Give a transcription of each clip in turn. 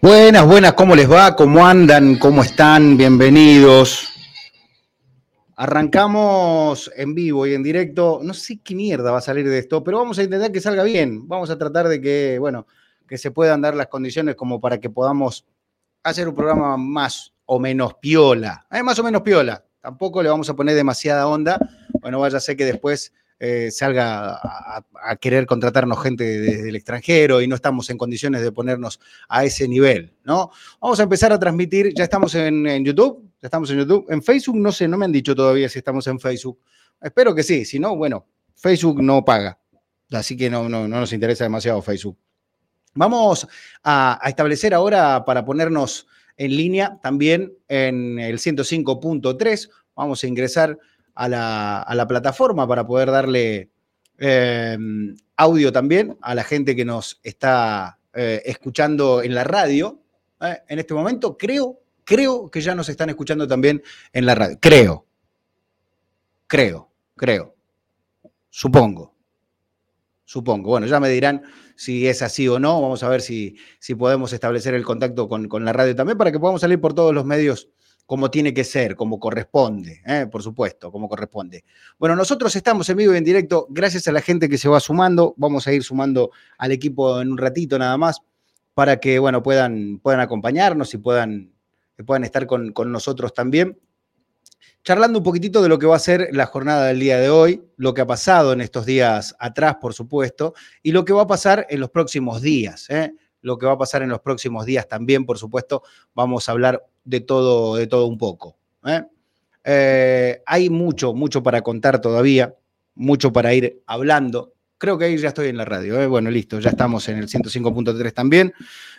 Buenas, buenas, ¿cómo les va? ¿Cómo andan? ¿Cómo están? Bienvenidos. Arrancamos en vivo y en directo. No sé qué mierda va a salir de esto, pero vamos a intentar que salga bien. Vamos a tratar de que, bueno, que se puedan dar las condiciones como para que podamos hacer un programa más o menos piola. Eh, más o menos piola. Tampoco le vamos a poner demasiada onda. Bueno, vaya a ser que después eh, salga a, querer contratarnos gente desde el extranjero y no estamos en condiciones de ponernos a ese nivel, ¿no? Vamos a empezar a transmitir, ya estamos en, YouTube, ya estamos en YouTube, en Facebook no sé, no me han dicho todavía si estamos en Facebook. Espero que sí, si no, bueno, Facebook no paga, así que no, no, nos interesa demasiado Facebook. Vamos a, a establecer ahora para ponernos en línea también en el 105.3, vamos a ingresar a la, plataforma para poder darle em, audio también a la gente que nos está eh, escuchando en la radio. Eh, en este momento creo, creo que ya nos están escuchando también en la radio. Creo, creo, creo, supongo. Supongo. Bueno, ya me dirán si es así o no. Vamos a ver si, si podemos establecer el contacto con, con la radio también para que podamos salir por todos los medios como tiene que ser, como corresponde, ¿eh? por supuesto, como corresponde. Bueno, nosotros estamos en vivo y en directo, gracias a la gente que se va sumando, vamos a ir sumando al equipo en un ratito nada más, para que, bueno, puedan, puedan acompañarnos y puedan, puedan estar con, con nosotros también. Charlando un poquitito de lo que va a ser la jornada del día de hoy, lo que ha pasado en estos días atrás, por supuesto, y lo que va a pasar en los próximos días. ¿eh? lo que va a pasar en los próximos días también, por supuesto, vamos a hablar de todo, de todo un poco. ¿eh? Eh, hay mucho, mucho para contar todavía, mucho para ir hablando. Creo que ahí ya estoy en la radio. ¿eh? Bueno, listo, ya estamos en el 105.3 también.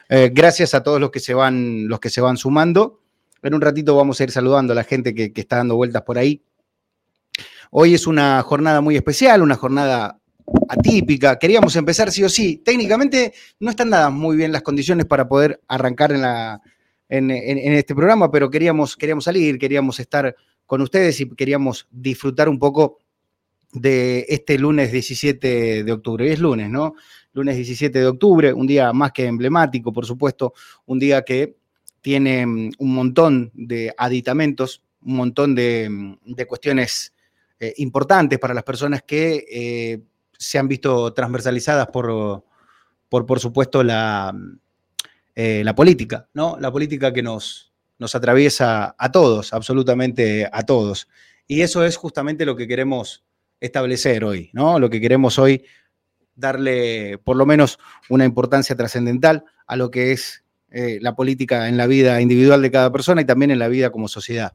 gracias a todos los que, se van, los que se van sumando. En un ratito vamos a ir saludando a la gente que, que está dando vueltas por ahí. Hoy es una jornada muy especial, una jornada atípica, queríamos empezar sí o sí. Técnicamente no están dadas muy bien las condiciones para poder arrancar en, la, en, este programa, pero queríamos, queríamos salir, queríamos estar con ustedes y queríamos disfrutar un poco de este lunes 17 de octubre. Hoy es lunes, ¿no? Lunes 17 de octubre, un día más que emblemático, por supuesto, un día que tiene mm, un montón de aditamentos, un montón de, mm, cuestiones eh, importantes para las personas que eh, se han visto transversalizadas por, por, por supuesto, la, eh, la política, ¿no? La política que nos, nos atraviesa a todos, absolutamente a todos. Y eso es justamente lo que queremos establecer hoy, ¿no? Lo que queremos hoy darle por lo menos una importancia trascendental a lo que es eh, la política en la vida individual de cada persona y también en la vida como sociedad.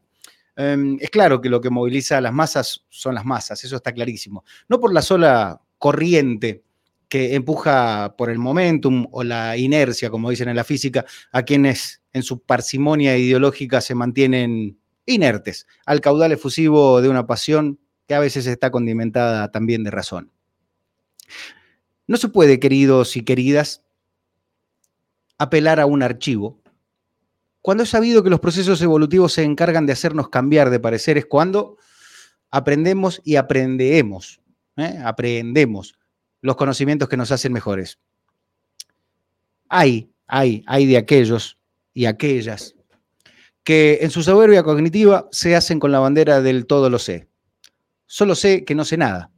Em, es claro que lo que moviliza a las masas son las masas, eso está clarísimo. No por la sola corriente que empuja por el momentum o la inercia, como dicen en la física, a quienes en su parsimonia ideológica se mantienen inertes al caudal efusivo de una pasión que a veces está condimentada también de razón. No se puede, queridos y queridas, apelar a un archivo cuando es sabido que los procesos evolutivos se encargan de hacernos cambiar de pareceres cuando aprendemos y aprendemos ¿eh? aprendemos los conocimientos que nos hacen mejores. Hay, hay, hay de aquellos y aquellas que en su soberbia cognitiva se hacen con la bandera del todo lo sé. Solo sé que no sé nada,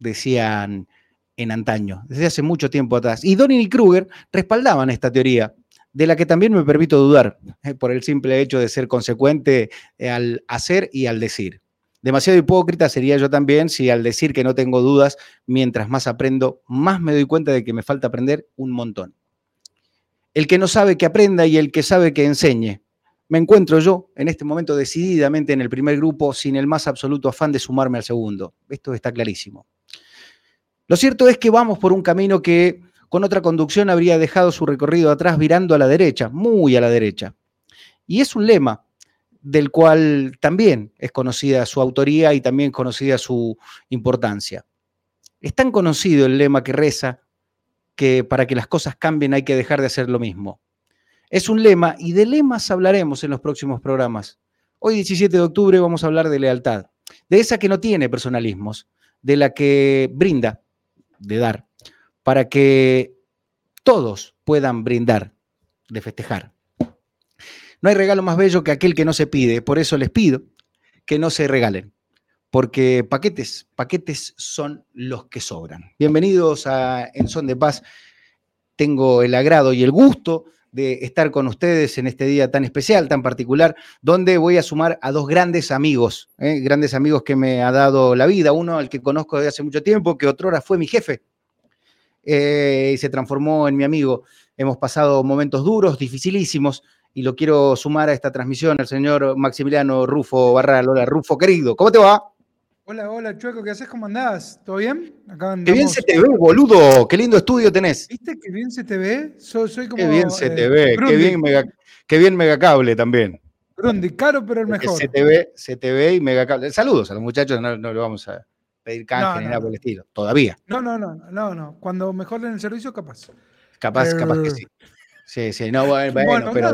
decían en antaño, desde hace mucho tiempo atrás. Y Donning y Kruger respaldaban esta teoría, de la que también me permito dudar, ¿eh? por el simple hecho de ser consecuente al hacer y al decir. Demasiado hipócrita sería yo también si al decir que no tengo dudas, mientras más aprendo, más me doy cuenta de que me falta aprender un montón. El que no sabe que aprenda y el que sabe que enseñe. Me encuentro yo en este momento decididamente en el primer grupo sin el más absoluto afán de sumarme al segundo. Esto está clarísimo. Lo cierto es que vamos por un camino que con otra conducción habría dejado su recorrido atrás virando a la derecha, muy a la derecha. Y es un lema del cual también es conocida su autoría y también conocida su importancia. Es tan conocido el lema que reza que para que las cosas cambien hay que dejar de hacer lo mismo. Es un lema y de lemas hablaremos en los próximos programas. Hoy 17 de octubre vamos a hablar de lealtad, de esa que no tiene personalismos, de la que brinda, de dar, para que todos puedan brindar de festejar. No hay regalo más bello que aquel que no se pide, por eso les pido que no se regalen, porque paquetes, paquetes son los que sobran. Bienvenidos a En Son de Paz. Tengo el agrado y el gusto de estar con ustedes en este día tan especial, tan particular, donde voy a sumar a dos grandes amigos, ¿eh? grandes amigos que me ha dado la vida. Uno al que conozco desde hace mucho tiempo, que otrora fue mi jefe eh, y se transformó en mi amigo. Hemos pasado momentos duros, dificilísimos, y lo quiero sumar a esta transmisión al señor Maximiliano Rufo Barral. Hola, Rufo, querido, ¿cómo te va? Hola, hola, Chueco, ¿qué haces? ¿Cómo andás? ¿Todo bien? Qué bien se te ve, boludo. Qué lindo estudio tenés. ¿Viste qué bien se te ve? Soy, como, qué bien se te ve. Qué bien, mega, qué bien megacable también. Grundy, caro pero el mejor. Se te ve, se te ve y megacable. Saludos a los muchachos, no, no le vamos a pedir canje ni nada por el estilo. Todavía. No, no, no, no, no. Cuando mejoren el servicio, capaz. Capaz, capaz que sí. Sí, sí, no, bueno, bueno pero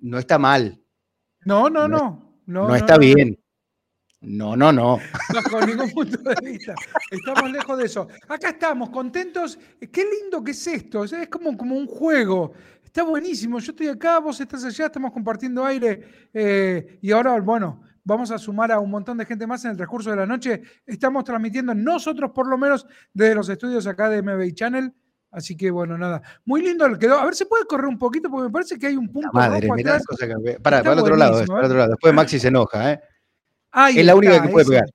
no está mal. No, no, no. No, no está bien. No, no, no. No, con ningún punto de vista. Estamos lejos de eso. Acá estamos, contentos. Qué lindo que es esto. Es como, como un juego. Está buenísimo. Yo estoy acá, vos estás allá, estamos compartiendo aire. Eh, y ahora, bueno, vamos a sumar a un montón de gente más en el transcurso de la noche. Estamos transmitiendo nosotros, por lo menos, desde los estudios acá de MBI Channel. Así que bueno, nada. Muy lindo el quedó. A ver, ¿se puede correr un poquito? Porque me parece que hay un punto. madre, mirá cosa que... Para, para el otro lado, para el otro lado. Después Maxi se enoja, ¿eh? es la única que puede pegar.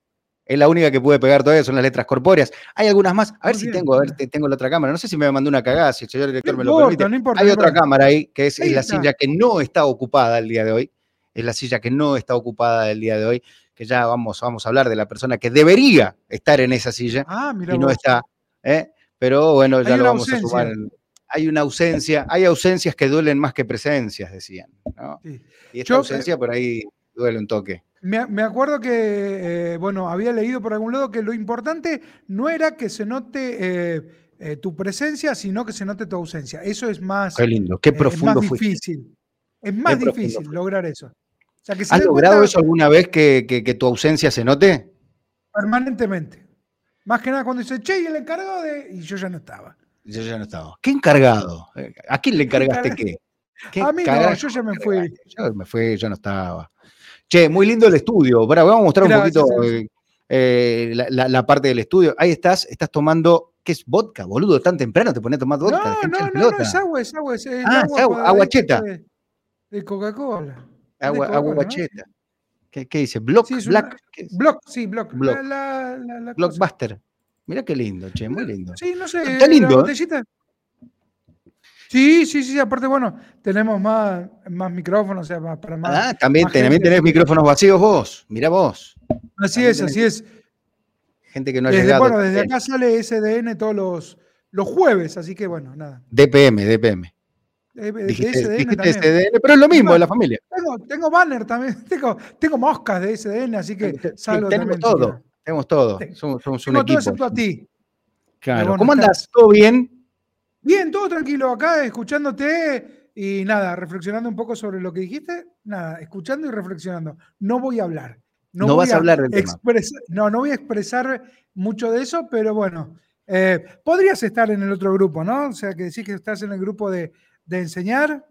Es la única que puede pegar todavía, son las letras corpóreas. Hay algunas más. A ver si tengo, a ver, tengo la otra cámara. No sé si me mandó una cagada, si el señor director me lo permite. No importa, Hay otra cámara ahí, que es, la silla que no está ocupada el día de hoy. Es la silla que no está ocupada el día de hoy. Que ya vamos, vamos a hablar de la persona que debería estar en esa silla ah, y no está. ¿eh? Pero bueno, ya lo vamos a sumar. hay una ausencia, hay ausencias que duelen más que presencias, decían. Y esta ausencia por ahí duele un toque. Me, acuerdo que, eh, bueno, había leído por algún lado que lo importante no era que se note eh, eh, tu presencia, sino que se note tu ausencia. Eso es más. Qué lindo, qué profundo es más difícil. Es más difícil lograr eso. ¿Has logrado eso alguna vez que, tu ausencia se note? Permanentemente. Más que nada cuando dice, che, y el encargado de. Y yo ya no estaba. Yo ya no estaba. ¿Qué encargado? ¿A quién le encargaste qué? a mí no, yo ya me fui. Yo me fui, yo no estaba. Che, muy lindo el estudio. vamos a mostrar un poquito eh, eh, la, parte del estudio. Ahí estás, estás tomando, ¿qué es vodka, boludo? Tan temprano te pones a tomar vodka. No, no, no, no, es agua, es agua. Es, ah, agua, agua aguacheta. De, Coca-Cola. Agua, agua aguacheta. ¿Qué, ¿Qué, dice? Block, sí, Black. Block, sí, Block. Block. Blockbuster. Mira qué lindo, che, muy lindo. Sí, no sé. Está lindo. ¿eh? Sí, sí, sí, aparte, bueno, tenemos más, más micrófonos, o sea, para más. Ah, también, también tenés micrófonos vacíos vos, mira vos. Así es, así es. Gente que no ha llegado. Bueno, desde acá sale SDN todos los, los jueves, así que bueno, nada. DPM, DPM. De, SDN, SDN, pero es lo mismo de la familia. Tengo, tengo banner también, tengo, tengo moscas de SDN, así que salgo tenemos todo, tenemos todo. Somos, somos un tengo equipo. todo excepto a ti. Claro. ¿Cómo andas? ¿Todo bien? Bien, todo tranquilo acá, escuchándote y nada, reflexionando un poco sobre lo que dijiste. Nada, escuchando y reflexionando. No voy a hablar. No, vas a, hablar del tema. No, no voy a expresar mucho de eso, pero bueno, eh, podrías estar en el otro grupo, ¿no? O sea, que decís que estás en el grupo de, enseñar,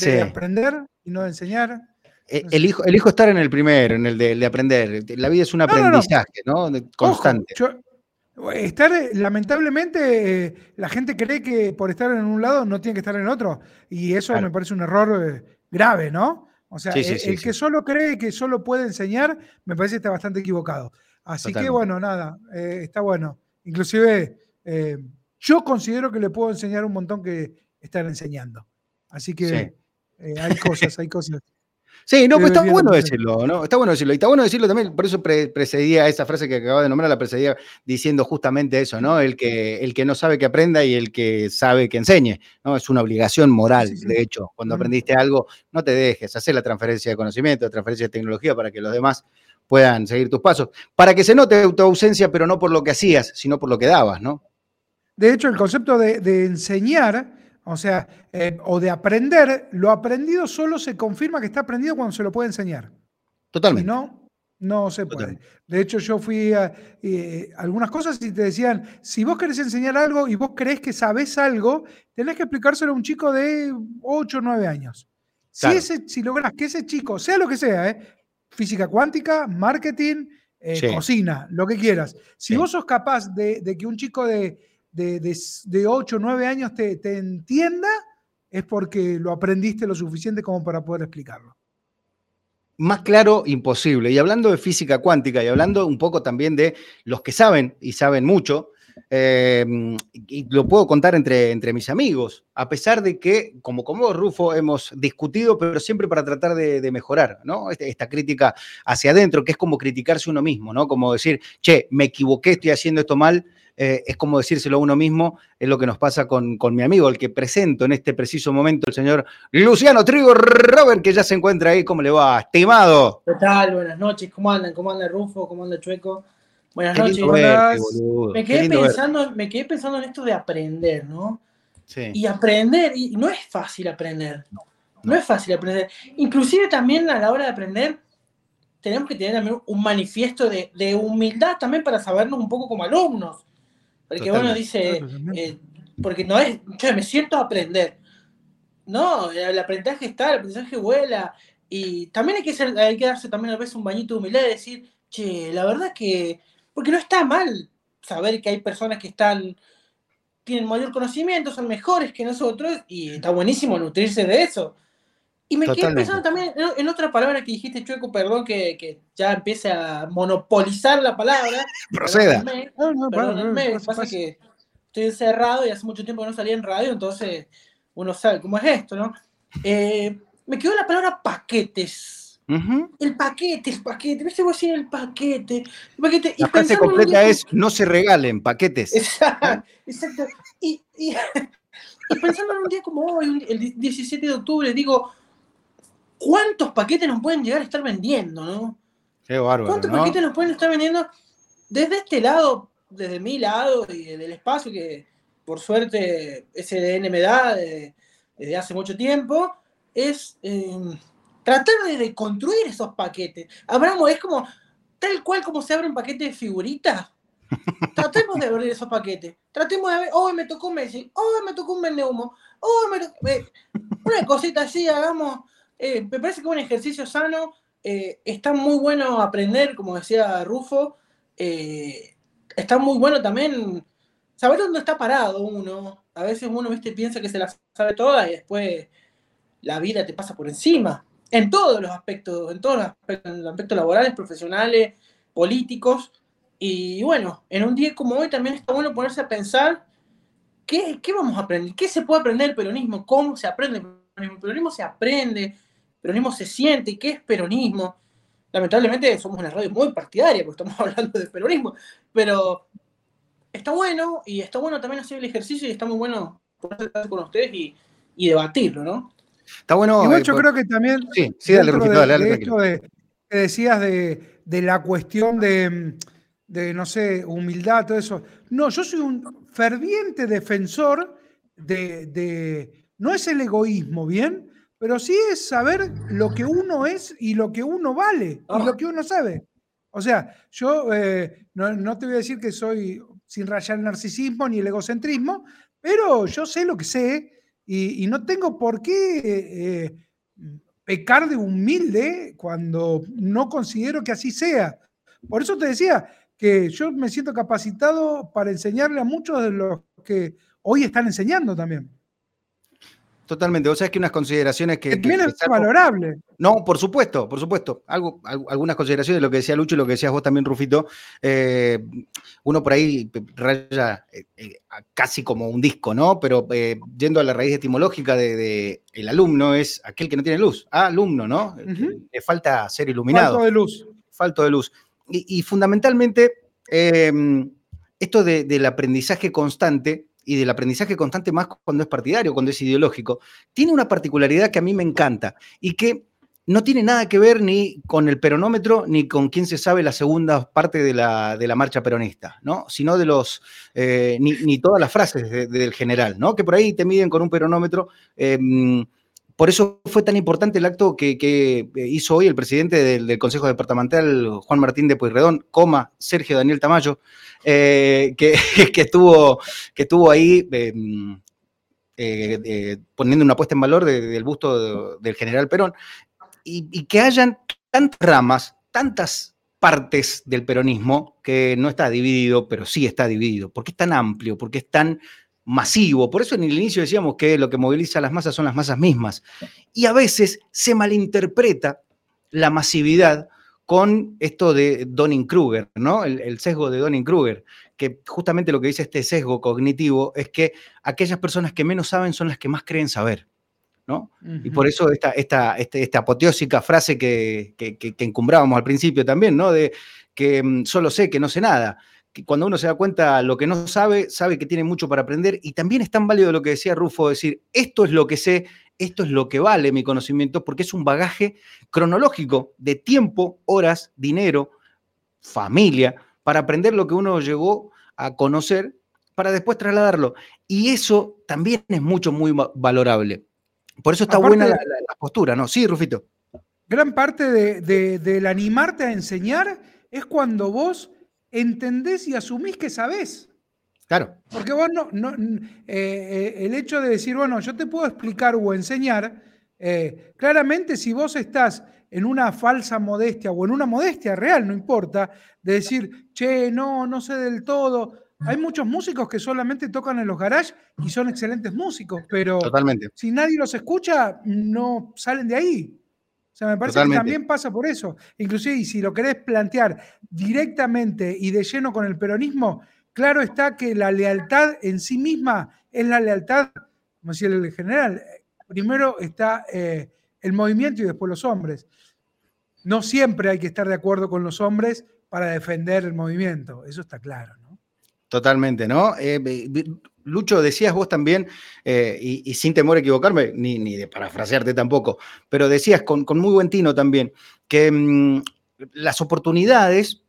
de aprender y no de enseñar. Eh, elijo, elijo, estar en el primero, en el de, aprender. La vida es un aprendizaje, ¿no? Constante. Estar, eh, lamentablemente, eh, la gente cree que por estar en un lado no tiene que estar en otro. Y eso me parece un error eh, grave, ¿no? O sea, el, que solo cree que solo puede enseñar, me parece que está bastante equivocado. Así que bueno, nada, está bueno. Inclusive, yo considero que le puedo enseñar un montón que estar enseñando. Así que hay cosas, hay cosas. Sí, no, pues está bueno decirlo, ¿no? Está bueno decirlo. Y está bueno decirlo también, por eso precedía esa frase que acababa de nombrar, la precedía diciendo justamente eso, ¿no? El que, el que no sabe que aprenda y el que sabe que enseñe, ¿no? Es una obligación moral, de hecho. Cuando aprendiste algo, no te dejes, hacer la transferencia de conocimiento, la transferencia de tecnología para que los demás puedan seguir tus pasos. Para que se note tu ausencia, pero no por lo que hacías, sino por lo que dabas, ¿no? De hecho, el concepto de, de enseñar o sea, eh, o de aprender, lo aprendido solo se confirma que está aprendido cuando se lo puede enseñar. Totalmente. no, No se puede. De hecho, yo fui a eh, algunas cosas y te decían, si vos querés enseñar algo y vos crees que sabés algo, tenés que explicárselo a un chico de 8 o 9 años. Si, ese, si lográs que ese chico, sea lo que sea, ¿eh? física cuántica, marketing, eh, cocina, lo que quieras, si vos sos capaz de, que un chico de, de, 8 o 9 años te, te entienda, es porque lo aprendiste lo suficiente como para poder explicarlo más claro imposible. Y hablando de física cuántica y hablando un poco también de los que saben y saben mucho, eh, y lo puedo contar entre, entre mis amigos, a pesar de que, como como Rufo, hemos discutido, pero siempre para tratar de, mejorar, ¿no? Este, esta, crítica hacia adentro, que es como criticarse uno mismo, ¿no? Como decir, che, me equivoqué, estoy haciendo esto mal, eh, es como decírselo a uno mismo, es lo que nos pasa con, mi amigo, el que presento en este preciso momento, el señor Luciano Trigo Robert, que ya se encuentra ahí. ¿Cómo le va, estimado? ¿Qué tal? Buenas noches, ¿cómo andan? ¿Cómo anda Rufo? ¿Cómo anda Chueco? Buenas noches. me, quedé pensando, me quedé pensando en esto de aprender, ¿no? Sí. Y aprender, y no es fácil aprender. No, es fácil aprender. Inclusive también a la hora de aprender, tenemos que tener también un manifiesto de, de humildad también para sabernos un poco como alumnos porque bueno, dice, eh, porque no es, yo me siento a aprender. No, el aprendizaje está, el aprendizaje vuela. Y también hay que, ser, hay que darse también a veces un bañito de humildad y decir, che, la verdad que, porque no está mal saber que hay personas que están, tienen mayor conocimiento, son mejores que nosotros, y está buenísimo nutrirse de eso. Y me quedé pensando también en, otra palabra que dijiste, Chueco, perdón que, ya empiece a monopolizar la palabra. Proceda. Perdónenme, pasa que estoy encerrado y hace mucho tiempo que no salía en radio, entonces uno sabe cómo es esto, ¿no? Eh, me quedó la palabra paquetes. El paquete, el paquete. ¿Viste vos decir el paquete? El paquete. La frase completa es no se regalen paquetes. Exacto. exacto. Y, y, y, pensando en un día como hoy, el 17 de octubre, digo, ¿cuántos paquetes nos pueden llegar a estar vendiendo, no? Qué bárbaro. ¿Cuántos paquetes nos pueden estar vendiendo desde este lado, desde mi lado y del espacio que por suerte SDN me da desde, hace mucho tiempo? Es em, tratar de, construir esos paquetes. Abramos, es como tal cual como se abre un paquete de figuritas. Tratemos de abrir esos paquetes. Tratemos de ver, hoy me tocó un Messi, hoy me tocó un vende humo, hoy me tocó. Eh, una cosita así, hagamos eh, me parece que es un ejercicio sano. Eh, está muy bueno aprender, como decía Rufo. Eh, está muy bueno también saber dónde está parado uno. A veces uno ¿viste? piensa que se la sabe toda y después la vida te pasa por encima. En todos los aspectos, en todos los aspectos, en los aspectos laborales, profesionales, políticos. Y bueno, en un día como hoy también está bueno ponerse a pensar qué, qué vamos a aprender, qué se puede aprender el peronismo, cómo se aprende el peronismo. El peronismo se aprende, peronismo se siente, ¿qué es peronismo? Lamentablemente somos una radio muy partidaria porque estamos hablando de peronismo, pero está bueno y está bueno también hacer el ejercicio y está muy bueno ponerse con ustedes y, debatirlo, ¿no? Está bueno. Igual eh, yo creo que también. Sí, sí, dale, Rufito, dale, dale, de que decías de, la cuestión de, no sé, humildad, todo eso. No, yo soy un ferviente defensor de, de no es el egoísmo, ¿bien? pero sí es saber lo que uno es y lo que uno vale y lo ah. que uno sabe. O sea, yo eh, no, te voy a decir que soy sin rayar el narcisismo ni el egocentrismo, pero yo sé lo que sé y, no tengo por qué eh, pecar de humilde cuando no considero que así sea. Por eso te decía que yo me siento capacitado para enseñarle a muchos de los que hoy están enseñando también. Totalmente. O sea, es que unas consideraciones que. También es valorable. No, por supuesto, por supuesto. Algo, algunas consideraciones de lo que decía Lucho y lo que decías vos también, Rufito. Eh, uno por ahí raya eh, eh, casi como un disco, ¿no? Pero yendo a la raíz etimológica de, el alumno es aquel que no tiene luz. Ah, alumno, ¿no? Le falta ser iluminado. Falto de luz. Falto de luz. Y, fundamentalmente, esto del aprendizaje constante y del aprendizaje constante más cuando es partidario, cuando es ideológico, tiene una particularidad que a mí me encanta y que no tiene nada que ver ni con el peronómetro ni con quién se sabe la segunda parte de la, marcha peronista, ¿no? Sino de los, eh, ni, todas las frases del general, ¿no? Que por ahí te miden con un peronómetro. Em, Por eso fue tan importante el acto que, hizo hoy el presidente del, Consejo Departamental, Juan Martín de Pueyrredón, coma Sergio Daniel Tamayo, eh, que, estuvo, ahí em, eh, poniendo una puesta en valor del busto del general Perón, y, que hayan tantas ramas, tantas partes del peronismo que no está dividido, pero sí está dividido. ¿Por qué es tan amplio? ¿Por qué es tan masivo. Por eso en el inicio decíamos que lo que moviliza a las masas son las masas mismas. Y a veces se malinterpreta la masividad con esto de Donning-Kruger, ¿no? El, sesgo de Donning-Kruger, que justamente lo que dice este sesgo cognitivo es que aquellas personas que menos saben son las que más creen saber, ¿no? Y por eso esta, esta, este, esta apoteósica frase que, que, que, encumbrábamos al principio también, ¿no? De que mm, solo sé que no sé nada cuando uno se da cuenta lo que no sabe, sabe que tiene mucho para aprender y también es tan válido lo que decía Rufo, decir, esto es lo que sé, esto es lo que vale mi conocimiento, porque es un bagaje cronológico de tiempo, horas, dinero, familia, para aprender lo que uno llegó a conocer, para después trasladarlo. Y eso también es mucho, muy valorable. Por eso está buena la, postura, ¿no? Sí, Rufito. Gran parte del animarte a enseñar es cuando vos entendés y asumís que sabés. Claro. Porque vos no, eh, eh, el hecho de decir, bueno, yo te puedo explicar o enseñar, eh, claramente si vos estás en una falsa modestia o en una modestia real, no importa, de decir, che, no, no sé del todo. Hay muchos músicos que solamente tocan en los garages y son excelentes músicos, pero Totalmente. si nadie los escucha, no salen de ahí. O sea, me parece que también pasa por eso. Inclusive, y si lo querés plantear directamente y de lleno con el peronismo, claro está que la lealtad en sí misma es la lealtad, como decía el general, primero está eh, el movimiento y después los hombres. No siempre hay que estar de acuerdo con los hombres para defender el movimiento, eso está claro. Totalmente, ¿no? Eh, Lucho, decías vos también, eh, y, sin temor a equivocarme, ni, de parafrasearte tampoco, pero decías con, muy buen tino también, que mm, las oportunidades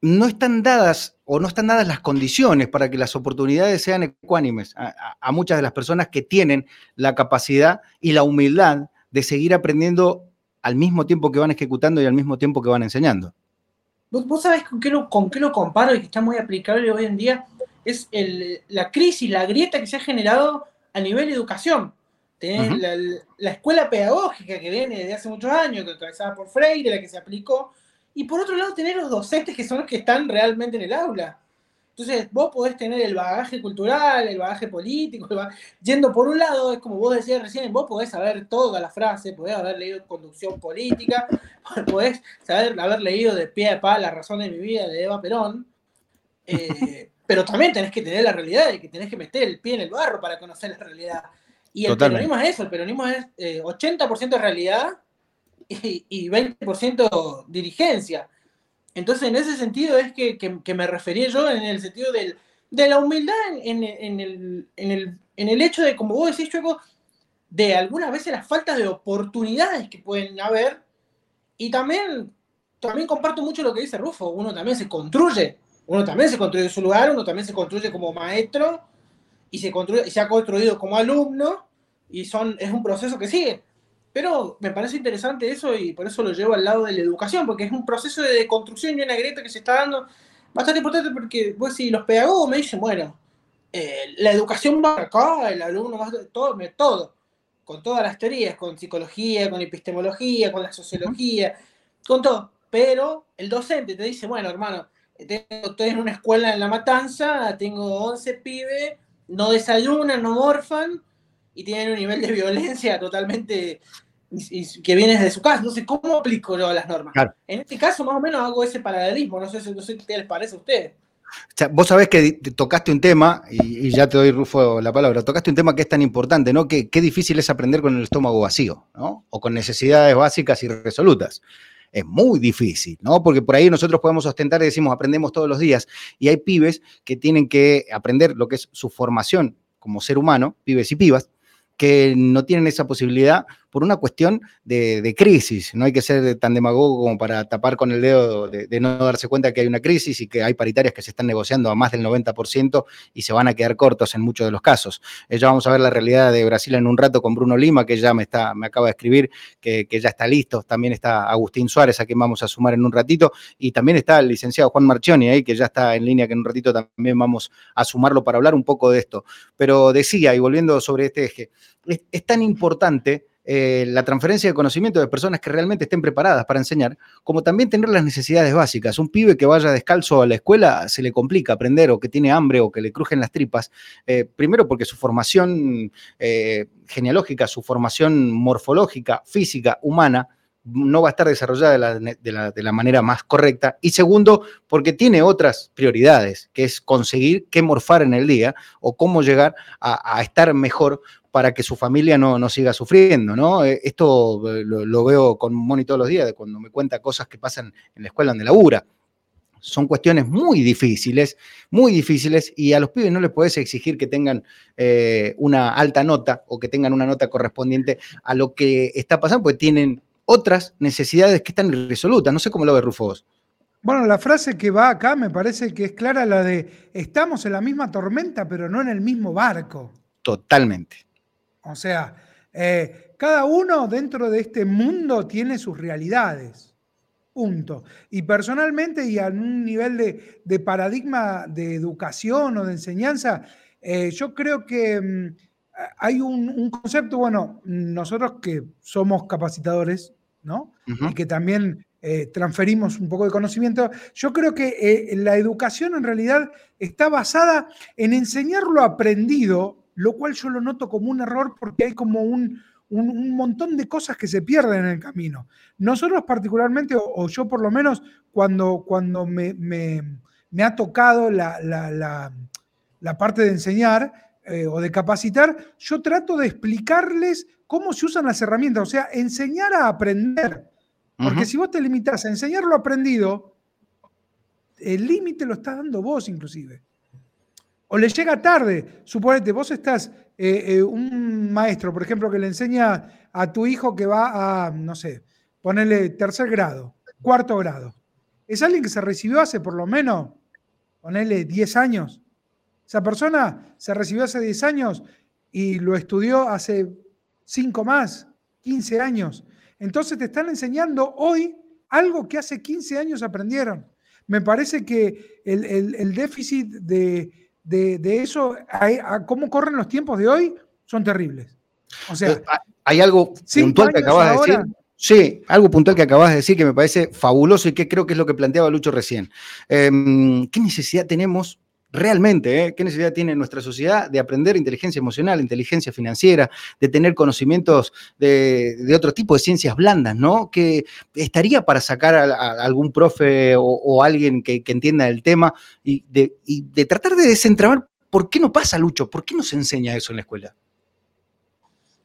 no están dadas o no están dadas las condiciones para que las oportunidades sean ecuánimes a, muchas de las personas que tienen la capacidad y la humildad de seguir aprendiendo al mismo tiempo que van ejecutando y al mismo tiempo que van enseñando. ¿Vos, sabés con qué, lo, con qué lo comparo y que está muy aplicable hoy en día? es la crisis, la grieta que se ha generado a nivel de educación. Tenés la, escuela pedagógica que viene desde hace muchos años, que encabezada por Freire, la que se aplicó, y por otro lado tener los docentes que son los que están realmente en el aula. Entonces, vos podés tener el bagaje cultural, el bagaje político, yendo por un lado, es como vos decías recién, vos podés saber toda la frase, podés haber leído conducción política, podés saber, haber leído de pie a pa la razón de mi vida de Eva Perón, eh, pero también tenés que tener la realidad de que tenés que meter el pie en el barro para conocer la realidad. Y el peronismo es eso, el peronismo es 80% eh, realidad y, 20% dirigencia. Entonces, en ese sentido es que, me refería yo en el sentido de la humildad en, el, en, el, hecho de, como vos decís, Chueco, de algunas veces las faltas de oportunidades que pueden haber. Y también, también comparto mucho lo que dice Rufo, uno también se construye uno también se construye su lugar, uno también se construye como maestro y se, construye, se ha construido como alumno y son, es un proceso que sigue. Pero me parece interesante eso y por eso lo llevo al lado de la educación, porque es un proceso de construcción y una grieta que se está dando bastante importante porque, pues, si los pedagogos me dicen, bueno, eh, la educación va acá, el alumno va todo, todo, con todas las teorías, con psicología, con epistemología, con la sociología, con todo. Pero el docente te dice, bueno, hermano, estoy en una escuela en La Matanza, tengo 11 pibes, no desayunan, no morfan y tienen un nivel de violencia totalmente que viene de su casa. Entonces, ¿cómo aplico yo las normas? En este caso, más o menos hago ese paralelismo. No sé, no sé qué les parece a ustedes. vos sabés que tocaste un tema, y, ya te doy, Rufo, la palabra, tocaste un tema que es tan importante, ¿no? Que qué difícil es aprender con el estómago vacío, ¿no? O con necesidades básicas y resolutas es muy difícil, ¿no? Porque por ahí nosotros podemos ostentar y decimos, aprendemos todos los días, y hay pibes que tienen que aprender lo que es su formación como ser humano, pibes y pibas, que no tienen esa posibilidad por una cuestión de, crisis. No hay que ser tan demagogo como para tapar con el dedo de, no darse cuenta que hay una crisis y que hay paritarias que se están negociando a más del 90% y se van a quedar cortos en muchos de los casos. Eh, ya vamos a ver la realidad de Brasil en un rato con Bruno Lima, que ya me, está, me acaba de escribir que, que ya está listo. También está Agustín Suárez, a quien vamos a sumar en un ratito. Y también está el licenciado Juan Marchioni ahí, que ya está en línea, que en un ratito también vamos a sumarlo para hablar un poco de esto. Pero decía, y volviendo sobre este eje, es, tan importante eh, la transferencia de conocimiento de personas que realmente estén preparadas para enseñar, como también tener las necesidades básicas. Un pibe que vaya descalzo a la escuela se le complica aprender o que tiene hambre o que le crujen las tripas, eh, primero porque su formación eh, genealógica, su formación morfológica, física, humana, no va a estar desarrollada de la, manera más correcta. Y segundo, porque tiene otras prioridades, que es conseguir qué morfar en el día o cómo llegar a, estar mejor para que su familia no, siga sufriendo, ¿no? Eh, esto eh, lo, veo con Moni todos los días, de cuando me cuenta cosas que pasan en la escuela donde labura. Son cuestiones muy difíciles, muy difíciles, y a los pibes no les puedes exigir que tengan eh, una alta nota o que tengan una nota correspondiente a lo que está pasando, porque tienen otras necesidades que están irresolutas. No sé cómo lo ve Rufos. Bueno, la frase que va acá me parece que es clara la de estamos en la misma tormenta, pero no en el mismo barco. Totalmente. O sea, eh, cada uno dentro de este mundo tiene sus realidades. Punto. Y personalmente y a un nivel de, paradigma de educación o de enseñanza, eh, yo creo que mm, hay un, concepto, bueno, nosotros que somos capacitadores, ¿no? Y que también eh, transferimos un poco de conocimiento, yo creo que la educación en realidad está basada en enseñar lo aprendido, lo cual yo lo noto como un error porque hay como un, montón de cosas que se pierden en el camino. Nosotros particularmente, o, yo por lo menos, cuando, cuando me, ha tocado la, la parte de enseñar, eh, o de capacitar, yo trato de explicarles cómo se usan las herramientas, o sea, enseñar a aprender. Porque si vos te limitas a enseñar lo aprendido, el límite lo estás dando vos inclusive. O le llega tarde, suponete, vos estás, eh, eh, un maestro, por ejemplo, que le enseña a tu hijo que va a, no sé, ponerle tercer grado, cuarto grado. Es alguien que se recibió hace por lo menos, ponerle 10 años. Esa persona se recibió hace 10 años y lo estudió hace 5 más, 15 años. Entonces te están enseñando hoy algo que hace 15 años aprendieron. Me parece que el, déficit de, eso, a, cómo corren los tiempos de hoy, son terribles. O sea, eh, hay algo puntual que acabas de decir. Sí, algo puntual que acabas de decir que me parece fabuloso y que creo que es lo que planteaba Lucho recién. Em, ¿Qué necesidad tenemos realmente, ¿eh? ¿qué necesidad tiene nuestra sociedad de aprender inteligencia emocional, inteligencia financiera, de tener conocimientos de, otro tipo de ciencias blandas, ¿no? Que estaría para sacar a, algún profe o, alguien que, entienda el tema y de, tratar de desentrabar por qué no pasa, Lucho, por qué no se enseña eso en la escuela.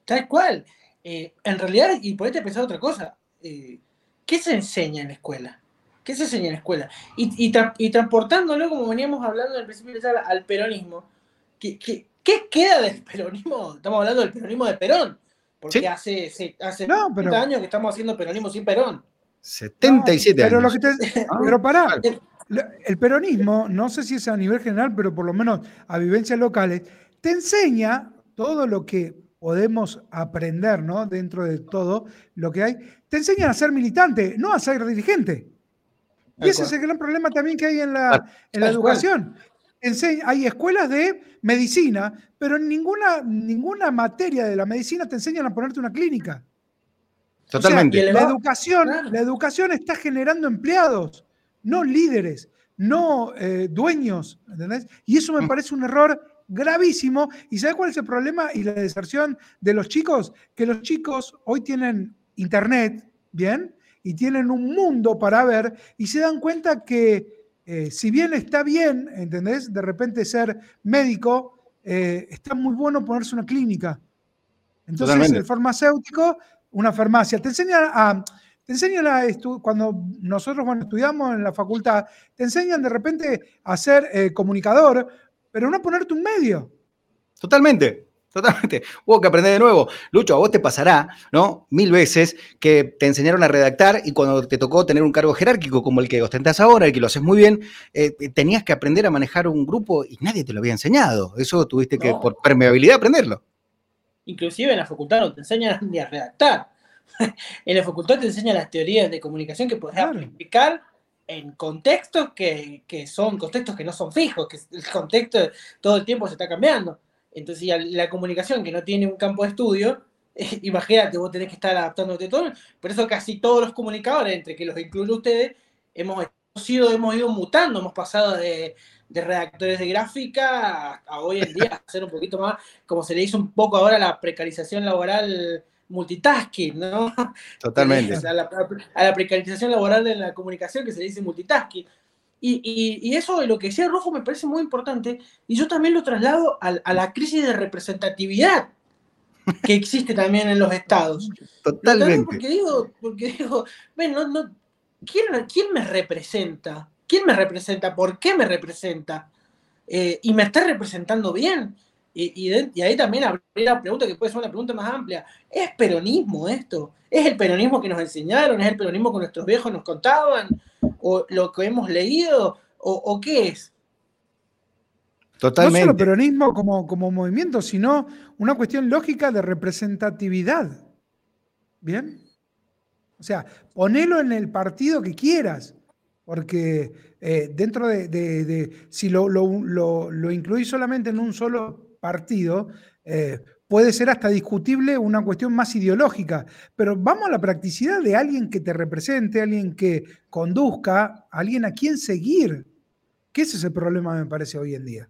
Tal cual. Eh, en realidad, y podés pensar otra cosa, eh, ¿qué se enseña en la escuela? ¿Qué se enseña en la escuela? Y, transportándolo, como veníamos hablando al principio de la al peronismo, ¿qué, queda del peronismo? Estamos hablando del peronismo de Perón, porque hace, hace años que estamos haciendo peronismo sin Perón. 77 pero años. Ah, pero pará, el peronismo, no sé si es a nivel general, pero por lo menos a vivencias locales, te enseña todo lo que podemos aprender, ¿no? Dentro de todo lo que hay, te enseñan a ser militante, no a ser dirigente. Y ese es el gran problema también que hay en la, en la educación. hay escuelas de medicina, pero en ninguna, ninguna materia de la medicina te enseñan a ponerte una clínica. Totalmente. la, educación, la educación está generando empleados, no líderes, no eh, dueños. ¿entendés? Y eso me mm. parece un error gravísimo. ¿Y sabes cuál es el problema y la deserción de los chicos? Que los chicos hoy tienen internet, ¿bien? Y tienen un mundo para ver y se dan cuenta que eh, si bien está bien, ¿entendés? De repente ser médico, eh, está muy bueno ponerse una clínica. Entonces el farmacéutico, una farmacia, te enseñan a... Te enseñan a cuando nosotros bueno, estudiamos en la facultad, te enseñan de repente a ser eh, comunicador, pero no a ponerte un medio. Totalmente. Totalmente. Hubo que aprender de nuevo. Lucho, a vos te pasará, ¿no? Mil veces que te enseñaron a redactar y cuando te tocó tener un cargo jerárquico como el que ostentás ahora, el que lo haces muy bien, eh, tenías que aprender a manejar un grupo y nadie te lo había enseñado. Eso tuviste que, por permeabilidad, aprenderlo. Inclusive en la facultad no te enseñan ni a redactar. en la facultad te enseñan las teorías de comunicación que podés aplicar en contextos que, que, son contextos que no son fijos, que el contexto todo el tiempo se está cambiando. Entonces, la comunicación que no tiene un campo de estudio, imagínate, vos tenés que estar adaptándote todo. Por eso casi todos los comunicadores, entre que los incluyo ustedes, hemos sido, hemos ido mutando, hemos pasado de, redactores de gráfica a, hoy en día hacer un poquito más, como se le dice un poco ahora la precarización laboral multitasking, ¿no? Totalmente. a, la, a la precarización laboral de la comunicación que se le dice multitasking. Y, eso de lo que decía Rojo me parece muy importante y yo también lo traslado a, la crisis de representatividad que existe también en los estados. Totalmente. Porque digo, porque digo, bueno, no, ¿quién, ¿quién, me representa? ¿Quién me representa? ¿Por qué me representa? Eh, y me está representando bien. Y, y, ahí también abrir la pregunta que puede ser una pregunta más amplia. ¿Es peronismo esto? ¿Es el peronismo que nos enseñaron? ¿Es el peronismo que nuestros viejos nos contaban? ¿O lo que hemos leído? ¿O, qué es? Totalmente. No solo peronismo como, como movimiento, sino una cuestión lógica de representatividad. ¿Bien? O sea, ponelo en el partido que quieras, porque eh, dentro de, si lo, lo, incluís solamente en un solo partido, eh, puede ser hasta discutible una cuestión más ideológica, pero vamos a la practicidad de alguien que te represente, alguien que conduzca, alguien a quien seguir. ¿Qué es ese problema, me parece, hoy en día?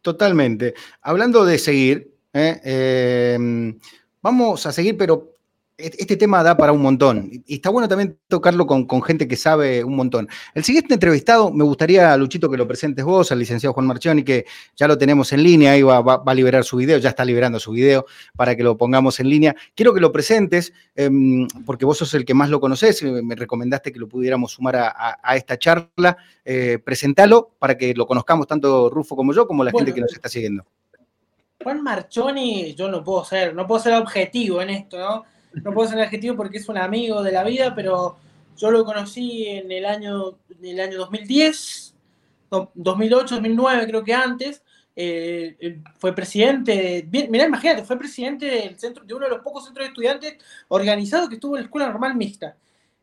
Totalmente. Hablando de seguir, ¿eh? Eh, vamos a seguir, pero este tema da para un montón. Y está bueno también tocarlo con, gente que sabe un montón. El siguiente entrevistado, me gustaría, Luchito, que lo presentes vos, al licenciado Juan Marchioni, que ya lo tenemos en línea, ahí va, a liberar su video, ya está liberando su video para que lo pongamos en línea. Quiero que lo presentes, em, porque vos sos el que más lo conocés, me recomendaste que lo pudiéramos sumar a, esta charla. Eh, presentalo para que lo conozcamos tanto Rufo como yo, como la gente que nos está siguiendo. Juan Marchoni, yo no puedo ser, no puedo ser objetivo en esto, ¿no? No puedo ser adjetivo porque es un amigo de la vida, pero yo lo conocí en el año, en el año 2010, 2008, 2009, creo que antes. Eh, fue presidente, mirá, imagínate, fue presidente del centro, de uno de los pocos centros de estudiantes organizados que estuvo en la escuela normal mixta.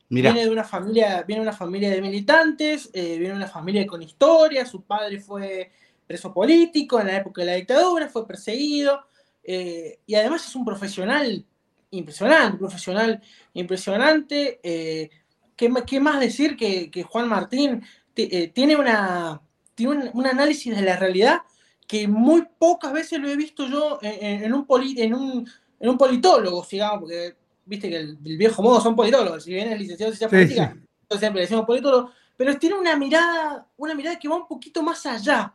Viene de una familia, viene una familia de militantes, eh, viene de una familia con historia, su padre fue preso político en la época de la dictadura, fue perseguido, eh, y además es un profesional impresionante, profesional impresionante. Eh, ¿qué, más decir que, Juan Martín eh, tiene, una, tiene un, análisis de la realidad que muy pocas veces lo he visto yo en, un, en, un, en un politólogo, digamos, porque viste que el, viejo modo son politólogos, si bien es licenciado en ciencia política, entonces siempre decimos politólogo, pero tiene una mirada, una mirada que va un poquito más allá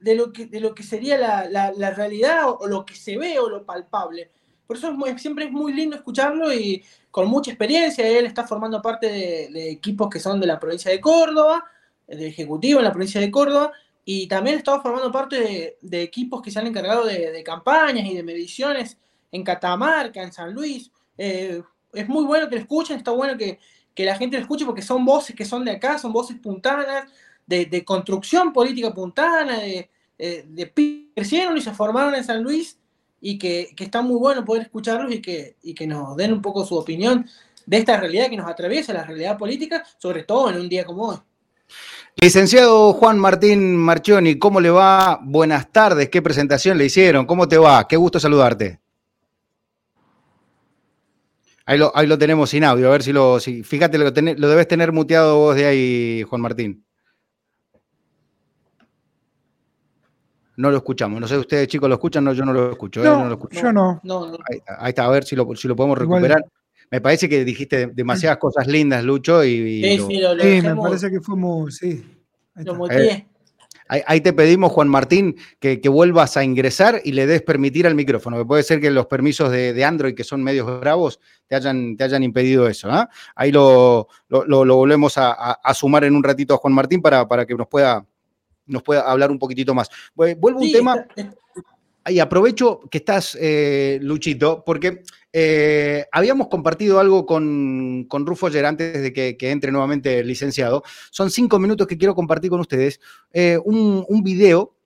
de lo que, de lo que sería la, la realidad o, lo que se ve o lo palpable. Por eso siempre es muy lindo escucharlo y con mucha experiencia. Él está formando parte de, equipos que son de la provincia de Córdoba, de ejecutivo en la provincia de Córdoba, y también estaba formando parte de, equipos que se han encargado de, campañas y de mediciones en Catamarca, en San Luis. Eh, es muy bueno que lo escuchen, está bueno que, la gente lo escuche porque son voces que son de acá, son voces puntanas, de, construcción política puntana, de, eh, de, crecieron y se formaron en San Luis y que, está muy bueno poder escucharlos y que, que nos den un poco su opinión de esta realidad que nos atraviesa, la realidad política, sobre todo en un día como hoy. Licenciado Juan Martín Marchioni, ¿cómo le va? Buenas tardes, ¿qué presentación le hicieron? ¿Cómo te va? Qué gusto saludarte. Ahí lo, ahí lo tenemos sin audio, a ver si lo. Si, fíjate, lo, lo debes tener muteado vos de ahí, Juan Martín. No lo escuchamos. No sé, ustedes chicos lo escuchan, no, yo no lo escucho. ¿eh? No, lo escucho. Yo no. Ahí, está, a ver si lo, si lo podemos recuperar. Me parece que dijiste demasiadas cosas lindas, Lucho. Y, sí, sí, lo, sí me parece que fue muy. Sí. Ahí, ahí, te pedimos, Juan Martín, que, que, vuelvas a ingresar y le des permitir al micrófono, que puede ser que los permisos de, Android, que son medios bravos, te hayan, te hayan impedido eso. ¿ah? Ahí lo, lo, volvemos a, a, sumar en un ratito a Juan Martín para, para que nos pueda nos pueda hablar un poquitito más. Vuelvo a un tema. y aprovecho que estás, eh, Luchito, porque eh, habíamos compartido algo con, con, Rufo ayer antes de que, entre nuevamente el licenciado. Son cinco minutos que quiero compartir con ustedes. Eh, un, un, video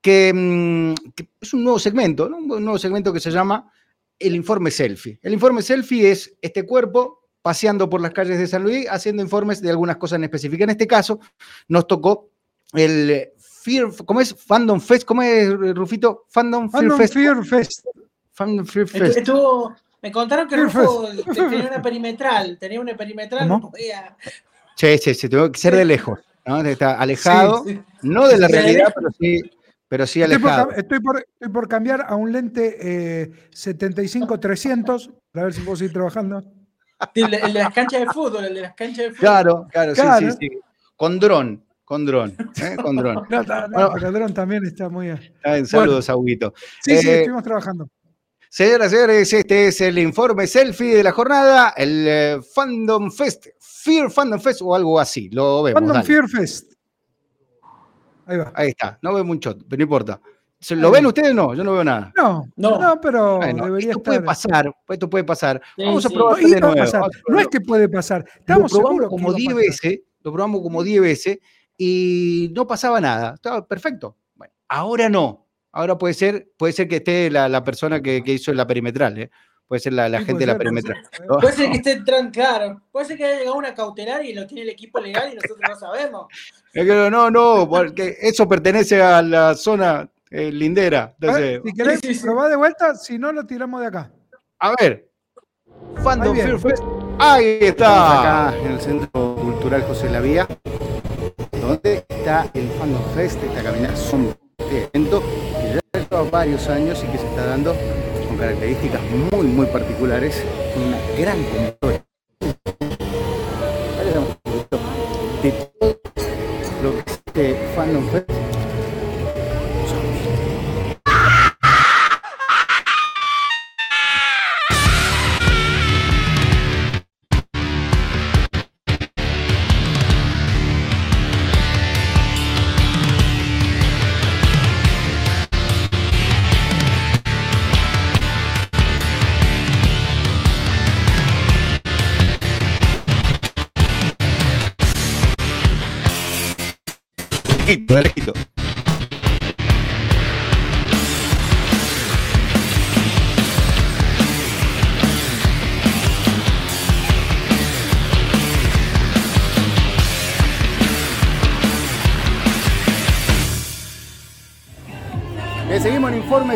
que, mm, que, es un nuevo segmento, ¿no? un nuevo segmento que se llama el informe selfie. El informe selfie es este cuerpo paseando por las calles de San Luis haciendo informes de algunas cosas en específica. En este caso nos tocó el Fear, ¿cómo es? Fandom Fest, ¿cómo es, Rufito? Fandom, Fear Fest. Fear Fest. Fandom Fear Fest. Estuvo, me contaron que Rufo tenía una perimetral, tenía una perimetral, no podía. Sí, sí, sí, tuvo que ser de lejos, ¿no? Está alejado, no de la realidad, pero sí, pero sí alejado. Estoy por, estoy por, cambiar a un lente eh, 75-300 para ver si puedo seguir trabajando. El, el, de las canchas de fútbol, el de las canchas de fútbol. Claro, claro, sí, sí, sí. Con dron. Con dron, ¿eh? con dron. No, no, el dron también está muy bien. saludos, bueno. Sí, sí, eh, estuvimos trabajando. Señoras y señores, este es el informe selfie de la jornada, el eh, Fandom Fest, Fear Fandom Fest o algo así, lo vemos. Fandom Fear Fest. Ahí va. Ahí está, no veo mucho, pero no importa. ¿Lo ven ustedes? No, yo no veo nada. No, no, no pero debería esto puede pasar, esto puede pasar. Vamos a probar de nuevo. No es que puede pasar, estamos lo probamos como 10 veces, lo probamos como 10 veces y no pasaba nada. Estaba perfecto. Bueno, ahora no. Ahora puede ser, puede ser que esté la, persona que, hizo la perimetral, ¿eh? Puede ser la, gente de la perimetral. Puede ser, que esté entrando, claro. Puede ser que haya llegado una cautelar y lo tiene el equipo legal y nosotros no sabemos. No, no, porque eso pertenece a la zona eh, lindera. Entonces, si querés, sí, de vuelta, si no lo tiramos de acá. A ver. Fandom Ahí está. Acá en el Centro Cultural José Lavía donde está el Fandom Fest, esta caminata son de evento que ya lleva varios años y que se está dando con características muy muy particulares, con una gran convocatoria. De todo lo que es este Fandom Fest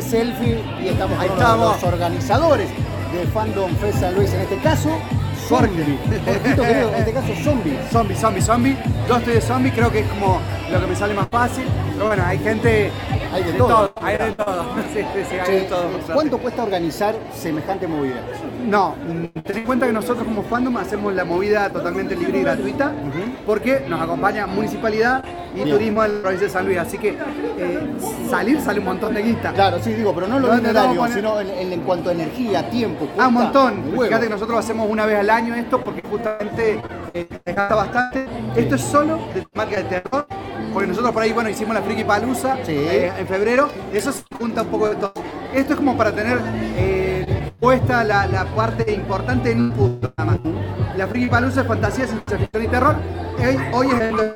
Selfie y estamos ahí estamos. los organizadores de Fandom Fest San Luis en este caso Zombie. en este caso zombie. Zombie, zombie, zombie. Yo estoy de zombie, creo que es como lo que me sale más fácil. Pero bueno, hay gente. Hay de, todo. Hay de todo. Sí, sí, hay de todo. ¿Cuánto cuesta organizar semejante movida? No, ten en cuenta que nosotros como fandom hacemos la movida totalmente libre y gratuita porque nos acompaña municipalidad y turismo de la provincia de San Luis. Así que eh, salir sale un montón de guita. Claro, sí, digo, pero no lo dinerario, sino en, cuanto a energía, tiempo. Ah, un montón. Fíjate que nosotros hacemos una vez al año esto porque justamente eh, gasta bastante. Esto es solo de marca de terror, porque nosotros por ahí, bueno, hicimos la Friki Palusa eh, en febrero. Eso se junta un poco de todo. Esto es como para tener eh, puesta la, la, parte importante en un punto nada más. La Friki Palusa es fantasía, ciencia ficción y terror. Hoy, es el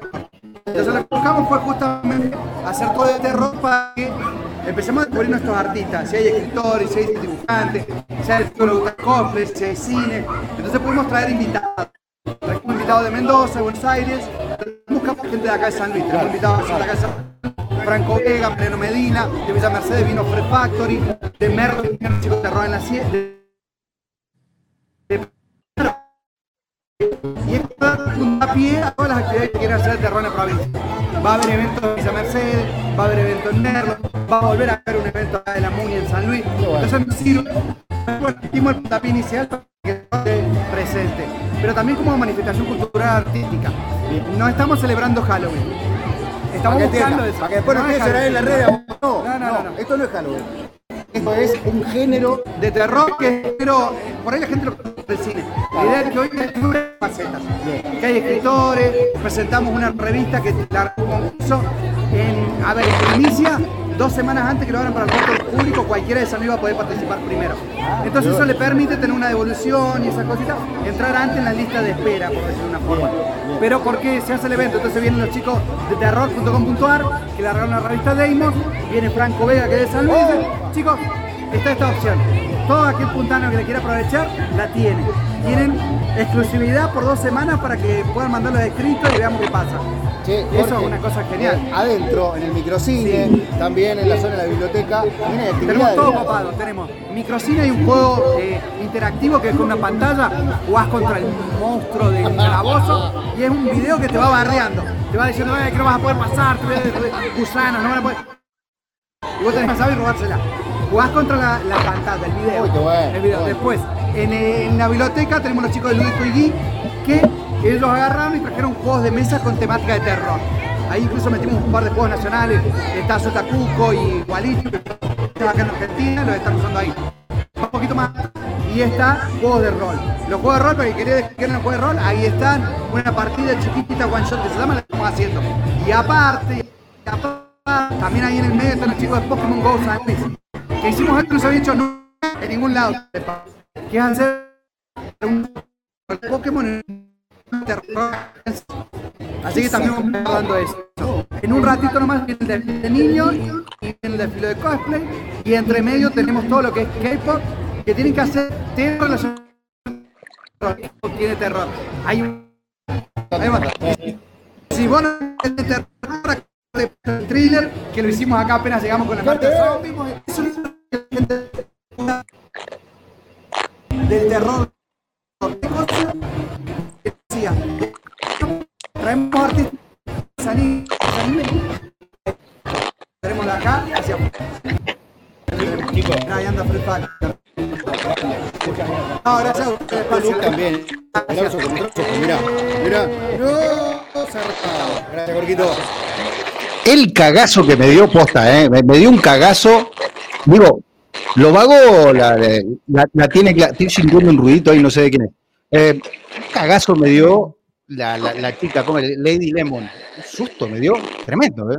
entonces lo que buscamos fue justamente hacer todo de terror para que empecemos a descubrir nuestros artistas, si hay escritores, si hay dibujantes, si hay cosplays, si hay cine. Entonces pudimos traer invitados. Traemos invitados de Mendoza, Buenos Aires, buscamos gente de acá de San Luis, tenemos invitados de acá de San Luis. Franco Vega, Pleno Medina, de Villa Mercedes vino Fred Factory, de Merlin, de Terror en la Sierra, y esto da pie a todas las actividades que quieren hacer el terror en la provincia. Va a haber eventos en Villa Mercedes, va a haber eventos en Merlo, va a volver a haber un evento acá de la MUNI en San Luis. Entonces nos sirve, el puntapié inicial presente, pero también como manifestación cultural artística. No estamos celebrando Halloween. Estamos buscando eso. Para que después no, no en la red. No, no, no, no, esto no es Halloween. Esto es un género de terror que pero por ahí la gente lo conoce del cine. La idea es que hoy hay facetas. Que hay escritores, presentamos una revista que la hizo en, a ver, inicia dos semanas antes que lo abran para el resto público, cualquiera de San Luis va a poder participar primero. Entonces eso le permite tener una devolución y esas cositas, entrar antes en la lista de espera, por decirlo de una forma. Pero porque se hace el evento, entonces vienen los chicos de terror.com.ar, que le regalan la revista Deimos, viene Franco Vega, que es de San Luis, chicos, está esta opción. Todo aquel puntano que le quiera aprovechar, la tiene. Tienen exclusividad por dos semanas para que puedan mandar los escritos y veamos qué pasa. Che, Eso es una cosa genial. eh, Adentro, en el microcine, también en la zona de la biblioteca, Tenemos todo copado, tenemos microcine y un juego eh, interactivo que es con una pantalla, jugás contra el monstruo del calabozo y es un video que te va barreando. Te va diciendo "Eh, que no vas a poder pasar, te ves gusanos, no van a poder. Y vos tenés que saber robársela. Jugás contra la, la pantalla, el video. Uy, qué bueno, el video. bueno. Después, en, en la biblioteca tenemos los chicos de Lúdico y Geek que ellos agarraron y trajeron juegos de mesa con temática de terror. Ahí incluso metimos un par de juegos nacionales. Está Sotacuco y Gualicho, que está acá en Argentina, los están usando ahí. Un poquito más. Y está juegos de rol. Los juegos de rol, para que querés que juegos de rol, ahí están. Una partida chiquitita one shot que se llama, la estamos haciendo. Y aparte, y aparte, también ahí en el medio están los chicos de Pokémon Go San Luis. Que hicimos que no se había hecho nunca en ningún lado. Que es hacer un Pokémon. Así que también vamos hablando de eso. En un ratito nomás viene el de, de niños y viene el desfile de cosplay. Y entre medio tenemos todo lo que es K-pop, que tienen que hacer, tiene tiene terror. Hay un. Si vos no tenés terror, el thriller, que lo hicimos acá apenas llegamos con la gente- del terror. Traemos artistas traemos de acá hacia afuera. Ahí anda Fred Factor. No, gracias a ustedes, Luz espacio. también. Con mirá, mirá. No. Gracias. El cagazo que me dio posta, ¿eh? Me, me dio un cagazo. Digo, lo vago la, la, la tiene, cla- estoy sintiendo un ruidito ahí, no sé de quién es. Eh, cagazo me dio la, la, la chica, como Lady Lemon. Un susto me dio tremendo, ¿eh?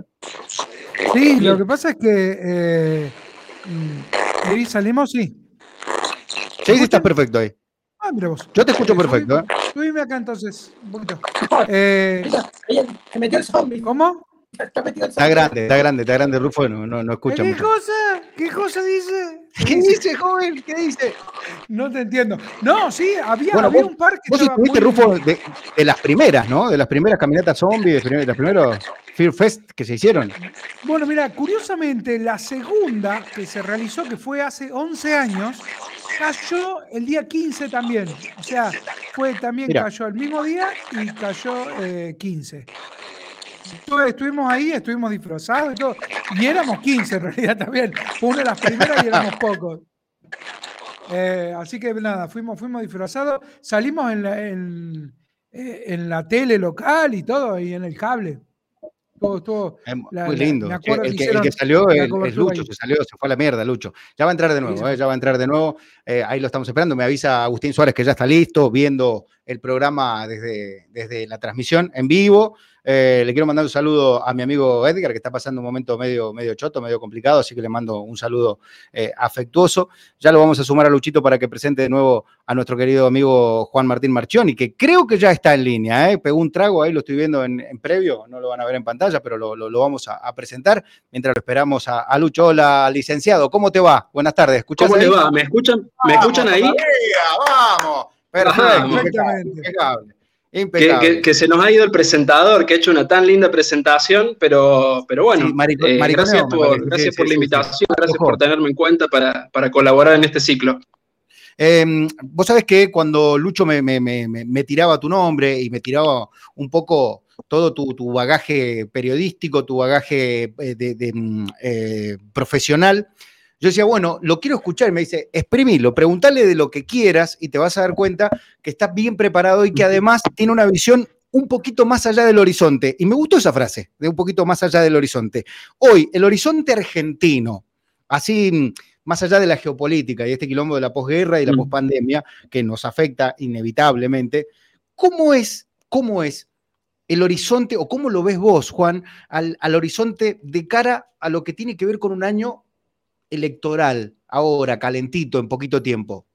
Sí, lo que pasa es que. Eh, mm, ahí salimos, sí. Sí, estás perfecto ahí. Ah, mira vos. Yo te escucho Eh, perfecto, ¿eh? subime- Subime acá entonces, un poquito. Eh, Ahí se metió el zombie. ¿Cómo? Está metido el Está zombie. grande, está grande, está grande, Rufo, no, no, no escucha ¿Qué mucho. cosa? ¿Qué cosa dice? ¿Qué dice, joven? ¿Qué dice? No te entiendo. No, sí, había, Bueno, había vos- un par que Vos estuviste, muy- Rufo, de, de las primeras, ¿no? De las primeras caminatas zombies, de, de los primeros Fear Fest que se hicieron. Bueno, mira, curiosamente, la segunda que se realizó, que fue hace 11 años, cayó el día 15 también. O sea, fue también Mira. cayó el mismo día y cayó eh, 15. Estuvimos ahí, estuvimos disfrazados y todo. Y éramos 15 en realidad también. Fue una de las primeras y éramos pocos. Eh, así que nada, fuimos, fuimos disfrazados. Salimos en la, en, eh, en la tele local y todo, y en el cable. Todo, todo. La- Muy lindo. el, que el salió es, Lucho, ahí. se salió, se fue a la mierda, Lucho. Ya va a entrar de nuevo, eh, ya va a entrar de nuevo. Eh, ahí lo estamos esperando. Me avisa Agustín Suárez que ya está listo, viendo el programa desde, desde la transmisión en vivo. Eh, le quiero mandar un saludo a mi amigo Edgar, que está pasando un momento medio, medio choto, medio complicado, así que le mando un saludo eh, afectuoso. Ya lo vamos a sumar a Luchito para que presente de nuevo a nuestro querido amigo Juan Martín Marchioni, que creo que ya está en línea. ¿eh? Pegó un trago, ahí lo estoy viendo en, en previo, no lo van a ver en pantalla, pero lo, lo- lo vamos a, a presentar mientras lo esperamos a, a Lucho. Hola, licenciado, ¿cómo te va? Buenas tardes, ¿escuchás ¿Cómo ahí? le va? ¿Me escuchan, ¿me escuchan ahí? ¡Vamos! Perfecto, Vamos. Exactamente. impecable. Que, impecable. que- que se nos ha ido el presentador, que ha hecho una tan linda presentación, pero, pero bueno, Sí, marico- eh, gracias, por, parece, gracias sí, por sí, la invitación, gracias por tenerme en cuenta para, para colaborar en este ciclo. Eh, vos sabés que cuando Lucho me, me- me- me- me tiraba tu nombre y me tiraba un poco todo tu, tu bagaje periodístico, tu bagaje eh, de, de, mm, eh, profesional, yo decía, bueno, lo quiero escuchar y me dice, exprimilo, preguntale de lo que quieras y te vas a dar cuenta que estás bien preparado y que además tiene una visión un poquito más allá del horizonte. Y me gustó esa frase, de un poquito más allá del horizonte. Hoy, el horizonte argentino, así mm, más allá de la geopolítica y este quilombo de la posguerra y la Mm. pospandemia, que nos afecta inevitablemente, ¿cómo es, cómo es el horizonte, o cómo lo ves vos, Juan, al, horizonte de cara a lo que tiene que ver con un año electoral, ahora, calentito, en poquito tiempo?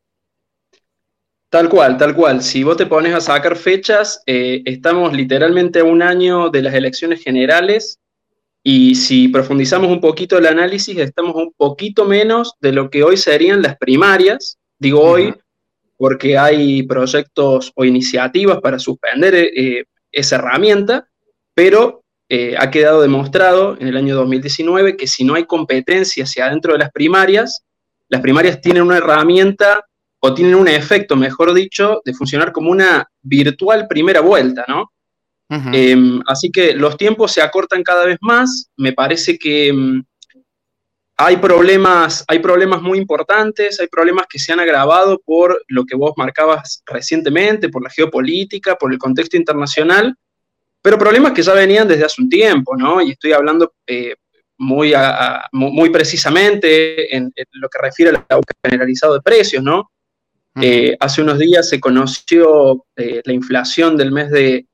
Tal cual, tal cual. Si vos te pones a sacar fechas, eh, estamos literalmente a un año de las elecciones generales y si profundizamos un poquito el análisis, estamos un poquito menos de lo que hoy serían las primarias. Digo hoy porque hay proyectos o iniciativas para suspender eh, esa herramienta, pero eh, ha quedado demostrado en el año 2019 que si no hay competencia hacia adentro de las primarias, las primarias tienen una herramienta o tienen un efecto, mejor dicho, de funcionar como una virtual primera vuelta, ¿no? Em, así que los tiempos se acortan cada vez más. Me parece que em, hay problemas, hay problemas muy importantes, hay problemas que se han agravado por lo que vos marcabas recientemente, por la geopolítica, por el contexto internacional, pero problemas que ya venían desde hace un tiempo, ¿no? Y estoy hablando eh, muy, muy precisamente en, lo que refiere al generalizado de precios, ¿no? Eh, hace unos días se conoció eh, la inflación del mes de,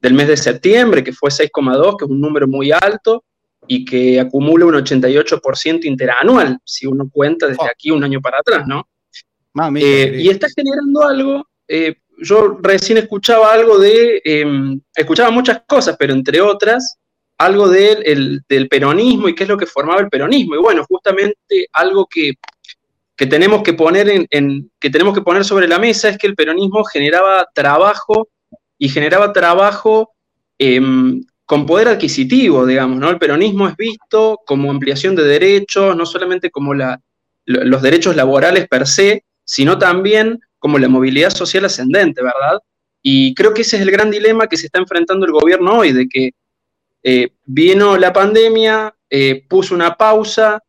del mes de septiembre, que fue 6,2, que es un número muy alto y que acumula un 88% interanual, si uno cuenta desde oh. aquí un año para atrás, ¿no? Eh, y está generando algo, eh, yo recién escuchaba algo de, em, escuchaba muchas cosas, pero entre otras, algo del peronismo y qué es lo que formaba el peronismo. Y bueno, justamente algo que, que tenemos que, poner en, que tenemos que poner sobre la mesa es que el peronismo generaba trabajo y generaba trabajo em, con poder adquisitivo, digamos, ¿no? El peronismo es visto como ampliación de derechos, no solamente como los derechos laborales per se, sino también como la movilidad social ascendente, ¿verdad? Y creo que ese es el gran dilema que se está enfrentando el gobierno hoy, de que eh, vino la pandemia, eh, puso una pausa,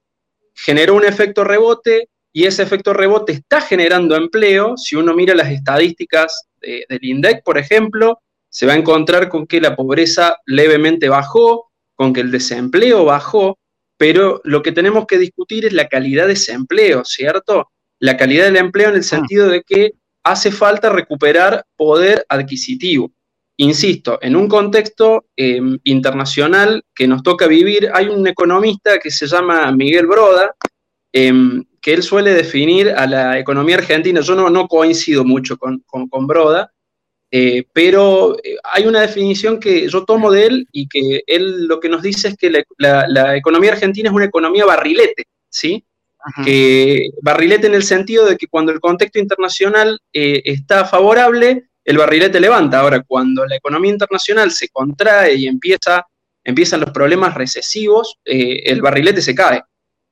generó un efecto rebote y ese efecto rebote está generando empleo. Si uno mira las estadísticas del INDEC, por ejemplo, se va a encontrar con que la pobreza levemente bajó, con que el desempleo bajó, pero lo que tenemos que discutir es la calidad de ese empleo, ¿cierto? La calidad del empleo en el sentido de que hace falta recuperar poder adquisitivo. Insisto, en un contexto em, internacional que nos toca vivir, hay un economista que se llama Miguel Broda, em, que él suele definir a la economía argentina, yo no, no coincido mucho con, con Broda, eh, pero eh, hay una definición que yo tomo de él y que él lo que nos dice es que la, economía argentina es una economía barrilete, ¿sí? Que barrilete en el sentido de que cuando el contexto internacional eh, está favorable, el barrilete levanta. Ahora, cuando la economía internacional se contrae y empieza, empiezan los problemas recesivos, el barrilete se cae.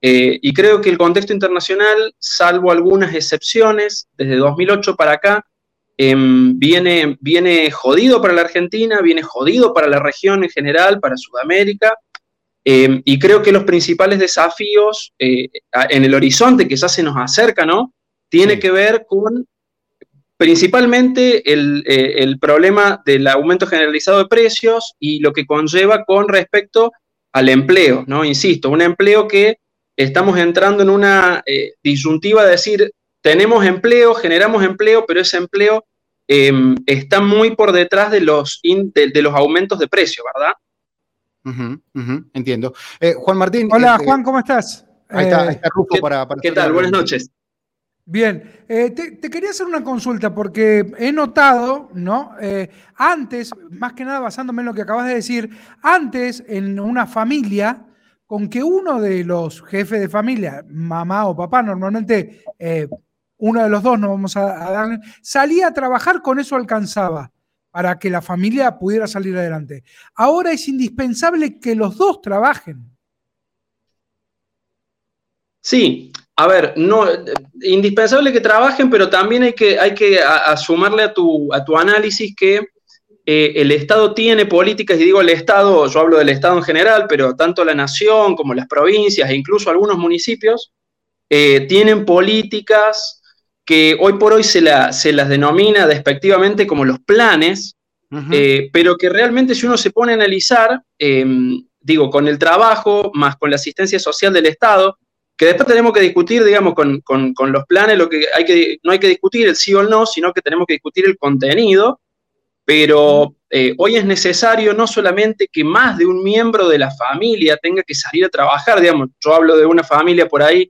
y creo que el contexto internacional, salvo algunas excepciones, desde 2008 para acá, Em, viene, viene jodido para la Argentina, viene jodido para la región en general, para Sudamérica, em, y creo que los principales desafíos eh, en el horizonte que ya se nos acerca, ¿no? Tiene que ver con principalmente el, eh, el, problema del aumento generalizado de precios y lo que conlleva con respecto al empleo, ¿no? Insisto, un empleo que estamos entrando en una eh, disyuntiva de decir, tenemos empleo, generamos empleo, pero ese empleo Em, está muy por detrás de los, de, los aumentos de precio, ¿verdad? Entiendo. Eh, Juan Martín. Hola, este, Juan, ¿cómo estás? Ahí está, eh, Rufo para, ¿Qué tal? Buenas noches. Bien, eh, te, quería hacer una consulta porque he notado, ¿no? antes, más que nada basándome en lo que acabas de decir, antes en una familia, con que uno de los jefes de familia, mamá o papá, normalmente uno de los dos, no vamos a, dar, salía a trabajar, con eso alcanzaba para que la familia pudiera salir adelante. Ahora es indispensable que los dos trabajen. Sí, a ver, no, indispensable que trabajen, pero también hay que, hay que asumarle a tu, a tu análisis que eh, el Estado tiene políticas, y digo el Estado, yo hablo del Estado en general, pero tanto la nación como las provincias e incluso algunos municipios eh, tienen políticas que hoy por hoy se, se las denomina despectivamente como los planes, eh, pero que realmente si uno se pone a analizar, em, digo, con el trabajo más con la asistencia social del Estado, que después tenemos que discutir, digamos, con, los planes, lo que hay que, no hay que discutir el sí o el no, sino que tenemos que discutir el contenido, pero eh, hoy es necesario no solamente que más de un miembro de la familia tenga que salir a trabajar, digamos, yo hablo de una familia por ahí,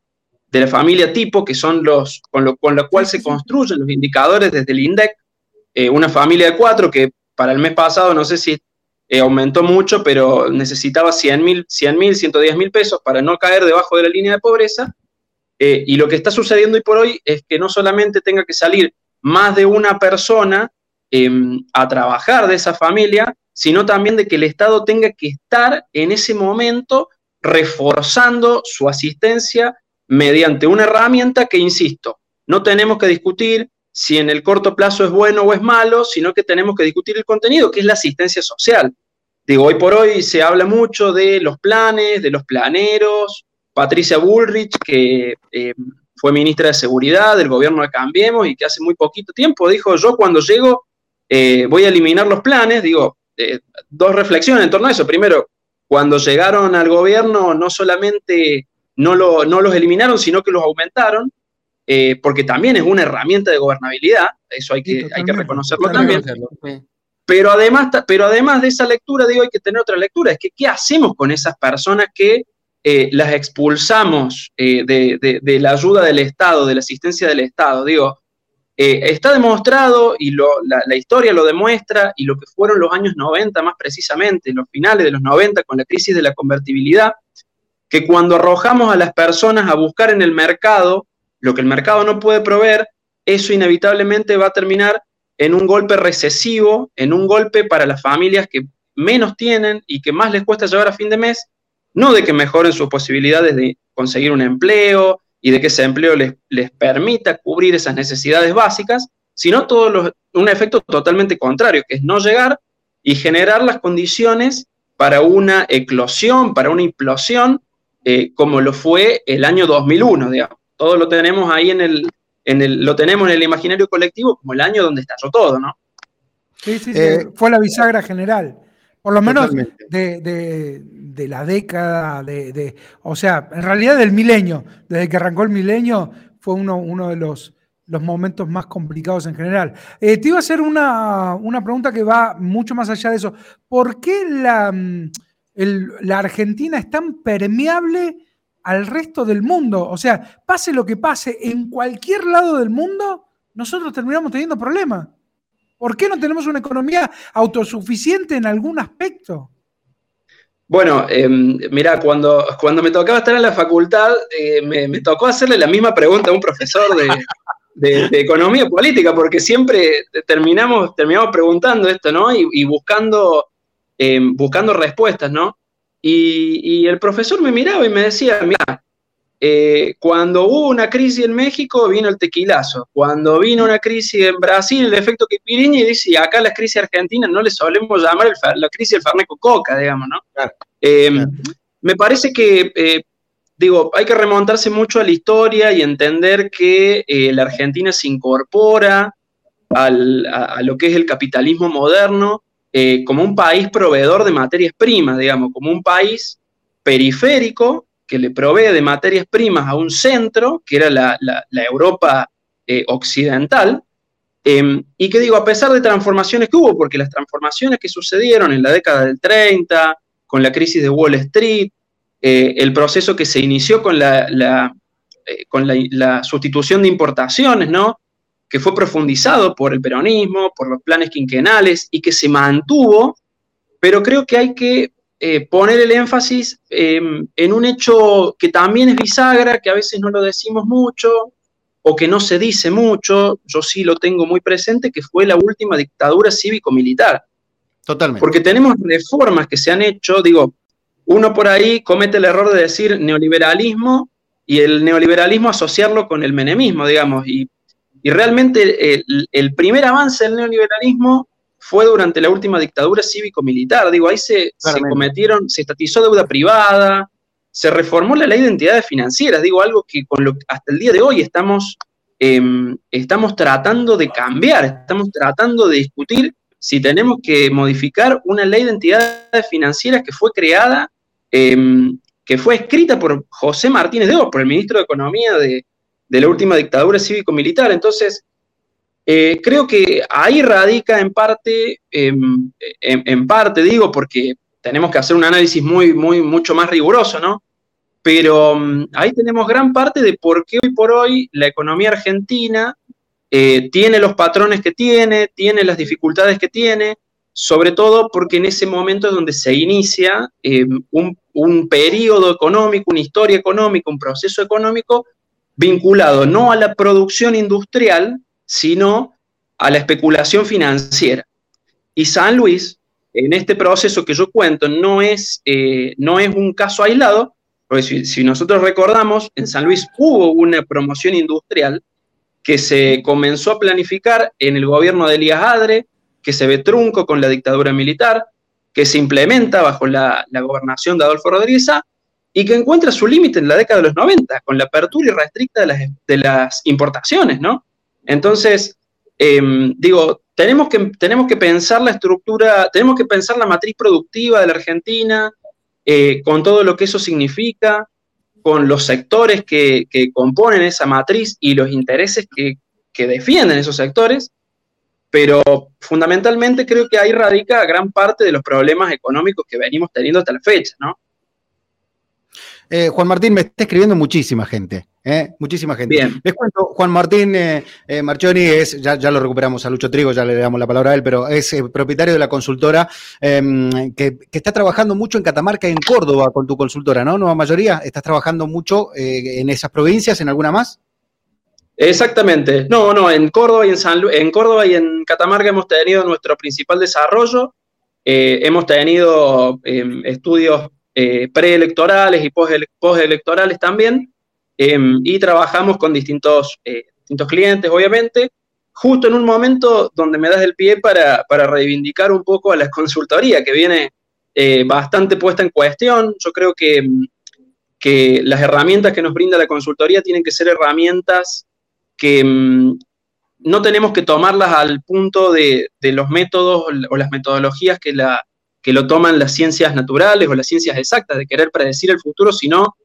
de la familia tipo, que son los con lo, con lo cual se construyen los indicadores desde el INDEC, eh, una familia de cuatro que para el mes pasado no sé si eh, aumentó mucho, pero necesitaba 100 mil, 100 mil, 110 mil pesos para no caer debajo de la línea de pobreza. y lo que está sucediendo hoy por hoy es que no solamente tenga que salir más de una persona Em, a trabajar de esa familia, sino también de que el Estado tenga que estar en ese momento reforzando su asistencia mediante una herramienta que, insisto, no tenemos que discutir si en el corto plazo es bueno o es malo, sino que tenemos que discutir el contenido, que es la asistencia social. Digo, hoy por hoy se habla mucho de los planes, de los planeros. Patricia Bullrich, que em, fue ministra de Seguridad del gobierno de Cambiemos y que hace muy poquito tiempo dijo, yo cuando llego eh, voy a eliminar los planes, digo, eh, dos reflexiones en torno a eso. Primero, cuando llegaron al gobierno no solamente no, no los eliminaron, sino que los aumentaron, eh, porque también es una herramienta de gobernabilidad, eso hay que, hay que reconocerlo también. Pero además, pero además de esa lectura, digo, hay que tener otra lectura, es que ¿qué hacemos con esas personas que las expulsamos de, de, la ayuda del Estado, de la asistencia del Estado? Digo, eh, está demostrado y la, historia lo demuestra y lo que fueron los años 90 más precisamente, los finales de los 90 con la crisis de la convertibilidad, que cuando arrojamos a las personas a buscar en el mercado lo que el mercado no puede proveer, eso inevitablemente va a terminar en un golpe recesivo, en un golpe para las familias que menos tienen y que más les cuesta llevar a fin de mes, no de que mejoren sus posibilidades de conseguir un empleo, y de que ese empleo les, les permita cubrir esas necesidades básicas, sino todo un efecto totalmente contrario, que es no llegar y generar las condiciones para una eclosión, para una implosión, eh, como lo fue el año 2001, digamos. Todo lo tenemos ahí en el, en el, lo tenemos en el imaginario colectivo como el año donde estalló todo, ¿no? Sí, sí, sí. Eh, fue la bisagra general. Por lo menos de, la década, de, o sea, en realidad del milenio, desde que arrancó el milenio, fue uno, uno de los, los momentos más complicados en general. Eh, te iba a hacer una, pregunta que va mucho más allá de eso. ¿Por qué la, la Argentina es tan permeable al resto del mundo? O sea, pase lo que pase, en cualquier lado del mundo, nosotros terminamos teniendo problemas. ¿Por qué no tenemos una economía autosuficiente en algún aspecto? Bueno, em, mira, cuando, cuando me tocaba estar en la facultad, eh, me, tocó hacerle la misma pregunta a un profesor de, economía política, porque siempre terminamos, terminamos preguntando esto, ¿no? Y, buscando, em, buscando respuestas, ¿no? Y, y, el profesor me miraba y me decía, mira, eh, cuando hubo una crisis en México, vino el tequilazo. Cuando vino una crisis en Brasil, el efecto que y dice, acá la crisis argentina no le solemos llamar la crisis del Ferneco Coca, digamos, ¿no? Em, me parece que, eh, digo, hay que remontarse mucho a la historia y entender que eh, la Argentina se incorpora a, a, lo que es el capitalismo moderno como un país proveedor de materias primas, digamos, como un país periférico que le provee de materias primas a un centro, que era la, Europa eh, occidental, em, y que digo, a pesar de transformaciones que hubo, porque las transformaciones que sucedieron en la década del 30, con la crisis de Wall Street, eh, el proceso que se inició con la, eh, con la, sustitución de importaciones, ¿no? Que fue profundizado por el peronismo, por los planes quinquenales y que se mantuvo, pero creo que hay que eh, poner el énfasis em, en un hecho que también es bisagra, que a veces no lo decimos mucho o que no se dice mucho, yo sí lo tengo muy presente, que fue la última dictadura cívico-militar. Totalmente. Porque tenemos reformas que se han hecho, digo, uno por ahí comete el error de decir neoliberalismo y el neoliberalismo asociarlo con el menemismo, digamos, y, realmente el, el, primer avance del neoliberalismo fue durante la última dictadura cívico-militar. Digo, ahí se, cometieron, se estatizó deuda privada, se reformó la ley de entidades financieras. Digo, algo que con lo, hasta el día de hoy estamos, em, estamos tratando de cambiar, estamos tratando de discutir si tenemos que modificar una ley de entidades financieras que fue creada, em, que fue escrita por José Martínez de Oz, por el ministro de Economía de, de la última dictadura cívico-militar. Entonces, Eh, creo que ahí radica en parte, em, en, parte digo, porque tenemos que hacer un análisis muy, muy, mucho más riguroso, ¿no? Pero mm, ahí tenemos gran parte de por qué hoy por hoy la economía argentina eh, tiene los patrones que tiene, tiene las dificultades que tiene, sobre todo porque en ese momento es donde se inicia em, un, un periodo económico, una historia económica, un proceso económico vinculado no a la producción industrial, sino a la especulación financiera. Y San Luis, en este proceso que yo cuento, no es, eh, no es un caso aislado, porque si, nosotros recordamos, en San Luis hubo una promoción industrial que se comenzó a planificar en el gobierno de Elías Adre, que se ve trunco con la dictadura militar, que se implementa bajo la, gobernación de Adolfo Rodríguez y que encuentra su límite en la década de los 90, con la apertura irrestricta de las, de las importaciones, ¿no? Entonces, em, digo, tenemos que, tenemos que pensar la estructura, tenemos que pensar la matriz productiva de la Argentina, eh, con todo lo que eso significa, con los sectores que, componen esa matriz y los intereses que, que, defienden esos sectores, pero fundamentalmente creo que ahí radica gran parte de los problemas económicos que venimos teniendo hasta la fecha, ¿no? Eh, Juan Martín, me está escribiendo muchísima gente. ¿eh? Muchísima gente. Bien. Les cuento, Juan Martín eh, Marchoni es, ya, ya, lo recuperamos a Lucho Trigo, ya le damos la palabra a él, pero es propietario de la consultora em, que, está trabajando mucho en Catamarca y en Córdoba con tu consultora, ¿no? Nueva mayoría. ¿Estás trabajando mucho en esas provincias, en alguna más? Exactamente. No, no, en Córdoba y en San en Córdoba y en Catamarca hemos tenido nuestro principal desarrollo. hemos tenido em, estudios eh, preelectorales y postelectorales también, em, y trabajamos con distintos, eh, distintos clientes, obviamente, justo en un momento donde me das el pie para, reivindicar un poco a la consultoría, que viene eh, bastante puesta en cuestión. Yo creo que, que las herramientas que nos brinda la consultoría tienen que ser herramientas que em, no tenemos que tomarlas al punto de, de, los métodos o las metodologías que la, que lo toman las ciencias naturales o las ciencias exactas, de querer predecir el futuro, sino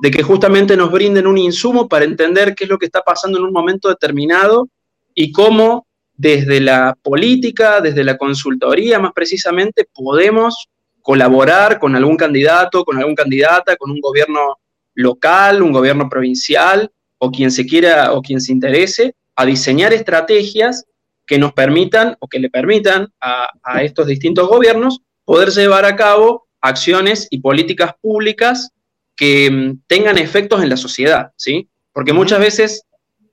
de que justamente nos brinden un insumo para entender qué es lo que está pasando en un momento determinado y cómo desde la política, desde la consultoría más precisamente, podemos colaborar con algún candidato, con algún candidata, con un gobierno local, un gobierno provincial o quien se quiera o quien se interese a diseñar estrategias que nos permitan o que le permitan a, estos distintos gobiernos poder llevar a cabo acciones y políticas públicas que mm, tengan efectos en la sociedad, ¿sí? Porque muchas veces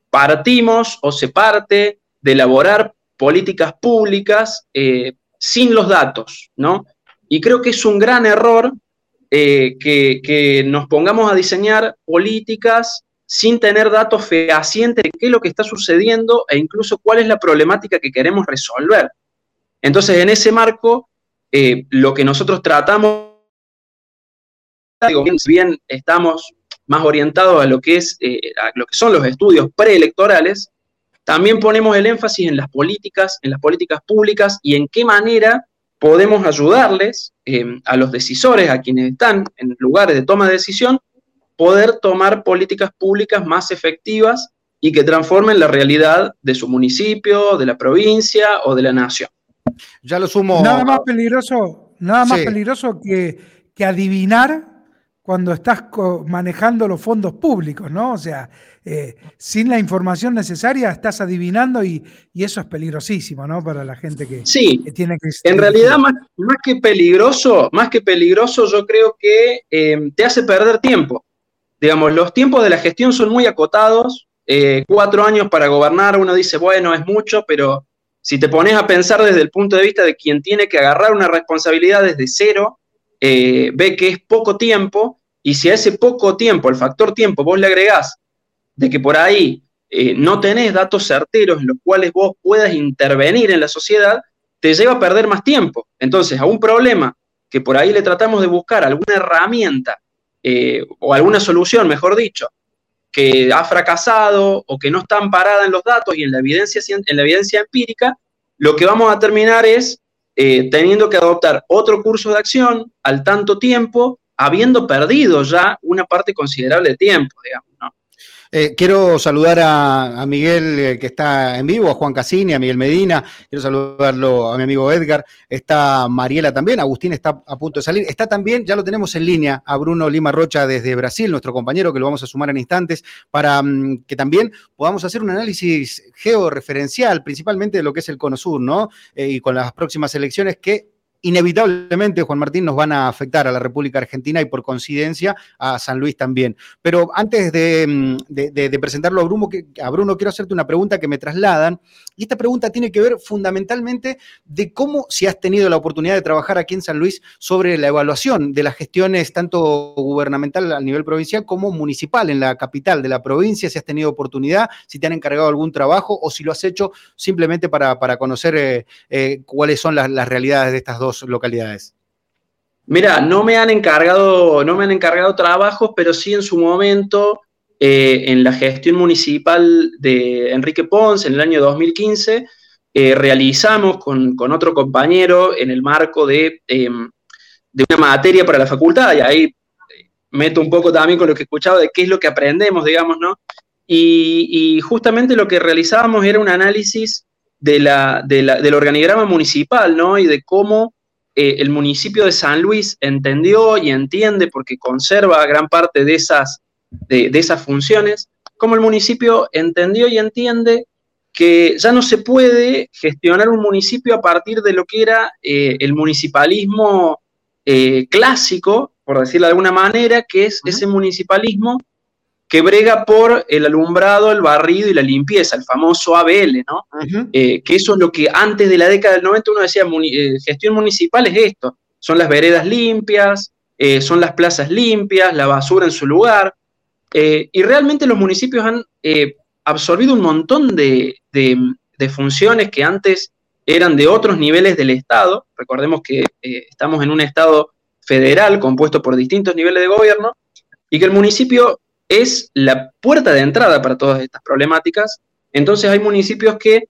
partimos o se parte de elaborar políticas públicas eh, sin los datos, ¿no? Y creo que es un gran error eh, que, que, nos pongamos a diseñar políticas sin tener datos fehacientes de qué es lo que está sucediendo e incluso cuál es la problemática que queremos resolver. Entonces, en ese marco, eh, lo que nosotros tratamos, digo, bien, bien estamos más orientados a lo que, es, eh, a lo que son los estudios preelectorales, también ponemos el énfasis en las políticas, en las políticas públicas y en qué manera podemos ayudarles eh, a los decisores, a quienes están en lugares de toma de decisión, poder tomar políticas públicas más efectivas y que transformen la realidad de su municipio, de la provincia o de la nación. Ya lo sumo. Nada más peligroso, nada más peligroso que, que, adivinar cuando estás manejando los fondos públicos, ¿no? O sea, eh, sin la información necesaria estás adivinando y, eso es peligrosísimo, ¿no? Para la gente que, sí, tiene que... En realidad, más, que peligroso, más que peligroso, yo creo que eh, te hace perder tiempo. Digamos, los tiempos de la gestión son muy acotados. Eh, cuatro años para gobernar, uno dice, bueno, es mucho, pero si te pones a pensar desde el punto de vista de quien tiene que agarrar una responsabilidad desde cero, eh, ve que es poco tiempo, y si a ese poco tiempo, el factor tiempo, vos le agregás de que por ahí eh, no tenés datos certeros en los cuales vos puedas intervenir en la sociedad, te lleva a perder más tiempo. Entonces, a un problema que por ahí le tratamos de buscar alguna herramienta eh, o alguna solución, mejor dicho, que ha fracasado o que no está amparada en los datos y en la evidencia, en la evidencia empírica, lo que vamos a terminar es eh, teniendo que adoptar otro curso de acción al tanto tiempo, habiendo perdido ya una parte considerable de tiempo, digamos. Eh, quiero saludar a, Miguel eh, que está en vivo, a Juan Cassini, a Miguel Medina, quiero saludarlo a mi amigo Edgar, está Mariela también, Agustín está a punto de salir, está también, ya lo tenemos en línea, a Bruno Lima Rocha desde Brasil, nuestro compañero que lo vamos a sumar en instantes, para mm, que también podamos hacer un análisis georreferencial, principalmente de lo que es el Cono Sur, ¿no? Eh, y con las próximas elecciones que inevitablemente, Juan Martín, nos van a afectar a la República Argentina y por coincidencia a San Luis también. Pero antes de, mm, presentarlo a Bruno, a Bruno, quiero hacerte una pregunta que me trasladan. Y esta pregunta tiene que ver fundamentalmente de cómo, si has tenido la oportunidad de trabajar aquí en San Luis, sobre la evaluación de las gestiones tanto gubernamental a nivel provincial como municipal en la capital de la provincia, si has tenido oportunidad, si te han encargado algún trabajo o si lo has hecho simplemente para, conocer eh, eh, cuáles son las realidades de estas dos localidades? Mira, no me han encargado, no me han encargado trabajos, pero sí en su momento, eh, en la gestión municipal de Enrique Pons, en el año 2015, eh, realizamos con, otro compañero en el marco de, em, de, una materia para la facultad, y ahí eh, meto un poco también con lo que he escuchado de qué es lo que aprendemos, digamos, ¿no? Y, justamente lo que realizábamos era un análisis del organigrama municipal, ¿no? Y de cómo eh, el municipio de San Luis entendió y entiende, porque conserva gran parte de esas, de, esas funciones, cómo el municipio entendió y entiende que ya no se puede gestionar un municipio a partir de lo que era eh, el municipalismo eh, clásico, por decirlo de alguna manera, que es ese municipalismo que brega por el alumbrado, el barrido y la limpieza, el famoso ABL, ¿no? Eh, que eso es lo que antes de la década del 90 uno decía, eh, gestión municipal es esto, son las veredas limpias, eh, son las plazas limpias, la basura en su lugar, y realmente los municipios han absorbido un montón de, de, funciones que antes eran de otros niveles del Estado, recordemos que estamos en un Estado federal compuesto por distintos niveles de gobierno, y que el municipio es la puerta de entrada para todas estas problemáticas. Entonces hay municipios que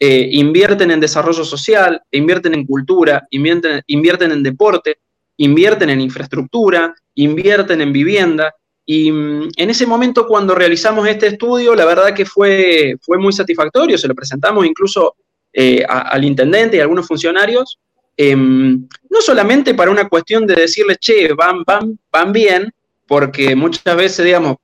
eh, invierten en desarrollo social, invierten en cultura, invierten, invierten en deporte, invierten en infraestructura, invierten en vivienda. Y mm, en ese momento cuando realizamos este estudio, la verdad que fue, fue muy satisfactorio, se lo presentamos incluso eh, al intendente y a algunos funcionarios, em, no solamente para una cuestión de decirles, che, van, van, van bien, porque muchas veces, digamos,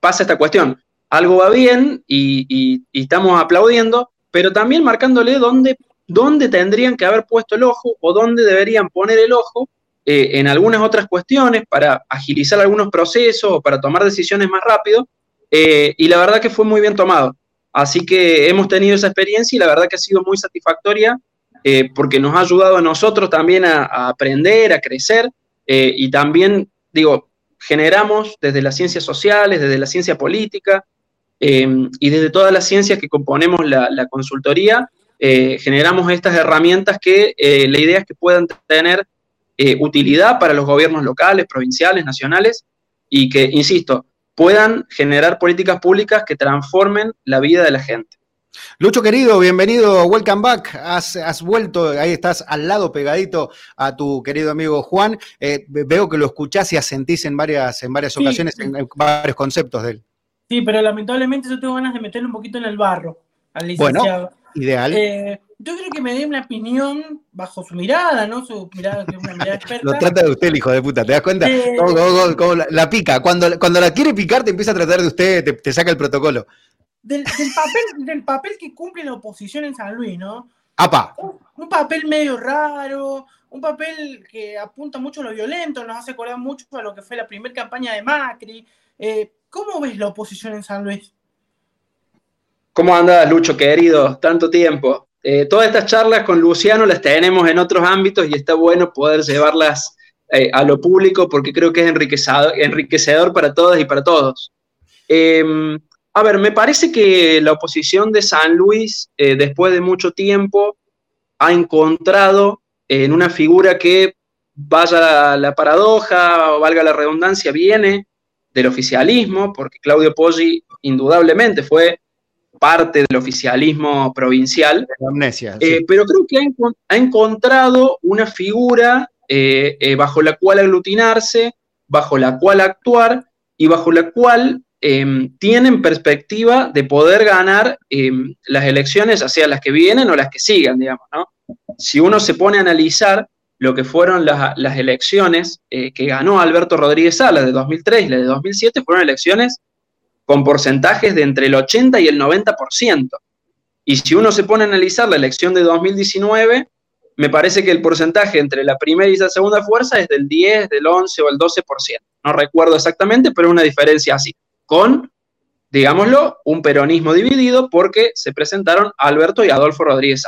pasa esta cuestión, algo va bien y, estamos aplaudiendo, pero también marcándole dónde, dónde, tendrían que haber puesto el ojo o dónde deberían poner el ojo eh, en algunas otras cuestiones para agilizar algunos procesos o para tomar decisiones más rápido. Eh, y la verdad que fue muy bien tomado. Así que hemos tenido esa experiencia y la verdad que ha sido muy satisfactoria eh, porque nos ha ayudado a nosotros también a, a aprender, a crecer y también, digo, generamos desde las ciencias sociales, desde la ciencia política em, y desde todas las ciencias que componemos la, consultoría, eh, generamos estas herramientas que eh, la idea es que puedan tener eh, utilidad para los gobiernos locales, provinciales, nacionales y que, insisto, puedan generar políticas públicas que transformen la vida de la gente. Lucho querido, bienvenido, welcome back. Has, vuelto, ahí estás al lado pegadito a tu querido amigo Juan. Eh, veo que lo escuchás y asentís en varias, en varias ocasiones, en, varios conceptos de él. Sí, pero lamentablemente yo tengo ganas de meterle un poquito en el barro al licenciado. Bueno, ideal. Eh, yo creo que me dé una opinión bajo su mirada, ¿no? Su mirada, una mirada experta. Lo trata de usted, el hijo de puta, ¿te das cuenta? Como, la, pica. Cuando, cuando la quiere picar, te empieza a tratar de usted, te saca el protocolo del, papel, del papel que cumple la oposición en San Luis, ¿no? ¡Apa! Un, papel medio raro, un papel que apunta mucho a lo violento, nos hace acordar mucho a lo que fue la primera campaña de Macri. Eh, ¿Cómo ves la oposición en San Luis? ¿Cómo andas, Lucho, querido? Tanto tiempo. Eh, todas estas charlas con Luciano las tenemos en otros ámbitos y está bueno poder llevarlas eh, a lo público porque creo que es enriquecedor, enriquecedor para todas y para todos. Eh, a ver, me parece que la oposición de San Luis, eh, después de mucho tiempo, ha encontrado en una figura que, vaya la, paradoja o valga la redundancia, viene del oficialismo, porque Claudio Poggi indudablemente fue parte del oficialismo provincial. amnesia, eh, pero creo que ha, encontrado una figura eh, bajo la cual aglutinarse, bajo la cual actuar y bajo la cual em, tienen perspectiva de poder ganar em, las elecciones, hacia las que vienen o las que sigan, digamos, ¿no? Si uno se pone a analizar lo que fueron las elecciones eh, que ganó Alberto Rodríguez Sala de 2003 y la de 2007, fueron elecciones con porcentajes de entre el 80 y el 90%. Y si uno se pone a analizar la elección de 2019, me parece que el porcentaje entre la primera y la segunda fuerza es del 10, del 11 o el 12%. No recuerdo exactamente, pero una diferencia así. Con, digámoslo, un peronismo dividido porque se presentaron Alberto y Adolfo Rodríguez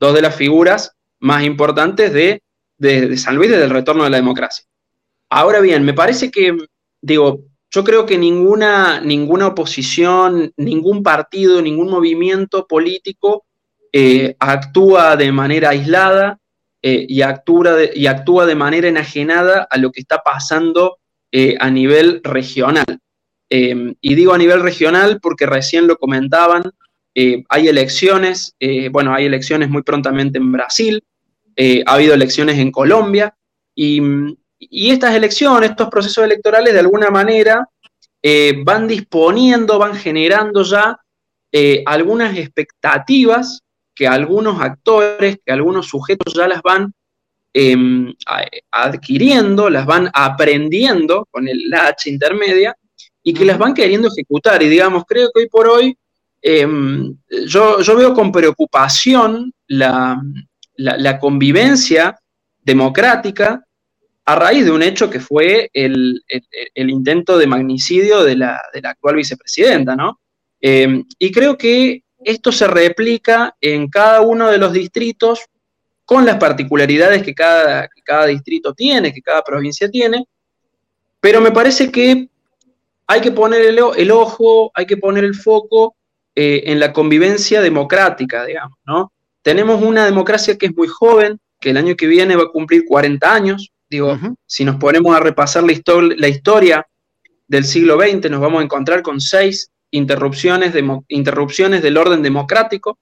dos de las figuras más importantes de, San Luis desde el retorno de la democracia. Ahora bien, me parece que, digo, yo creo que ninguna, ninguna oposición, ningún partido, ningún movimiento político eh, actúa de manera aislada eh, y, actúa de, y, actúa de, manera enajenada a lo que está pasando eh, a nivel regional. Y digo a nivel regional porque recién lo comentaban, hay elecciones, bueno, hay elecciones muy prontamente en Brasil, ha habido elecciones en Colombia, y, y, estas elecciones, estos procesos electorales, de alguna manera van disponiendo, van generando ya algunas expectativas que algunos actores, que algunos sujetos ya las van em, adquiriendo, las van aprendiendo con el, la H intermedia y que las van queriendo ejecutar. Y digamos, creo que hoy por hoy em, yo, veo con preocupación la, convivencia democrática a raíz de un hecho que fue el, intento de magnicidio de la, actual vicepresidenta, ¿no? Em, y creo que esto se replica en cada uno de los distritos con las particularidades que cada, cada distrito tiene, que cada provincia tiene, pero me parece que hay que poner el, ojo, hay que poner el foco eh, en la convivencia democrática, digamos, ¿no? Tenemos una democracia que es muy joven, que el año que viene va a cumplir 40 años. Digo, si nos ponemos a repasar la, la historia del siglo XX, nos vamos a encontrar con seis interrupciones, interrupciones del orden democrático.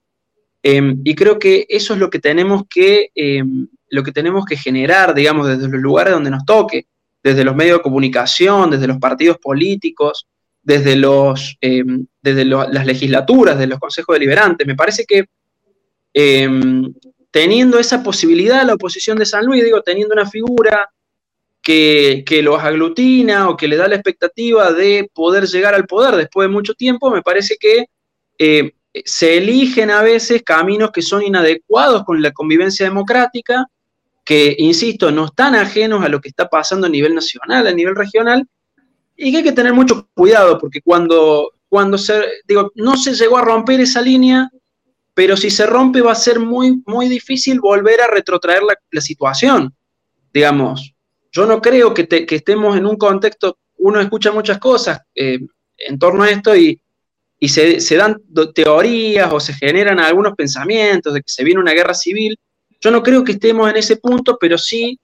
Em, y creo que eso es lo que tenemos que, em, lo que tenemos que generar, digamos, desde los lugares donde nos toque, desde los medios de comunicación, desde los partidos políticos, desde, los, em, desde las legislaturas, de los consejos deliberantes. Me parece que teniendo esa posibilidad, la oposición de San Luis, digo, teniendo una figura que, los aglutina o que le da la expectativa de poder llegar al poder después de mucho tiempo, me parece que eh, se eligen a veces caminos que son inadecuados con la convivencia democrática, que, insisto, no están ajenos a lo que está pasando a nivel nacional, a nivel regional, y que hay que tener mucho cuidado, porque cuando, cuando se, digo, no se llegó a romper esa línea, pero si se rompe va a ser muy, muy difícil volver a retrotraer la, situación. Digamos, yo no creo que, estemos en un contexto, uno escucha muchas cosas eh, en torno a esto y, se, dan teorías o se generan algunos pensamientos de que se viene una guerra civil. Yo no creo que estemos en ese punto, pero sí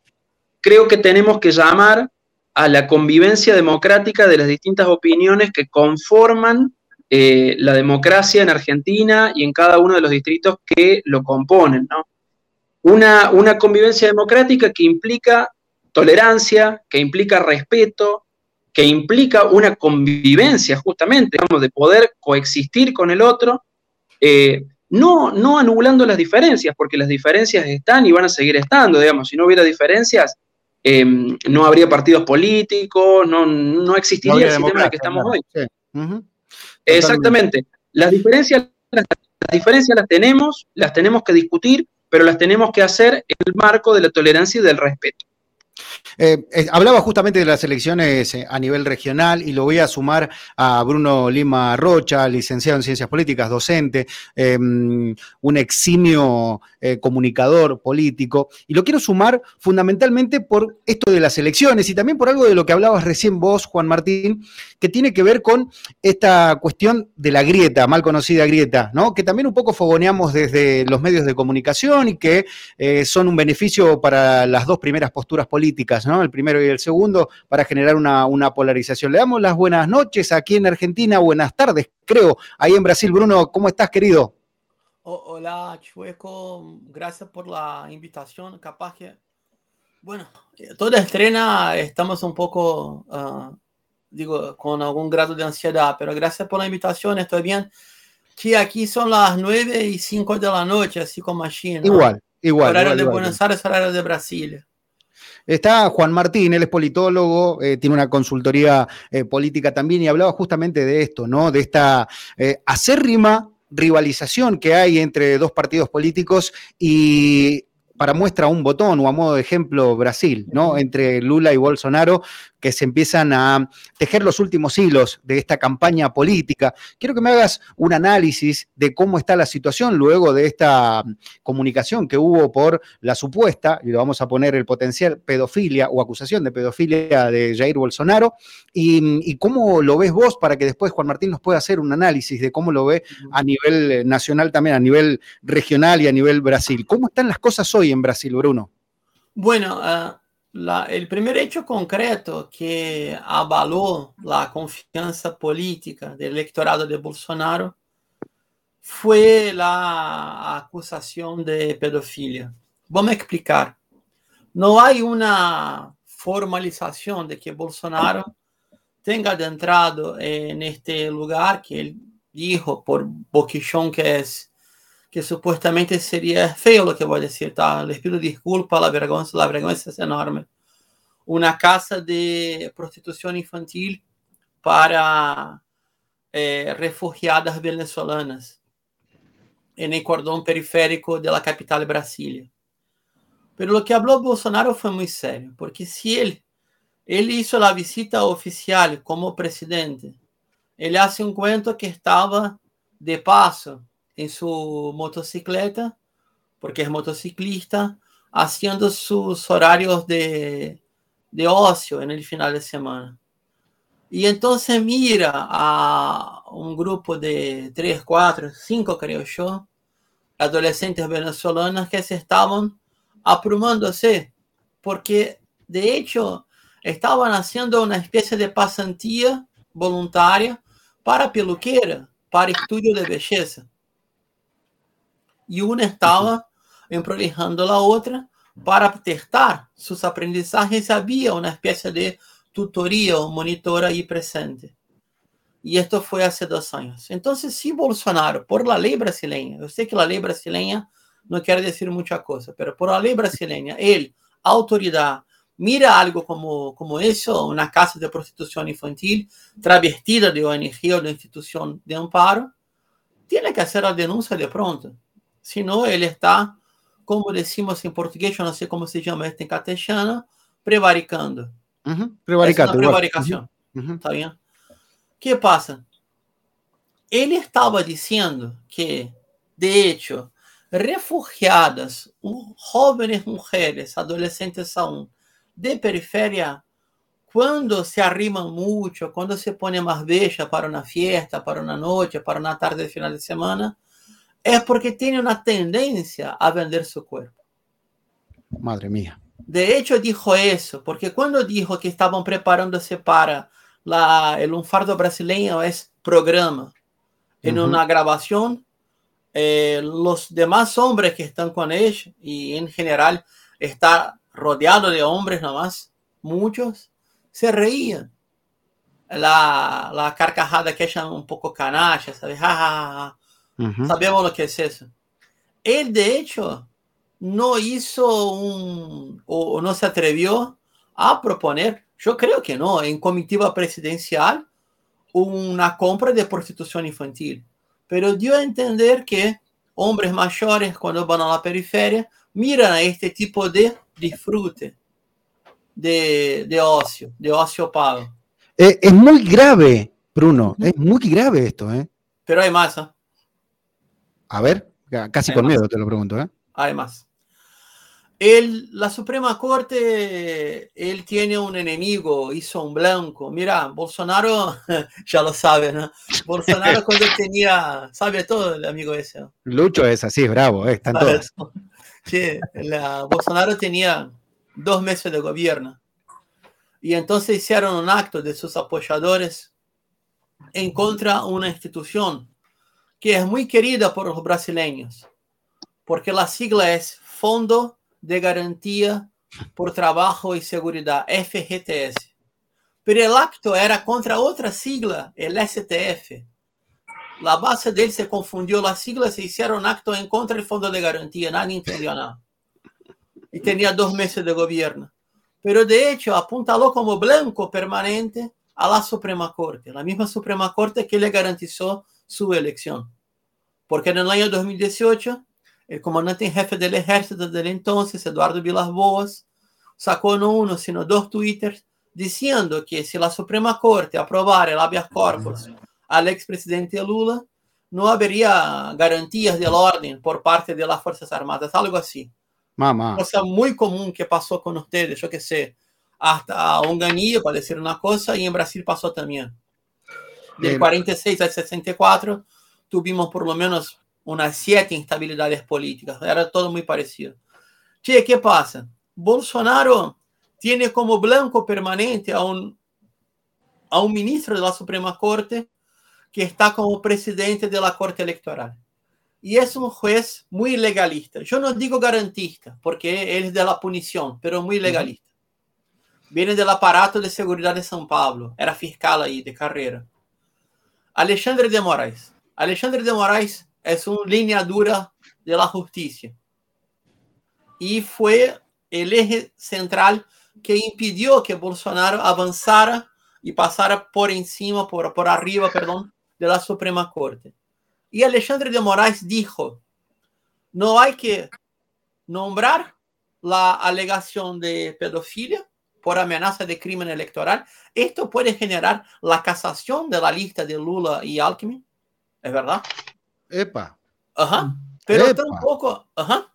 creo que tenemos que llamar a la convivencia democrática de las distintas opiniones que conforman eh, la democracia en Argentina y en cada uno de los distritos que lo componen. Una, una convivencia democrática que implica tolerancia, que implica respeto, que implica una convivencia justamente, digamos, de poder coexistir con el otro, eh, no, no anulando las diferencias, porque las diferencias están y van a seguir estando, digamos, si no hubiera diferencias, em, no habría partidos políticos, no, no existiría el sistema en el que estamos hoy. Exactamente. Las diferencias, las diferencias las tenemos, las tenemos que discutir, pero las tenemos que hacer en el marco de la tolerancia y del respeto. Eh, eh, hablaba justamente de las elecciones eh, a nivel regional y lo voy a sumar a Bruno Lima Rocha, licenciado en Ciencias Políticas, docente, em, un eximio comunicador político. Y lo quiero sumar fundamentalmente por esto de las elecciones y también por algo de lo que hablabas recién vos, Juan Martín, que tiene que ver con esta cuestión de la grieta, mal conocida grieta, ¿no? Que también un poco fogoneamos desde los medios de comunicación y que son un beneficio para las dos primeras posturas políticas el primero y el segundo, para generar una, polarización. Le damos las buenas noches aquí en Argentina, buenas tardes, creo. Ahí en Brasil, Bruno, ¿cómo estás, querido? Hola, Chueco, gracias por la invitación. Capaz que, bueno, toda estrena estamos un poco uh, digo, con algún grado de ansiedad, pero gracias por la invitación, estoy bien. Que aquí son las 9 y 5 de la noche, así como China. Igual, igual. Horario igual, de igual. Buenos Aires, horario de Brasilia. Está Juan Martín, él es politólogo, eh, tiene una consultoría eh, política también y hablaba justamente de esto, ¿no? De esta eh, acérrima rivalización que hay entre dos partidos políticos y para muestra un botón o a modo de ejemplo Brasil, ¿no? Entre Lula y Bolsonaro, que se empiezan a tejer los últimos hilos de esta campaña política. Quiero que me hagas un análisis de cómo está la situación luego de esta comunicación que hubo por la supuesta, y lo vamos a poner el potencial pedofilia o acusación de pedofilia de Jair Bolsonaro, y, y cómo lo ves vos para que después Juan Martín nos pueda hacer un análisis de cómo lo ve a nivel eh, nacional también, a nivel regional y a nivel Brasil. ¿Cómo están las cosas hoy en Brasil, Bruno? Bueno, uh, la, el primer hecho concreto que avaló la confianza política del electorado de Bolsonaro fue la acusación de pedofilia. Vamos a explicar. No hay una formalización de que Bolsonaro tenga adentrado en este lugar que él dijo por boquichón que es que supuestamente sería feo lo que voy a decir, tá? les pido disculpas, la vergüenza, la vergüenza es enorme. Una casa de prostitución infantil para eh, refugiadas venezolanas en el cordón periférico de la capital de Brasilia. Pero lo que habló Bolsonaro fue muy serio, porque si él, él hizo la visita oficial como presidente, él hace un cuento que estaba de paso en su motocicleta, porque es motociclista, haciendo sus horarios de, de ocio en el final de semana. Y entonces mira a un grupo de tres, cuatro, cinco, creo yo, adolescentes venezolanas que se estaban aprumándose, porque de hecho estaban haciendo una especie de pasantía voluntaria para peluquera, para estudio de belleza. Y una estaba emprolijando la otra para testar sus aprendizajes. Había una especie de tutoría o monitora ahí presente. Y esto fue hace dos años. Entonces, si Bolsonaro, por la ley brasileña, yo sé que la ley brasileña no quiere decir mucha cosa, pero por la ley brasileña, él, autoridad, mira algo como, como eso, una casa de prostitución infantil travestida de ONG o de institución de amparo, tiene que hacer la denuncia de pronto. Si no, él está, como decimos en portugués, yo no sé cómo se llama esto en castellano, prevaricando. Uh -huh. Es una prevaricación. Uh -huh. ¿Está bien? ¿Qué pasa? Él estaba diciendo que, de hecho, refugiadas, jóvenes mujeres, adolescentes aún, de periferia, cuando se arriman mucho, cuando se pone más bella para una fiesta, para una noche, para una tarde de final de semana, es porque tiene una tendencia a vender su cuerpo. Madre mía. De hecho, dijo eso, porque cuando dijo que estaban preparándose para la, el lunfardo brasileño es programa, en uh -huh. una grabación, eh, los demás hombres que están con ellos, y en general está rodeado de hombres nomás, muchos, se reían. La, la carcajada que echan un poco canalla, ¿sabes? Ja, ja, ja. Uh -huh. Sabemos lo que es eso. Él, de hecho, no hizo un, o no se atrevió a proponer, yo creo que no, en comitiva presidencial, una compra de prostitución infantil. Pero dio a entender que hombres mayores, cuando van a la periferia, miran a este tipo de disfrute, de, de ocio, de ocio pago. Eh, es muy grave, Bruno, es muy grave esto, ¿eh? Pero hay más. A ver, casi hay con miedo te lo pregunto, ¿eh? Hay más. El, la Suprema Corte, él tiene un enemigo, hizo un blanco. Mira, Bolsonaro, ya lo sabe, ¿no? Bolsonaro cuando tenía, sabe todo el amigo ese. Lucho es así, es bravo, ¿eh? están todos. Sí, la, Bolsonaro tenía dos meses de gobierno. Y entonces hicieron un acto de sus apoyadores en contra de una institución que es muy querida por los brasileños, porque la sigla es Fondo de Garantía por Trabajo y Seguridad, FGTS. acto era contra otra sigla, el STF. La base de él se confundió, las siglas se hicieron acto en contra del Fondo de Garantía, nadie entendió nada. Y tenía dos meses de gobierno. Pero de hecho apuntaló como blanco permanente a la Suprema Corte, la misma Suprema Corte que le garantizó su elección. Porque en el año 2018, el comandante en jefe del ejército del entonces, Eduardo Vilas Boas, sacó no uno, sino dos twitters diciendo que si la Suprema Corte aprobara el habeas corpus al expresidente Lula, no habría garantías del orden por parte de las Fuerzas Armadas, algo así. Mamá. Cosa muy común que pasó con ustedes, yo que sé, hasta Onganillo, para decir una cosa, y en Brasil pasó también. Del Bien. 46 al 64 tuvimos por lo menos unas siete instabilidades políticas, era todo muy parecido. Che, ¿qué pasa? Bolsonaro tiene como blanco permanente a un, a un ministro de la Suprema Corte que está como presidente de la Corte Electoral. Y es un juez muy legalista. Yo no digo garantista, porque él es de la punición, pero muy legalista. Viene del aparato de seguridad de São Paulo. Era fiscal ahí de carrera. Alexandre de Moraes. Alexandre de Moraes es una línea dura de la justicia. Y fue el eje central que impidió que Bolsonaro avanzara y pasara por encima, por, por arriba, perdón, de la Suprema Corte. Y Alexandre de Moraes dijo, no hay que nombrar la alegación de pedofilia por amenaza de crimen electoral. Esto puede generar la casación de la lista de Lula y Alckmin. ¿Es verdad? Epa. Ajá. Pero Epa. tampoco, ajá.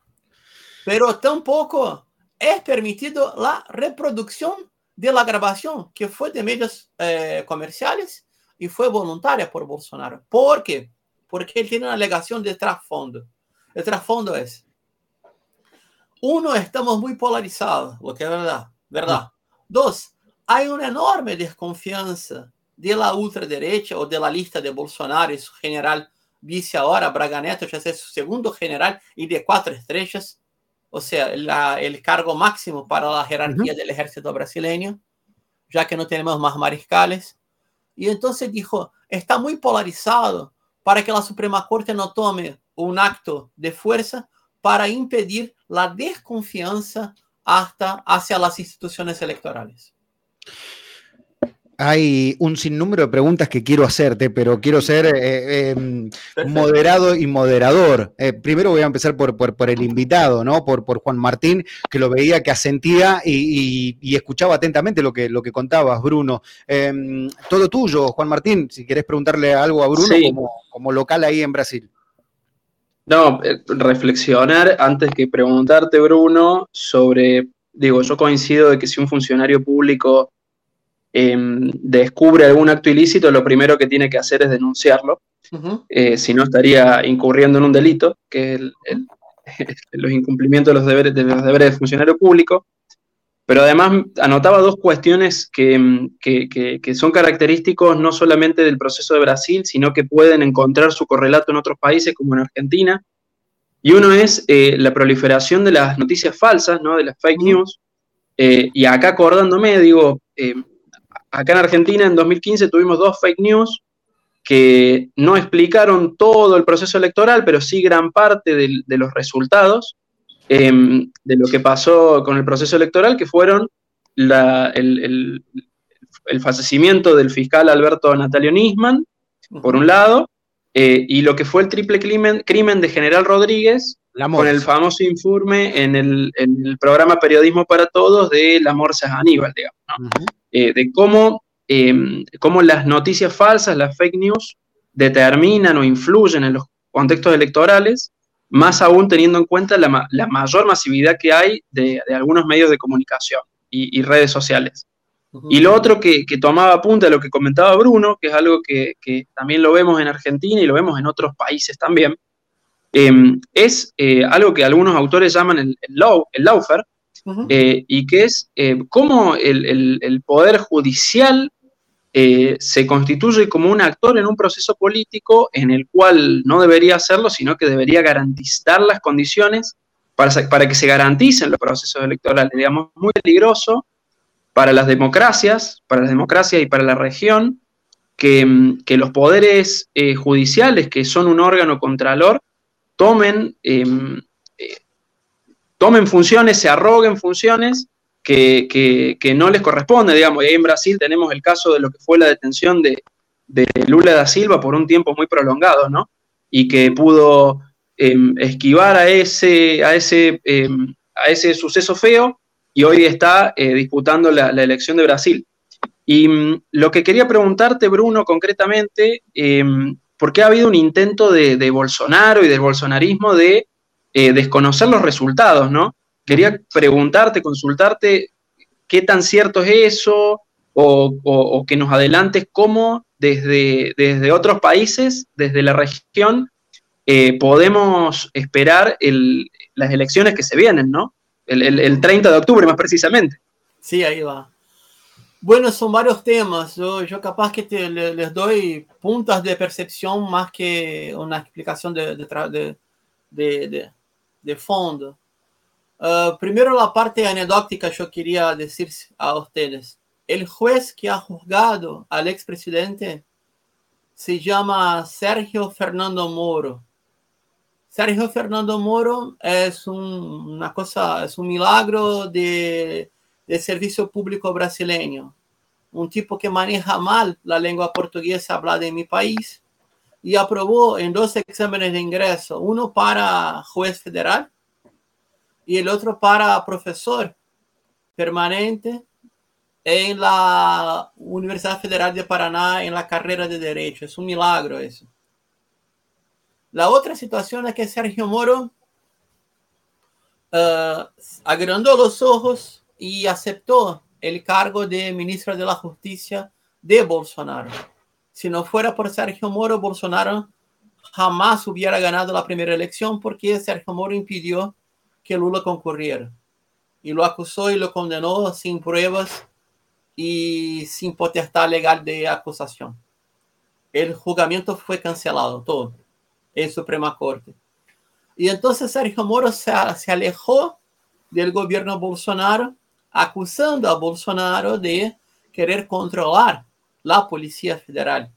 Pero tampoco es permitido la reproducción de la grabación que fue de medios eh, comerciales y fue voluntaria por Bolsonaro. ¿Por qué? Porque él tiene una alegación de trasfondo. El trasfondo es, uno, estamos muy polarizados, lo que es verdad, ¿verdad? Dos, hay una enorme desconfianza de la ultraderecha o de la lista de Bolsonaro y su general vice ahora, Braga Neto, ya es su segundo general y de cuatro estrellas, o sea, la- el cargo máximo para la jerarquía del ejército brasileño, ya que no tenemos más mariscales. Y entonces dijo, está muy polarizado para que la Suprema Corte no tome un acto de fuerza para impedir la desconfianza hasta hacia las instituciones electorales. Hay un sinnúmero de preguntas que quiero hacerte, pero quiero ser eh, eh, Perfecto. moderado y moderador. Eh, primero voy a empezar por, por, por el invitado, ¿no? Por, por Juan Martín, que lo veía, que asentía y, y- y escuchaba atentamente lo que, lo que contabas, Bruno. Eh, todo tuyo, Juan Martín, si querés preguntarle algo a Bruno Sí. como, como local ahí en Brasil. No, eh, reflexionar antes que preguntarte, Bruno, sobre, digo, yo coincido de que si un funcionario público em, descubre algún acto ilícito, lo primero que tiene que hacer es denunciarlo, eh, si no estaría incurriendo en un delito, que es el- el- los incumplimientos de los deberes de los deberes del funcionario público. Pero además anotaba dos cuestiones que, mm, que- que- que son característicos no solamente del proceso de Brasil, sino que pueden encontrar su correlato en otros países como en Argentina. Y uno es eh, la proliferación de las noticias falsas, ¿no? de las fake news. Eh, y acá acordándome, digo, eh, acá en Argentina en 2015 tuvimos dos fake news que no explicaron todo el proceso electoral, pero sí gran parte de los resultados eh, de lo que pasó con el proceso electoral, que fueron la- el, el- el fallecimiento del fiscal Alberto Natalio Nisman, por un lado, eh, y lo que fue el triple crimen, crimen de General Rodríguez, con el famoso informe en el, en el programa Periodismo para Todos de la Morsa Aníbal, digamos. Eh, de cómo, eh, cómo las noticias falsas, las fake news, determinan o influyen en los contextos electorales, más aún teniendo en cuenta la, la mayor masividad que hay de, de algunos medios de comunicación y, y redes sociales. Y lo otro que, que tomaba apunte a lo que comentaba Bruno, que es algo que, que también lo vemos en Argentina y lo vemos en otros países también, eh, es eh, algo que algunos autores llaman el, el, law- el lawfare, Ujú. eh, y que es eh, cómo el, el- el poder judicial eh, se constituye como un actor en un proceso político en el cual no debería hacerlo, sino que debería garantizar las condiciones para, para que se garanticen los procesos electorales. Digamos, muy peligroso para las democracias, para las democracias y para la región, que, mm, los poderes eh, judiciales, que son un órgano contralor, tomen, em, eh, tomen funciones, se arroguen funciones que, no les corresponden, digamos. Y en Brasil tenemos el caso de lo que fue la detención de, Lula da Silva por un tiempo muy prolongado, ¿no? Y que pudo em, esquivar a ese, a, ese, em, a ese suceso feo y hoy está eh, disputando la, elección de Brasil. Y mm, lo que quería preguntarte, Bruno, concretamente, eh, ¿por qué ha habido un intento de, Bolsonaro y del bolsonarismo de eh, desconocer los resultados, ¿no? Quería preguntarte, consultarte qué tan cierto es eso o, que nos adelantes cómo desde, desde, otros países, desde la región, podemos esperar las elecciones que se vienen, ¿no? el, 30 de octubre más precisamente. Sí, ahí va. Bueno, son varios temas. Yo, yo capaz que te, les doy puntas de percepción más que una explicación de, de, de, de fondo. Uh, primero la parte anecdótica yo quería decir a ustedes. El juez que ha juzgado al expresidente se llama Sergio Fernando Moro. Sergio Fernando Moro es un, una cosa, es un milagro de servicio público brasileño. Un tipo que maneja mal la lengua portuguesa hablada en mi país y aprobó en dos exámenes de ingreso, uno para juez federal y el otro para profesor permanente en la Universidad Federal de Paraná en la carrera de Derecho. Es un milagro eso. La otra situación es que Sergio Moro uh, agrandó los ojos y aceptó el cargo de ministro de la Justicia de Bolsonaro. Si no fuera por Sergio Moro, Bolsonaro jamás hubiera ganado la primera elección porque Sergio Moro impidió que Lula concurriera. Y lo acusó y lo condenó sin pruebas y sin potestad legal de acusación. El juzgamiento fue cancelado, todo en Suprema Corte. Y entonces Sergio Moro se, se alejó del gobierno Bolsonaro, acusando a Bolsonaro de querer controlar la Policía Federal.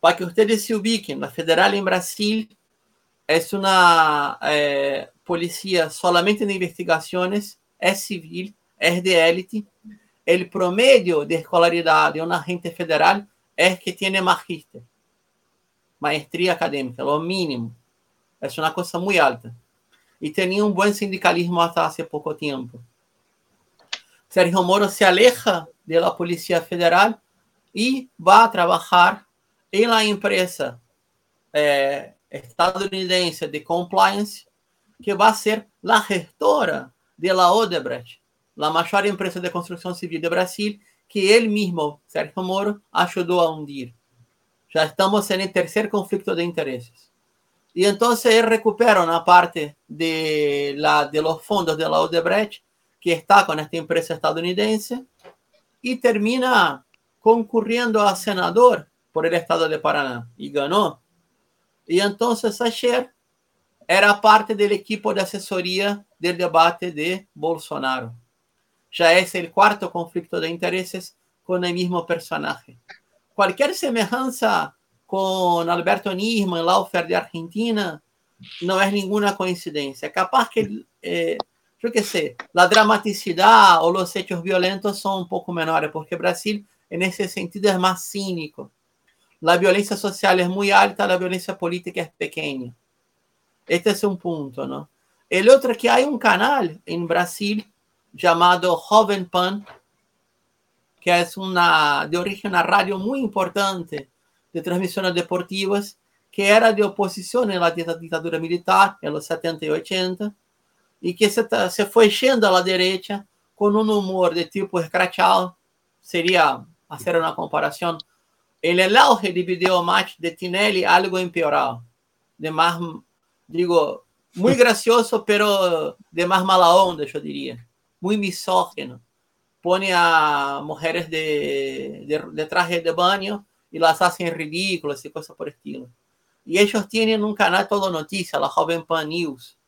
Para que ustedes se ubiquen, la Federal en Brasil es una eh, policía solamente de investigaciones, es civil, es de élite. El promedio de escolaridad de un agente federal es que tiene magíster maestría académica, lo mínimo. Es una cosa muy alta. Y tenía un buen sindicalismo hasta hace poco tiempo. Sergio Moro se aleja de la Policía Federal y va a trabajar en la empresa eh, estadounidense de compliance, que va a ser la gestora de la Odebrecht, la mayor empresa de construcción civil de Brasil, que él mismo, Sergio Moro, ayudó a hundir. Ya estamos en el tercer conflicto de intereses. Y entonces él recupera una parte de, la, de los fondos de la Odebrecht que está con esta empresa estadounidense y termina concurriendo a senador por el estado de Paraná y ganó. Y entonces ayer era parte del equipo de asesoría del debate de Bolsonaro. Ya es el cuarto conflicto de intereses con el mismo personaje cualquier semejanza con Alberto Nisman, Laufer de Argentina, no es ninguna coincidencia. Capaz que, eh, yo qué sé, la dramaticidad o los hechos violentos son un poco menores, porque Brasil en ese sentido es más cínico. La violencia social es muy alta, la violencia política es pequeña. Este es un punto, ¿no? El otro es que hay un canal en Brasil llamado Joven Pan, que es una de origen a radio muy importante de transmisiones deportivas, que era de oposición en la dictadura militar en los 70 y 80, y que se, se fue yendo a la derecha con un humor de tipo escrachado, sería hacer una comparación, el auge de video match de Tinelli, algo empeorado, de más, digo, muy gracioso, pero de más mala onda, yo diría, muy misógino pone a mujeres de, de, traje de baño y las hacen ridículas y cosas por estilo. Y ellos tienen un canal todo noticia, la Joven Pan News.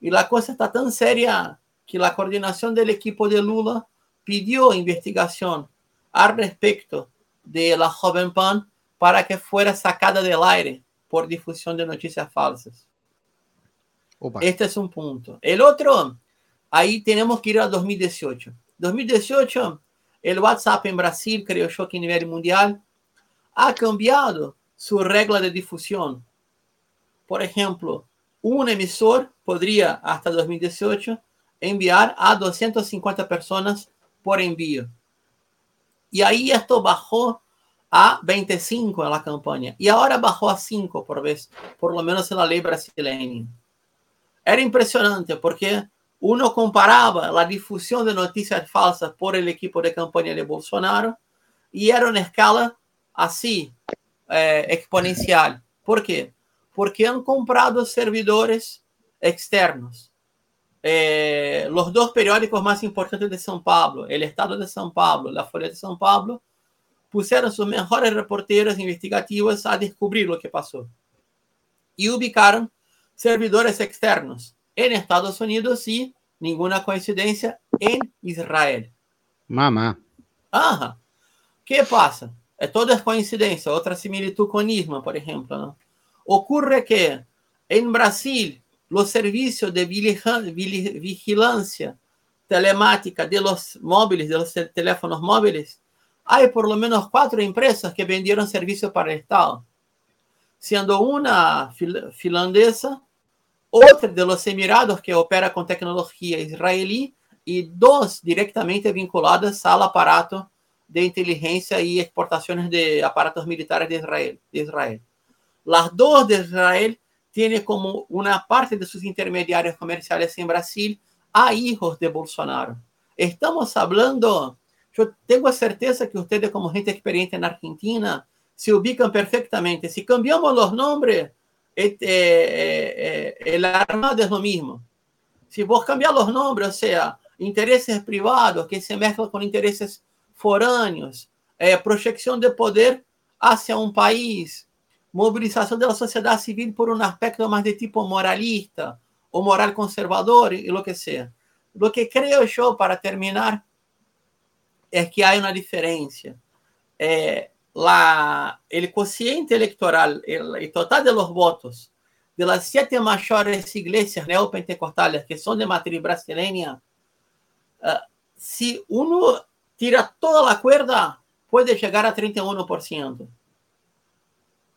Y la cosa está tan seria que la coordinación del equipo de Lula pidió investigación al respecto de la joven Pan para que fuera sacada del aire por difusión de noticias falsas. Opa. Este es un punto. El otro, ahí tenemos que ir a 2018. 2018, el WhatsApp en Brasil, creo yo que a nivel mundial, ha cambiado su regla de difusión. Por ejemplo, un emisor podría hasta 2018 enviar a 250 personas por envío. Y ahí esto bajó a 25 en la campaña. Y ahora bajó a 5 por vez, por lo menos en la ley brasileña. Era impresionante porque uno comparaba la difusión de noticias falsas por el equipo de campaña de Bolsonaro y era una escala así, eh, exponencial. ¿Por qué? Porque han comprado servidores externos. Eh, los dos periódicos más importantes de São Paulo, el Estado de São Paulo, la Folha de São Paulo, pusieron sus mejores reporteros investigativos a descubrir lo que pasó. Y ubicaron servidores externos en Estados Unidos y, ninguna coincidencia, en Israel. Mamá. Ajá. ¿Qué pasa? É toda coincidência, outra similitud com ISMA, por exemplo. Né? Ocorre que em Brasil, os serviços de vigilância telemática de los móviles, de los teléfonos móviles, há por lo menos quatro empresas que venderam serviço para o Estado, sendo uma finlandesa, outra de los Emirados, que opera com tecnologia israelí, e duas diretamente vinculadas ao aparato de inteligencia y exportaciones de aparatos militares de Israel. De Israel. Las de Israel tienen como una parte de sus intermediarios comerciales en Brasil a hijos de Bolsonaro. Estamos hablando, yo tengo certeza que ustedes como gente experiente en Argentina se ubican perfectamente. Si cambiamos los nombres, este, eh, eh, el armado es lo mismo. Si vos cambias los nombres, o sea, intereses privados que se mezclan con intereses forâneos, é, projeção de poder hacia um país, mobilização da sociedade civil por um aspecto mais de tipo moralista ou moral conservador e lo que seja. Lo que creio eu, para terminar, é que há uma diferença. La, el cociente electoral, el, total de los votos de las siete mayores iglesias neopentecostales que son de matriz brasileña, uh, si uno tira toda la cuerda, puede llegar a 31%.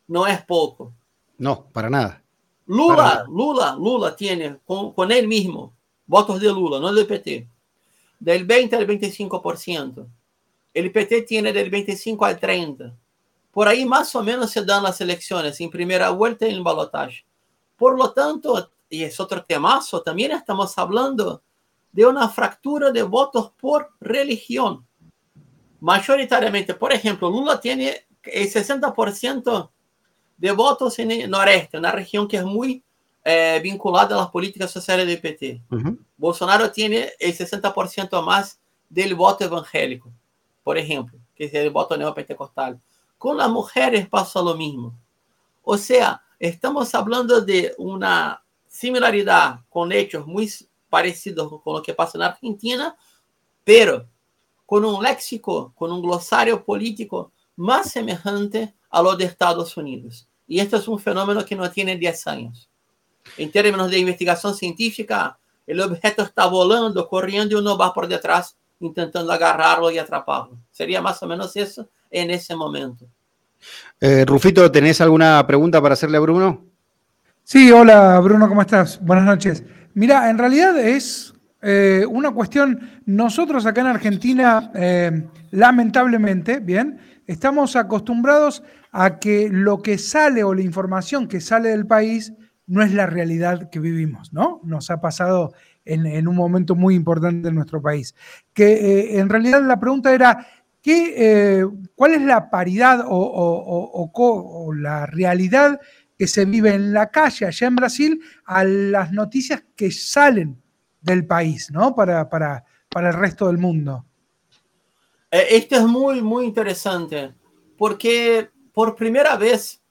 No es poco. No, para nada. Lula, para nada. Lula, Lula tiene con, con, él mismo votos de Lula, no del PT, del 20 al 25%. El PT tiene del 25 al 30. Por ahí más o menos se dan las elecciones en primera vuelta y en balotaje. Por lo tanto, y es otro temazo, también estamos hablando de una fractura de votos por religión mayoritariamente, por ejemplo, Lula tiene el 60% de votos en noreste, una región que es muy eh, vinculada a las políticas sociales del PT. Uh -huh. Bolsonaro tiene el 60% más del voto evangélico, por ejemplo, que es el voto neopentecostal. Con las mujeres pasa lo mismo. O sea, estamos hablando de una similaridad con hechos muy parecidos con lo que pasa en Argentina, pero con un léxico, con un glosario político más semejante a lo de Estados Unidos. Y esto es un fenómeno que no tiene 10 años. En términos de investigación científica, el objeto está volando, corriendo y uno va por detrás intentando agarrarlo y atraparlo. Sería más o menos eso en ese momento. Eh, Rufito, ¿tenés alguna pregunta para hacerle a Bruno? Sí, hola Bruno, ¿cómo estás? Buenas noches. Mira, en realidad es eh, una cuestión, nosotros acá en Argentina, eh, lamentablemente, bien, estamos acostumbrados a que lo que sale o la información que sale del país no es la realidad que vivimos, ¿no? Nos ha pasado en, un momento muy importante en nuestro país. Que eh, en realidad la pregunta era, ¿qué, ¿cuál es la paridad o, o la realidad que se vive en la calle allá en Brasil a las noticias que salen del país, ¿no? Para, para, para el resto del mundo. Eh, esto es muy, muy interesante, porque por primera vez,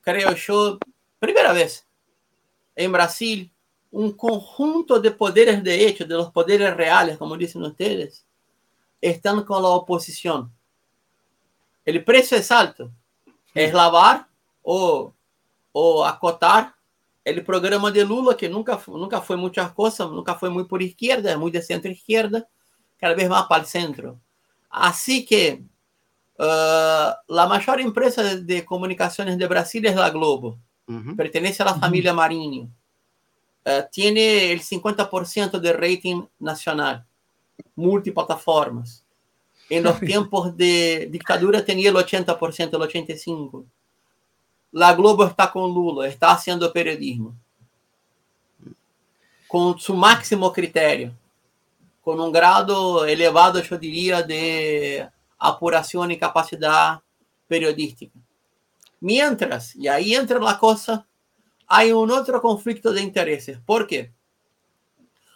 creo yo, primera vez en Brasil, un conjunto de poderes de hecho, de los poderes reales, como dicen ustedes, están con la oposición. El precio es alto. Es lavar o, o acotar el programa de Lula, que nunca, nunca fue muchas cosas, nunca fue muy por izquierda, muy de centro izquierda, cada vez más para el centro. Así que uh, la mayor empresa de comunicaciones de Brasil es la Globo. Uh -huh. Pertenece a la familia. Marinho. Uh, tiene el 50% de rating nacional, multiplataformas. En los tiempos de dictadura tenía el 80%, el 85%. La Globo está con Lula, está haciendo periodismo. Con su máximo criterio. Con un grado elevado, yo diría, de apuración y capacidad periodística. Mientras, y ahí entra la cosa, hay un otro conflicto de intereses. ¿Por qué?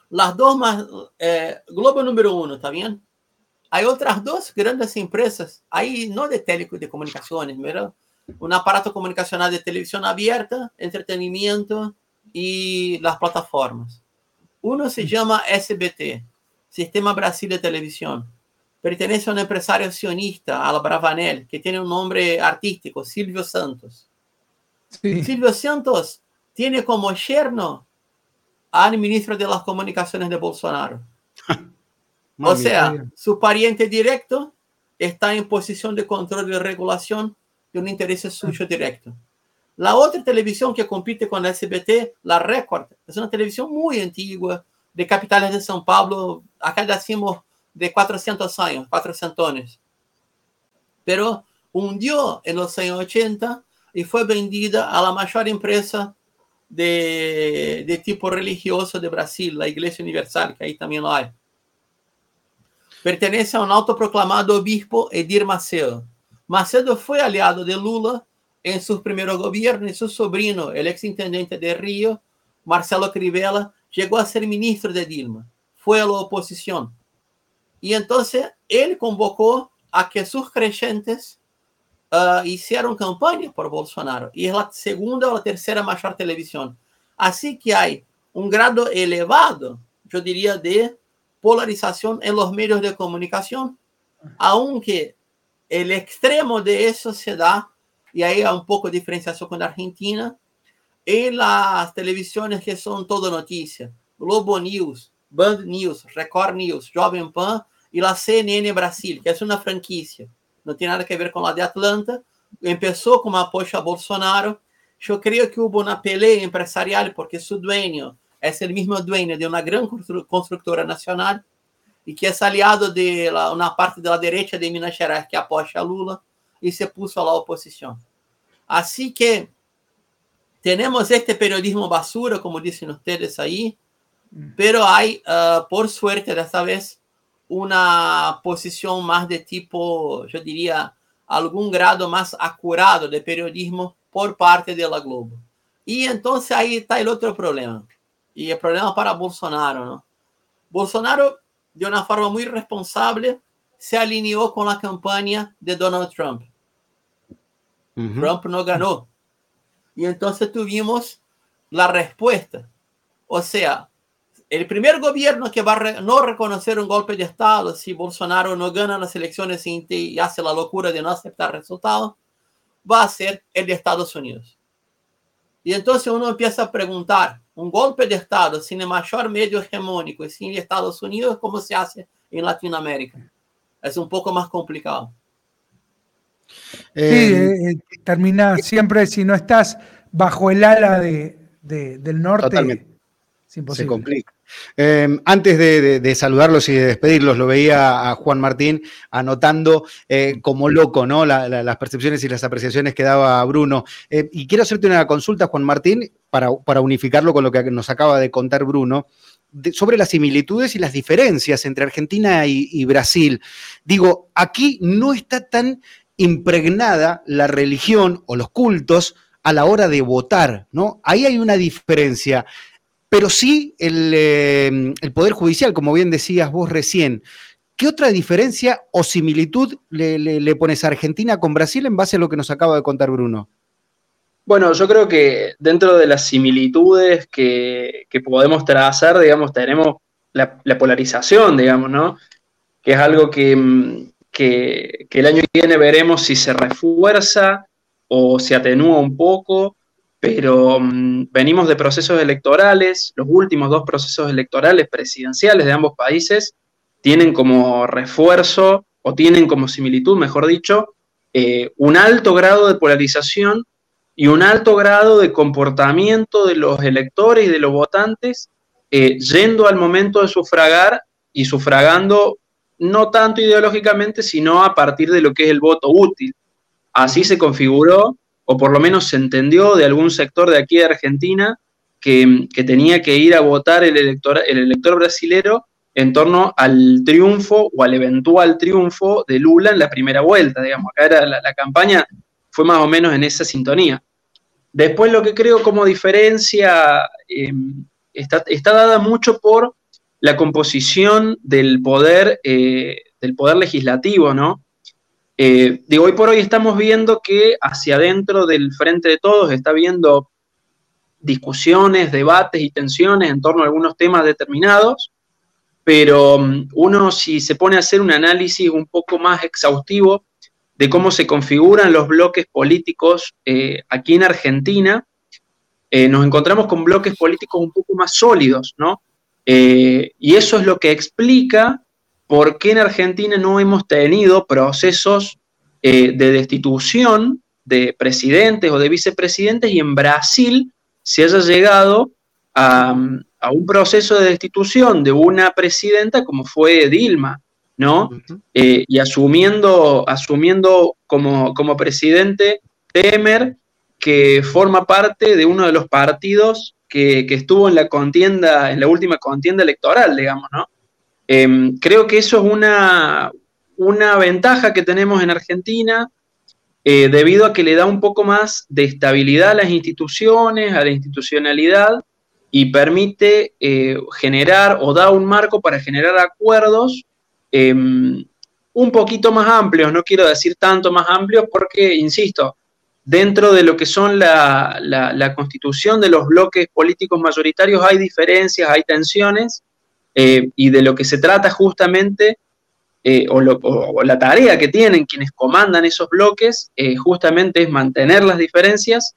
Las dos más, eh, Globo número uno, ¿está bien? Hay otras dos grandes empresas, ahí no de telecomunicaciones, ¿verdad? Un aparato comunicacional de televisión abierta, entretenimiento y las plataformas. Uno se llama SBT, Sistema Brasil de Televisión. Pertenece a un empresario sionista, a la Bravanel, que tiene un nombre artístico, Silvio Santos. Sí. Silvio Santos tiene como yerno al ministro de las Comunicaciones de Bolsonaro. o sea, su pariente directo está en posición de control y regulación de un interés suyo directo. La otra televisión que compite con la SBT, la Record, es una televisión muy antigua, de capitales de São Paulo, acá decimos de 400 años, 400. Pero hundió en los años 80 y fue vendida a la mayor empresa de, de tipo religioso de Brasil, la Iglesia Universal, que ahí también lo hay. Pertenece a un autoproclamado obispo Edir Macedo. Macedo fue aliado de Lula en su primer gobierno y su sobrino, el exintendente de Río, Marcelo Crivella, llegó a ser ministro de Dilma. Fue a oposición. Y entonces él convocó a que sus creyentes uh, hicieron campaña por Bolsonaro. Y es la segunda o la tercera mayor televisión. Así que hay un grado elevado, yo diría, de polarización en los medios de comunicación, aunque el extremo de eso se da, y ahí hay un poco de diferenciación con Argentina, en las televisiones que son todo noticia, Globo News, Band News, Record News, Jovem Pan y la CNN Brasil, que es una franquicia. No tiene nada que ver con la de Atlanta. Empezó como apoyo a Bolsonaro. Yo creo que hubo una pelea empresarial porque su dueño es el mismo dueño de una gran constructora nacional y que es aliado de la, una parte de la derecha de Minas Gerais que apoya a Lula y se puso a la oposición. Así que tenemos este periodismo basura, como dicen ustedes ahí, pero hay, uh, por suerte, de esta vez, una posición más de tipo, yo diría, algún grado más acurado de periodismo por parte de la Globo. Y entonces ahí está el otro problema. Y el problema para Bolsonaro, ¿no? Bolsonaro, de una forma muy responsable, se alineó con la campaña de Donald Trump. Uh -huh. Trump no ganó. Y entonces tuvimos la respuesta. O sea, el primer gobierno que va a re no reconocer un golpe de Estado si Bolsonaro no gana las elecciones y hace la locura de no aceptar resultados, va a ser el de Estados Unidos. Y entonces uno empieza a preguntar, un golpe de Estado sin el mayor medio hegemónico y sin Estados Unidos, ¿cómo se hace en Latinoamérica? Es un poco más complicado. Sí, eh, termina siempre, si no estás bajo el ala de, de, del norte, Totalmente. es imposible. Se complica. Eh, antes de, saludarlos y de despedirlos, lo veía a Juan Martín anotando eh, como loco ¿no? La, la, las percepciones y las apreciaciones que daba Bruno. Eh, y quiero hacerte una consulta, Juan Martín, para, unificarlo con lo que nos acaba de contar Bruno, sobre las similitudes y las diferencias entre Argentina y, y Brasil. Digo, aquí no está tan impregnada la religión o los cultos a la hora de votar, ¿no? Ahí hay una diferencia pero sí el, eh, el, Poder Judicial, como bien decías vos recién. ¿Qué otra diferencia o similitud le, pones a Argentina con Brasil en base a lo que nos acaba de contar Bruno? Bueno, yo creo que dentro de las similitudes que, que podemos trazar, digamos, tenemos la, la, polarización, digamos, ¿no? que es algo que, mm, que, el año que viene veremos si se refuerza o se atenúa un poco, pero mm, venimos de procesos electorales, los últimos dos procesos electorales presidenciales de ambos países tienen como refuerzo o tienen como similitud, mejor dicho, eh, un alto grado de polarización y un alto grado de comportamiento de los electores y de los votantes eh, yendo al momento de sufragar y sufragando no tanto ideológicamente, sino a partir de lo que es el voto útil. Así se configuró, o por lo menos se entendió de algún sector de aquí de Argentina, que, tenía que ir a votar el elector, el elector brasilero en torno al triunfo o al eventual triunfo de Lula en la primera vuelta, digamos. Acá era la, campaña fue más o menos en esa sintonía. Después lo que creo como diferencia em, está, está, dada mucho por la composición del poder, eh, del poder legislativo, ¿no? Eh, digo, hoy por hoy estamos viendo que hacia adentro del frente de todos está habiendo discusiones, debates y tensiones en torno a algunos temas determinados, pero mm, uno si se pone a hacer un análisis un poco más exhaustivo de cómo se configuran los bloques políticos eh, aquí en Argentina, nos encontramos con bloques políticos un poco más sólidos, ¿no? Eh, y eso es lo que explica por qué en Argentina no hemos tenido procesos eh, de destitución de presidentes o de vicepresidentes y en Brasil se haya llegado a, un proceso de destitución de una presidenta como fue Dilma, ¿no? Eh, y asumiendo, asumiendo como, como presidente Temer, que forma parte de uno de los partidos que, estuvo en la contienda, en la última contienda electoral, digamos, ¿no? Em, creo que eso es una, una ventaja que tenemos en Argentina, eh, debido a que le da un poco más de estabilidad a las instituciones, a la institucionalidad, y permite eh, generar o da un marco para generar acuerdos em, un poquito más amplios, no quiero decir tanto más amplios porque, insisto, dentro de lo que son la, constitución de los bloques políticos mayoritarios hay diferencias, hay tensiones, eh, y de lo que se trata justamente, eh, o, la tarea que tienen quienes comandan esos bloques, eh, justamente es mantener las diferencias.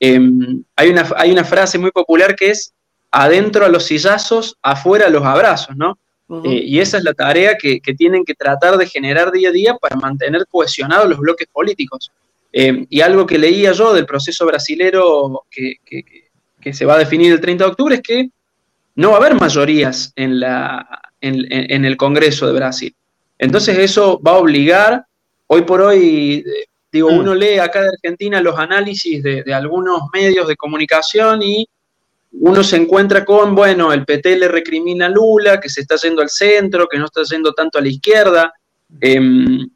Em, hay, una, hay una frase muy popular que es, adentro a los sillazos, afuera a los abrazos, ¿no? y esa es la tarea que, que tienen que tratar de generar día a día para mantener cohesionados los bloques políticos. Eh, y algo que leía yo del proceso brasilero que, se va a definir el 30 de octubre es que no va a haber mayorías en, la, en, el Congreso de Brasil. Entonces eso va a obligar, hoy por hoy, digo, mm. uno lee acá de Argentina los análisis de, de algunos medios de comunicación y uno se encuentra con, bueno, el PT le recrimina a Lula, que se está yendo al centro, que no está yendo tanto a la izquierda. Em,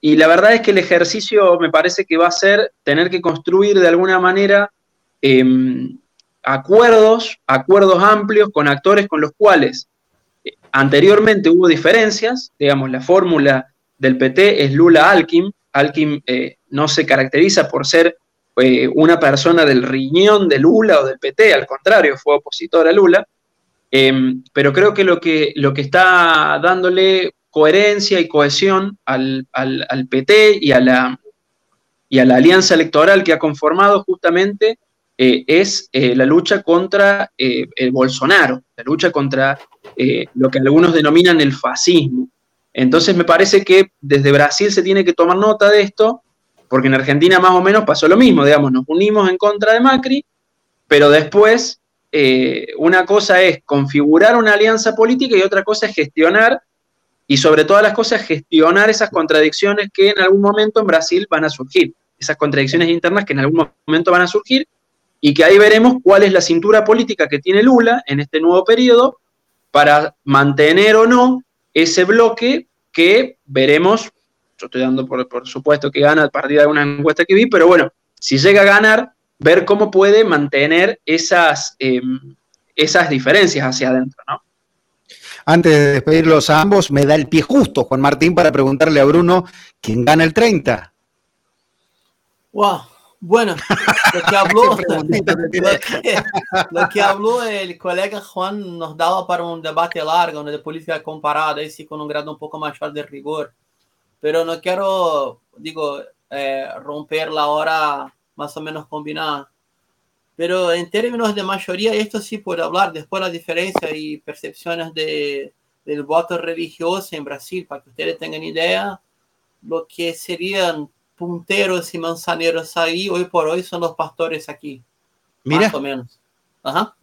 y la verdad es que el ejercicio me parece que va a ser tener que construir de alguna manera em, acuerdos, acuerdos amplios con actores con los cuales eh, anteriormente hubo diferencias, digamos, la fórmula del PT es Lula-Alkin, Alkin eh, no se caracteriza por ser eh, una persona del riñón de Lula o del PT, al contrario, fue opositor a Lula, em, pero creo que lo, que lo que está dándole coherencia y cohesión al, PT y a, la, y a la alianza electoral que ha conformado justamente eh, es eh, la lucha contra eh, el Bolsonaro, la lucha contra lo que algunos denominan el fascismo. Entonces me parece que desde Brasil se tiene que tomar nota de esto, porque en Argentina más o menos pasó lo mismo, digamos, nos unimos en contra de Macri, pero después una cosa es configurar una alianza política y otra cosa es gestionar y sobre todas las cosas gestionar esas contradicciones que en algún momento en Brasil van a surgir, esas contradicciones internas que en algún momento van a surgir y que ahí veremos cuál es la cintura política que tiene Lula en este nuevo periodo para mantener o no ese bloque que veremos, yo estoy dando por, supuesto que gana a partir de alguna encuesta que vi, pero bueno, si llega a ganar, ver cómo puede mantener esas, em, esas diferencias hacia adentro, ¿no? Antes de despedirlos a ambos, me da el pie justo Juan Martín para preguntarle a Bruno quién gana el 30. Wow. Bueno, lo que habló, lo que, habló el colega Juan nos daba para un debate largo de política comparada, y con un grado un poco mayor de rigor. Pero no quiero, digo, eh, romper la hora más o menos combinada. Pero en términos de mayoría, esto sí puedo hablar después la diferencia y percepciones de, del voto religioso en Brasil, para que ustedes tengan idea, lo que serían punteros y manzaneros ahí, hoy por hoy son los pastores aquí. Mira. Más o menos. Ajá.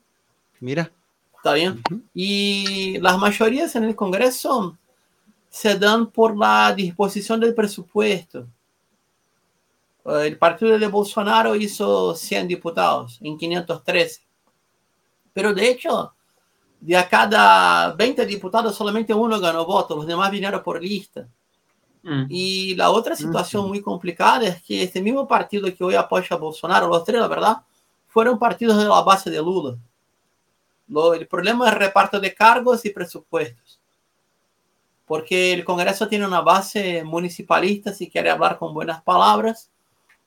Mira. Está bien. Y las mayorías en el Congreso se dan por la disposición del presupuesto. El partido de Bolsonaro hizo 100 diputados en 513. Pero de hecho, de a cada 20 diputados solamente uno ganó voto, los demás vinieron por lista. Mm. Y la otra situación muy complicada es que este mismo partido que hoy apoya a Bolsonaro, los tres, la verdad, fueron partidos de la base de Lula. Lo, el problema es el reparto de cargos y presupuestos. Porque el Congreso tiene una base municipalista, si quiere hablar con buenas palabras,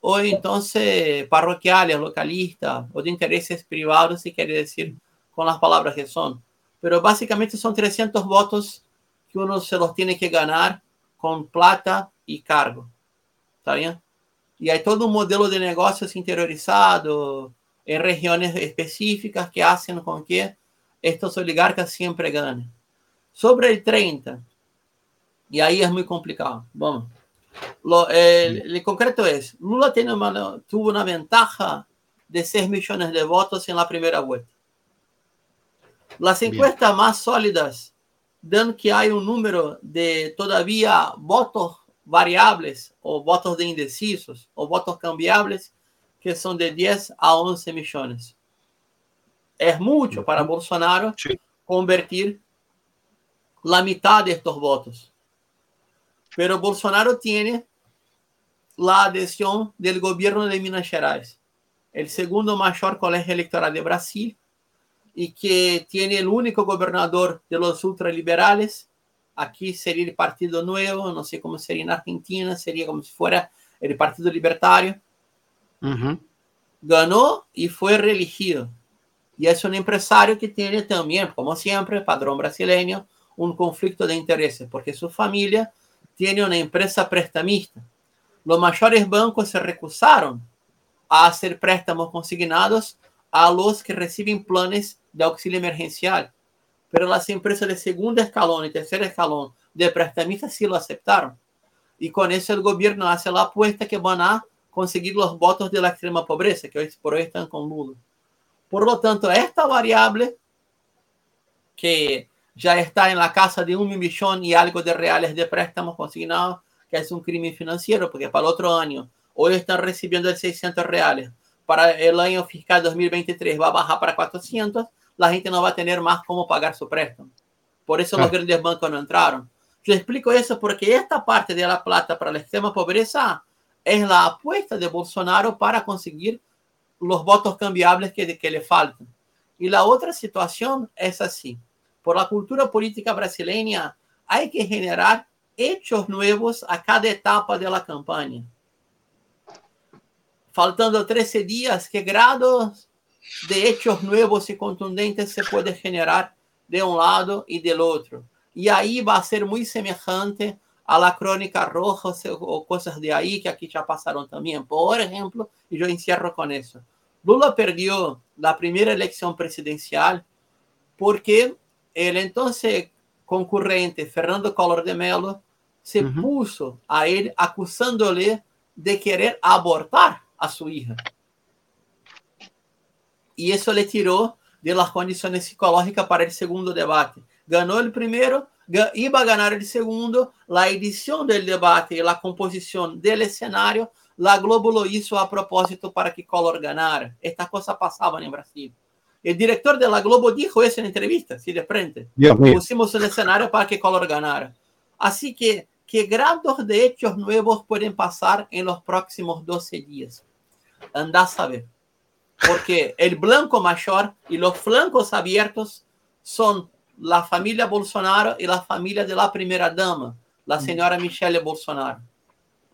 o entonces parroquiales, localistas, o de intereses privados, si quiere decir con las palabras que son. Pero básicamente son 300 votos que uno se los tiene que ganar con plata y cargo. ¿Está bien? Y hay todo un modelo de negocios interiorizado en regiones específicas que hacen con que estos oligarcas siempre ganen. Sobre el 30, y ahí es muy complicado. Vamos. Lo, el, el, concreto es, Lula tiene una, tuvo una ventaja de 6 millones de votos en la primera vuelta. Las encuestas Bien. más sólidas dan que hay un número de todavía votos variables o votos de indecisos o votos cambiables que son de 10 a 11 millones. Es mucho para Bolsonaro convertir la mitad de estos votos. Pero Bolsonaro tiene la adhesión del gobierno de Minas Gerais, el segundo mayor colegio electoral de Brasil, y que tiene el único gobernador de los ultraliberales. Aquí sería el Partido Nuevo, no sé cómo sería en Argentina, sería como si fuera el Partido Libertario. Uh -huh. Ganó y fue reelegido. Y es un empresario que tiene también, como siempre, padrón brasileño, un conflicto de intereses, porque su familia tiene una empresa prestamista. Los mayores bancos se recusaron a hacer préstamos consignados a los que reciben planes de auxilio emergencial. Pero las empresas de segundo escalón y tercer escalón de prestamistas sí lo aceptaron. Y con eso el gobierno hace la apuesta que van a conseguir los votos de la extrema pobreza, que hoy por hoy están con Lula. Por lo tanto, esta variable, que ya está en la casa de un millón y algo de reales de préstamos consignados, que es un crimen financiero, porque para el otro año hoy están recibiendo el 600 reales, para el año fiscal 2023 va a bajar para 400, la gente no va a tener más cómo pagar su préstamo. Por eso ah. los grandes bancos no entraron. Yo explico eso porque esta parte de la plata para la extrema pobreza es la apuesta de Bolsonaro para conseguir los votos cambiables que, que le faltan. Y la otra situación es así. Por la cultura política brasileña hay que generar hechos nuevos a cada etapa de la campaña faltando 13 días, ¿qué grados de hechos nuevos y contundentes se puede generar de un lado y del otro? Y ahí va a ser muy semejante a la crónica roja o cosas de ahí que aquí ya pasaron también. Por ejemplo, y yo encierro con eso. Lula perdió la primera elección presidencial porque el entonces concurrente Fernando Collor de Mello se uh -huh. puso a él acusándole de querer abortar a su hija. Y eso le tiró de las condiciones psicológicas para el segundo debate. Ganó el primero, iba a ganar el segundo, la edición del debate y la composición del escenario, la Globo lo hizo a propósito para que Collor ganara. Estas cosas pasaban en Brasil. El director de la Globo dijo eso en entrevista, sí, de frente. Pusimos el escenario para que Collor ganara. Así que, ¿qué grados de hechos nuevos pueden pasar en los próximos 12 días? Anda a saber. Porque el blanco mayor y los flancos abiertos son la familia Bolsonaro y la familia de la primera dama, la señora Michelle Bolsonaro.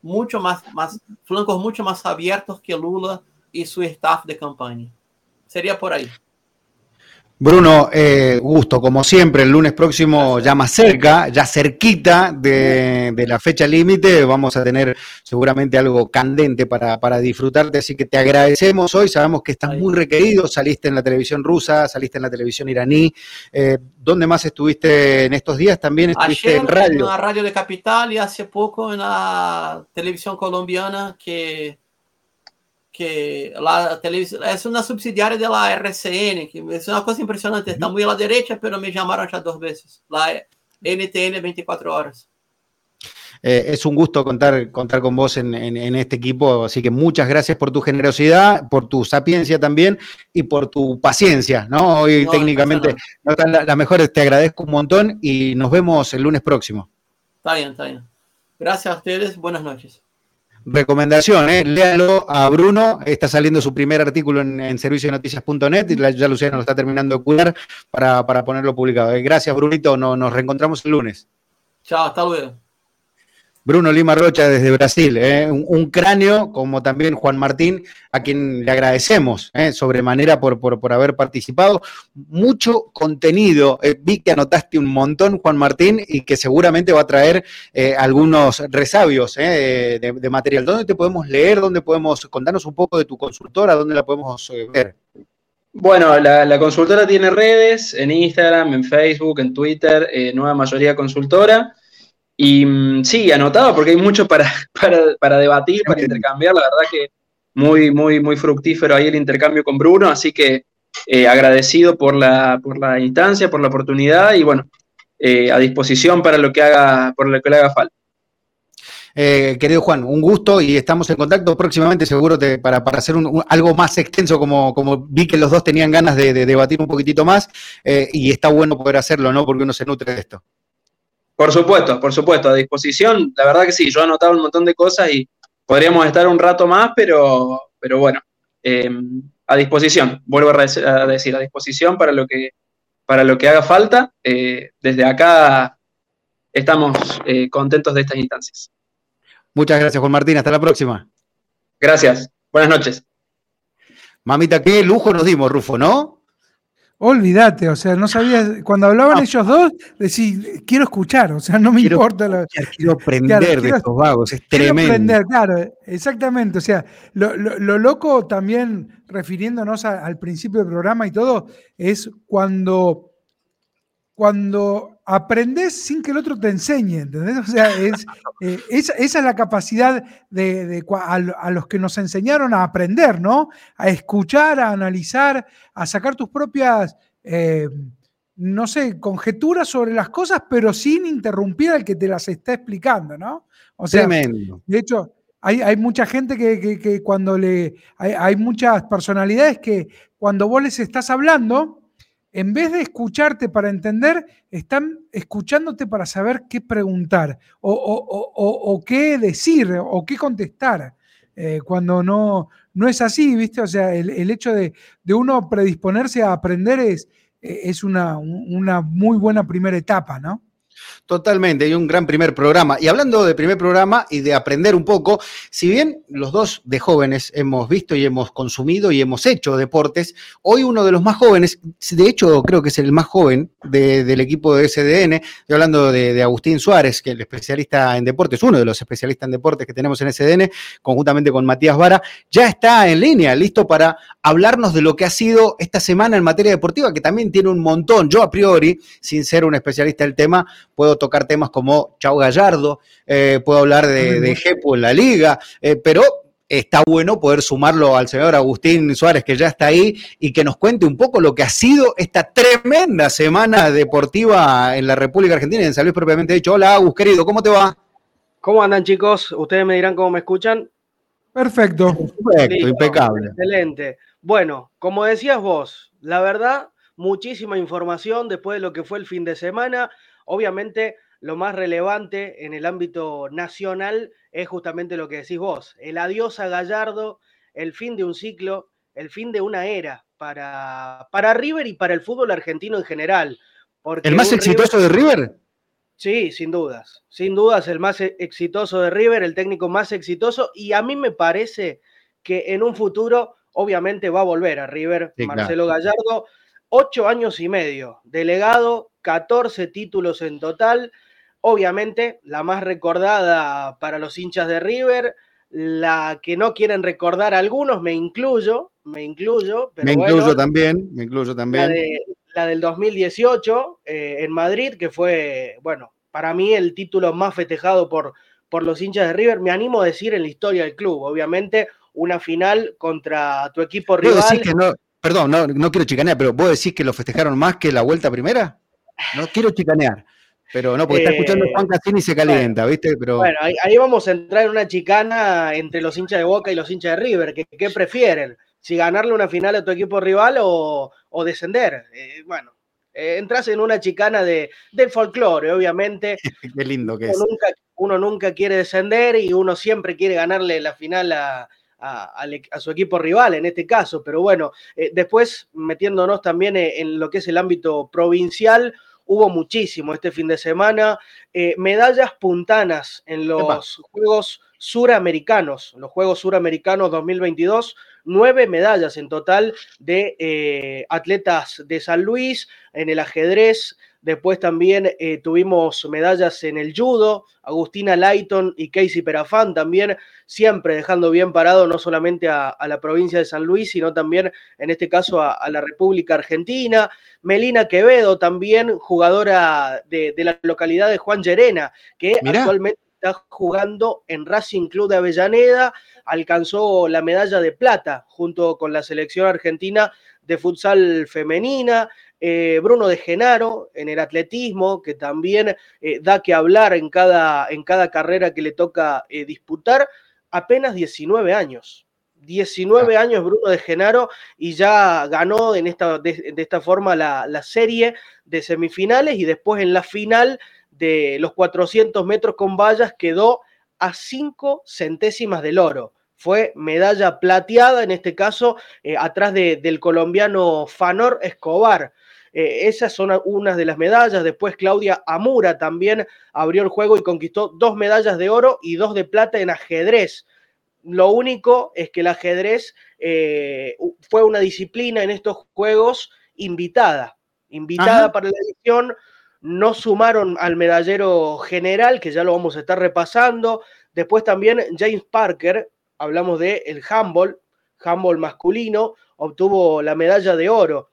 mucho más, más, flancos mucho más abiertos que Lula y su staff de campaña. Sería por ahí. Bruno, eh, gusto, como siempre, el lunes próximo ya más cerca, ya cerquita de, la fecha límite, vamos a tener seguramente algo candente para, disfrutarte, así que te agradecemos hoy, sabemos que estás muy requerido, saliste en la televisión rusa, saliste en la televisión iraní, eh, ¿dónde más estuviste en estos días? También estuviste en radio. En la radio de Capital y hace poco en la televisión colombiana que que la televisión es una subsidiaria de la RCN, que es una cosa impresionante, está muy a la derecha, pero me llamaron ya dos veces, la NTN 24 horas. Eh, es un gusto contar, contar con vos en, este equipo, así que muchas gracias por tu generosidad, por tu sapiencia también y por tu paciencia, ¿no? Hoy técnicamente no están las mejores, te agradezco un montón y nos vemos el lunes próximo. Está bien, está bien. Gracias a ustedes, buenas noches. Recomendación, ¿eh? léalo a Bruno, está saliendo su primer artículo en, en servicionoticias.net y ya Luciano lo está terminando de cuidar para, ponerlo publicado. Eh, gracias, Brunito, nos reencontramos el lunes. Chao, hasta luego. Bruno Lima Rocha desde Brasil, ¿eh? un, cráneo, como también Juan Martín, a quien le agradecemos ¿eh? sobremanera por, por, haber participado. Mucho contenido, eh, vi que anotaste un montón, Juan Martín, y que seguramente va a traer algunos resabios de, material. ¿Dónde te podemos leer? ¿Dónde podemos contarnos un poco de tu consultora? ¿Dónde la podemos ver? Bueno, la, la, consultora tiene redes en Instagram, en Facebook, en Twitter, Nueva Mayoría Consultora. Y mm, sí, anotado porque hay mucho para, para, debatir, para intercambiar. La verdad que muy, muy, muy fructífero ahí el intercambio con Bruno, así que eh, agradecido por la, por la instancia, por la oportunidad y bueno, eh, a disposición para lo que haga, por lo que le haga falta. Eh, querido Juan, un gusto y estamos en contacto próximamente, seguro, para, para, hacer algo más extenso, como, como vi que los dos tenían ganas de, de debatir un poquitito más, y está bueno poder hacerlo, ¿no? Porque uno se nutre de esto. Por supuesto, por supuesto, a disposición. La verdad que sí, yo he anotado un montón de cosas y podríamos estar un rato más, pero, pero bueno, em, a disposición, vuelvo a decir, a disposición para lo que, para lo que haga falta. Eh, desde acá estamos eh, contentos de estas instancias. Muchas gracias, Juan Martín. Hasta la próxima. Gracias. Buenas noches. Mamita, qué lujo nos dimos, Rufo, ¿no? Olvídate, o sea, no sabía, cuando hablaban ellos dos, decir, quiero escuchar, o sea, no me importa. La, quiero aprender de estos vagos, es tremendo. aprender, claro, exactamente, o sea, lo, loco también, refiriéndonos al principio del programa y todo, es cuando, cuando aprendes sin que el otro te enseñe, ¿entendés? O sea, es, eh, esa, es la capacidad de, a, los que nos enseñaron a aprender, ¿no? A escuchar, a analizar, a sacar tus propias, eh, no sé, conjeturas sobre las cosas, pero sin interrumpir al que te las está explicando, ¿no? O sea, Tremendo. de hecho, hay, hay, mucha gente que, que, cuando le. Hay, hay muchas personalidades que cuando vos les estás hablando, en vez de escucharte para entender, están escuchándote para saber qué preguntar o, qué decir o qué contestar. Eh, cuando no, no es así, ¿viste? O sea, el, hecho de, uno predisponerse a aprender es, es una, una muy buena primera etapa, ¿no? Totalmente, y un gran primer programa. Y hablando de primer programa y de aprender un poco, si bien los dos de jóvenes hemos visto y hemos consumido y hemos hecho deportes, hoy uno de los más jóvenes, de hecho creo que es el más joven del equipo de SDN, estoy hablando de, Agustín Suárez, que es el especialista en deportes, uno de los especialistas en deportes que tenemos en SDN, conjuntamente con Matías Vara, ya está en línea, listo para hablarnos de lo que ha sido esta semana en materia deportiva, que también tiene un montón. Yo a priori, sin ser un especialista del tema, puedo tocar temas como Chau Gallardo, eh, puedo hablar de, de Jepo en la liga, eh, pero está bueno poder sumarlo al señor Agustín Suárez, que ya está ahí, y que nos cuente un poco lo que ha sido esta tremenda semana deportiva en la República Argentina y en San Luis propiamente dicho. Hola, Agus, querido, ¿cómo te va? ¿Cómo andan, chicos? Ustedes me dirán cómo me escuchan. Perfecto. Perfecto, impecable. Excelente. Bueno, como decías vos, la verdad, muchísima información después de lo que fue el fin de semana. Obviamente, lo más relevante en el ámbito nacional es justamente lo que decís vos, el adiós a Gallardo, el fin de un ciclo, el fin de una era para, para River y para el fútbol argentino en general. ¿El más exitoso de River? Sí, sin dudas. Sin dudas, el más exitoso de River, el técnico más exitoso. Y a mí me parece que en un futuro, obviamente, va a volver a River Marcelo Gallardo. Ocho años y medio, delegado, 14 títulos en total. Obviamente, la más recordada para los hinchas de River, la que no quieren recordar algunos, me incluyo, me incluyo. me incluyo también, me incluyo también la del 2018 eh, en Madrid, que fue, bueno, para mí el título más festejado por, por los hinchas de River, me animo a decir en la historia del club, obviamente una final contra tu equipo rival. Que no, perdón, no, no quiero chicanear, pero ¿vos decís que lo festejaron más que la vuelta primera? No quiero chicanear. Pero no, porque está escuchando eh, Juan Cassini y se calienta, ¿viste? Pero... Bueno, ahí, vamos a entrar en una chicana entre los hinchas de Boca y los hinchas de River. ¿Qué, prefieren? Si ganarle una final a tu equipo rival o, o descender. Eh, bueno, eh, entras en una chicana de, del folclore, obviamente. Qué lindo que uno es. Nunca, uno nunca quiere descender y uno siempre quiere ganarle la final a, su equipo rival en este caso, pero bueno, eh, después metiéndonos también en lo que es el ámbito provincial, hubo muchísimo este fin de semana, medallas puntanas en los Juegos Suramericanos, los Juegos Suramericanos 2022, nueve medallas en total de eh, atletas de San Luis, en el ajedrez, después también eh, tuvimos medallas en el judo, Agustina Lighton y Casey Perafán también, siempre dejando bien parado no solamente a, la provincia de San Luis, sino también en este caso a, la República Argentina. Melina Quevedo también, jugadora de, la localidad de Juan Llerena, que actualmente está jugando en Racing Club de Avellaneda, alcanzó la medalla de plata junto con la selección argentina de futsal femenina. Eh, Bruno de Genaro en el atletismo, que también eh, da que hablar en cada, en cada carrera que le toca eh, disputar, apenas 19 años. 19 años Bruno de Genaro y ya ganó en esta, de, esta forma la, la, serie de semifinales y después en la final de los 400 metros con vallas quedó a 5 centésimas del oro fue medalla plateada, en este caso, eh, atrás del colombiano Fanor Escobar. Eh, esas son unas de las medallas. Después Claudia Amura también abrió el juego y conquistó dos medallas de oro y dos de plata en ajedrez. Lo único es que el ajedrez eh, fue una disciplina en estos juegos invitada, invitada para la edición. No sumaron al medallero general, que ya lo vamos a estar repasando. Después también James Parker, hablamos de el handball, handball masculino, obtuvo la medalla de oro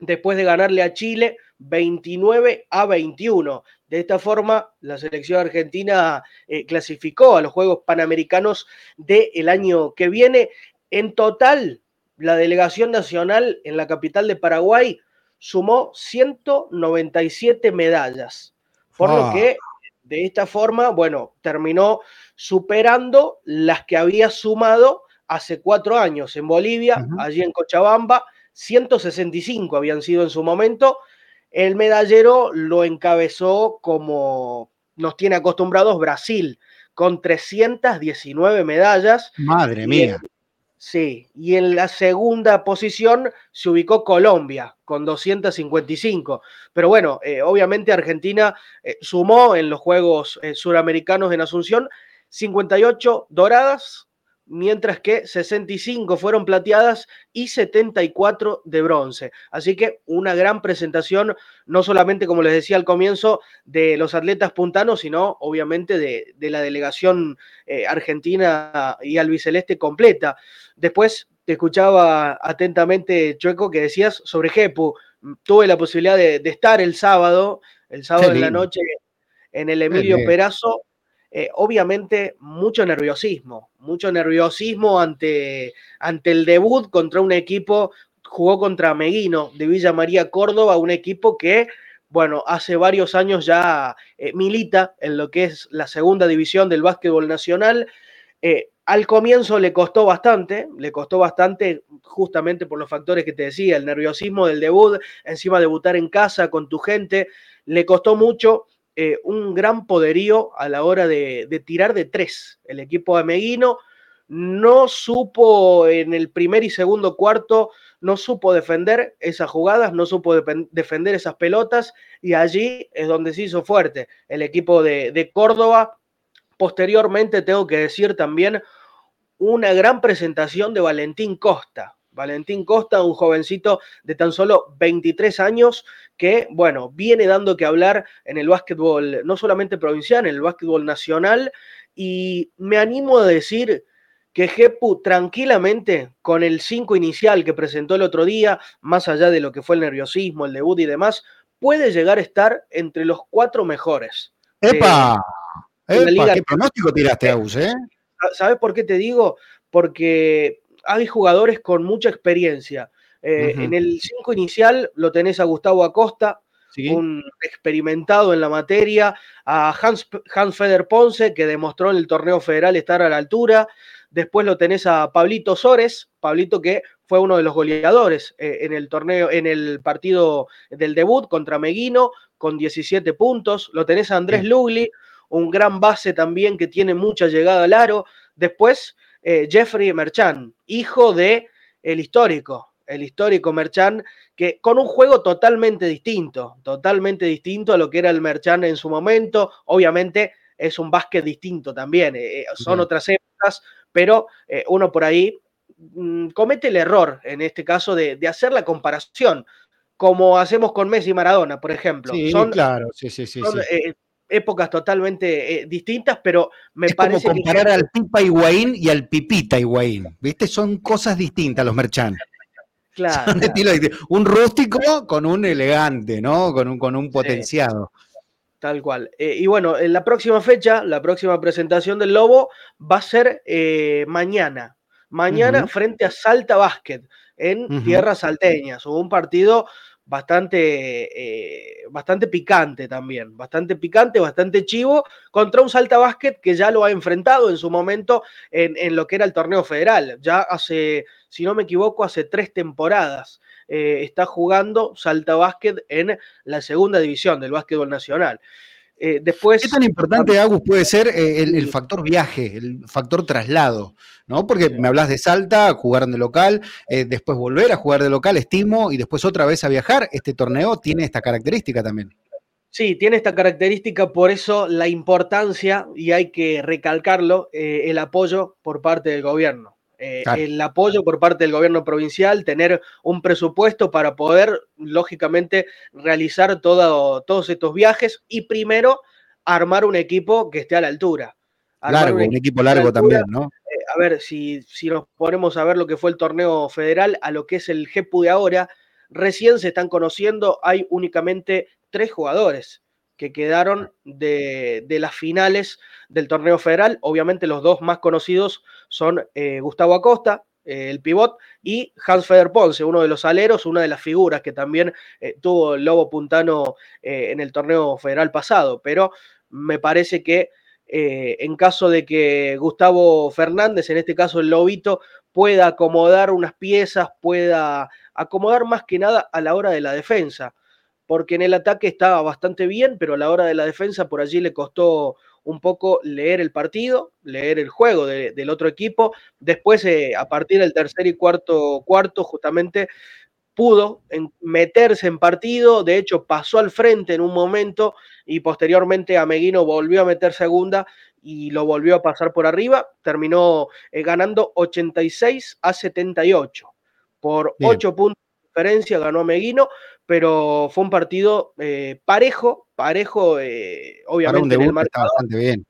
después de ganarle a Chile 29 a 21. De esta forma, la selección argentina eh, clasificó a los Juegos Panamericanos del año que viene. En total, la delegación nacional en la capital de Paraguay sumó 197 medallas, por lo que de esta forma, bueno, terminó superando las que había sumado hace cuatro años en Bolivia, allí en Cochabamba, 165 habían sido en su momento. El medallero lo encabezó como nos tiene acostumbrados Brasil, con 319 medallas. Madre mía. Sí, y en la segunda posición se ubicó Colombia con 255. Pero bueno, eh, obviamente Argentina eh, sumó en los Juegos eh, Suramericanos en Asunción 58 doradas, mientras que 65 fueron plateadas y 74 de bronce. Así que una gran presentación, no solamente, como les decía al comienzo, de los atletas puntanos, sino obviamente de, la delegación eh, argentina y albiceleste completa. Después te escuchaba atentamente, Chueco, que decías sobre Jepu. Tuve la posibilidad de, estar el sábado, el sábado en la noche en el Emilio Perazo eh, obviamente mucho nerviosismo, mucho nerviosismo ante, ante el debut contra un equipo, jugó contra Meguino de Villa María Córdoba, un equipo que, bueno, hace varios años ya eh, milita en lo que es la segunda división del básquetbol nacional. Eh, al comienzo le costó bastante, le costó bastante justamente por los factores que te decía, el nerviosismo del debut, encima debutar en casa con tu gente, le costó mucho, eh, un gran poderío a la hora de, tirar de tres. El equipo de Meguino no supo en el primer y segundo cuarto no supo defender esas jugadas, no supo defender esas pelotas y allí es donde se hizo fuerte el equipo de Córdoba. Posteriormente tengo que decir también una gran presentación de Valentín Costa. Valentín Costa, un jovencito de tan solo 23 años que, bueno, viene dando que hablar en el básquetbol, no solamente provincial, en el básquetbol nacional. Y me animo a decir que Jepu tranquilamente, con el 5 inicial que presentó el otro día, más allá de lo que fue el nerviosismo, el debut y demás, puede llegar a estar entre los cuatro mejores. ¡Epa! ¿Qué pronóstico tiraste, Agus, eh? ¿Sabes por qué te digo? Porque hay jugadores con mucha experiencia. Eh, en el 5 inicial lo tenés a Gustavo Acosta, un experimentado en la materia, a Hans, Hans Feder Ponce, que demostró en el torneo federal estar a la altura. Después lo tenés a Pablito Sores, Pablito que fue uno de los goleadores eh, en el torneo, en el partido del debut contra Meguino, con 17 puntos. Lo tenés a Andrés Lugli, un gran base también que tiene mucha llegada al aro. Después, eh, Jeffrey Merchan, hijo de el histórico, el histórico Merchan, que con un juego totalmente distinto, totalmente distinto a lo que era el Merchan en su momento. Obviamente es un básquet distinto también, eh, son otras épocas, pero eh, uno por ahí mm, comete el error, en este caso, de, hacer la comparación, como hacemos con Messi y Maradona, por ejemplo. Sí, son, claro, sí, sí, sí épocas totalmente eh, distintas, pero me es parece como comparar al Pipa Higuaín y al Pipita Higuaín, ¿viste? Son cosas distintas los Merchan. Claro. Un rústico con un elegante, ¿no? Con un, con un potenciado. tal cual. Eh, y bueno, en la próxima fecha, la próxima presentación del Lobo va a ser eh, mañana. Mañana frente a Salta Basket en tierras salteñas. Hubo un partido bastante, eh, bastante picante también, bastante picante, bastante chivo, contra un Salta Básquet que ya lo ha enfrentado en su momento en, lo que era el torneo federal. Ya hace, si no me equivoco, hace tres temporadas eh, está jugando Salta Básquet en la segunda división del básquetbol nacional. Eh, después, ¿Qué tan importante, Agus, puede ser eh, el, factor viaje, el factor traslado? ¿no? Porque me hablas de Salta, jugar de local, eh, después volver a jugar de local, estimo, y después otra vez a viajar. Este torneo tiene esta característica también. Sí, tiene esta característica, por eso la importancia, y hay que recalcarlo, el apoyo por parte del gobierno. Eh, el apoyo por parte del gobierno provincial, tener un presupuesto para poder, lógicamente, realizar todos estos viajes y primero armar un equipo que esté a la altura. largo, un, equipo largo también, ¿no? Eh, a ver, si, si nos ponemos a ver lo que fue el torneo federal, a lo que es el GEPU de ahora, recién se están conociendo, hay únicamente tres jugadores que quedaron de, las finales del torneo federal. Obviamente los dos más conocidos son eh, Gustavo Acosta, eh, el pivot, y Hans Feder Ponce, uno de los aleros, una de las figuras que también eh, tuvo el Lobo Puntano en el torneo federal pasado. Pero me parece que en caso de que Gustavo Fernández, en este caso el Lobito, pueda acomodar unas piezas, pueda acomodar más que nada a la hora de la defensa porque en el ataque estaba bastante bien, pero a la hora de la defensa por allí le costó un poco leer el partido, leer el juego del otro equipo. Después, eh, a partir del tercer y cuarto cuarto, justamente pudo meterse en partido, de hecho pasó al frente en un momento y posteriormente Ameguino volvió a meter segunda y lo volvió a pasar por arriba, terminó eh, ganando 86 a 78 por 8 puntos diferencia, ganó Ameguino, pero fue un partido eh, parejo, parejo, eh, obviamente en el bastante bien.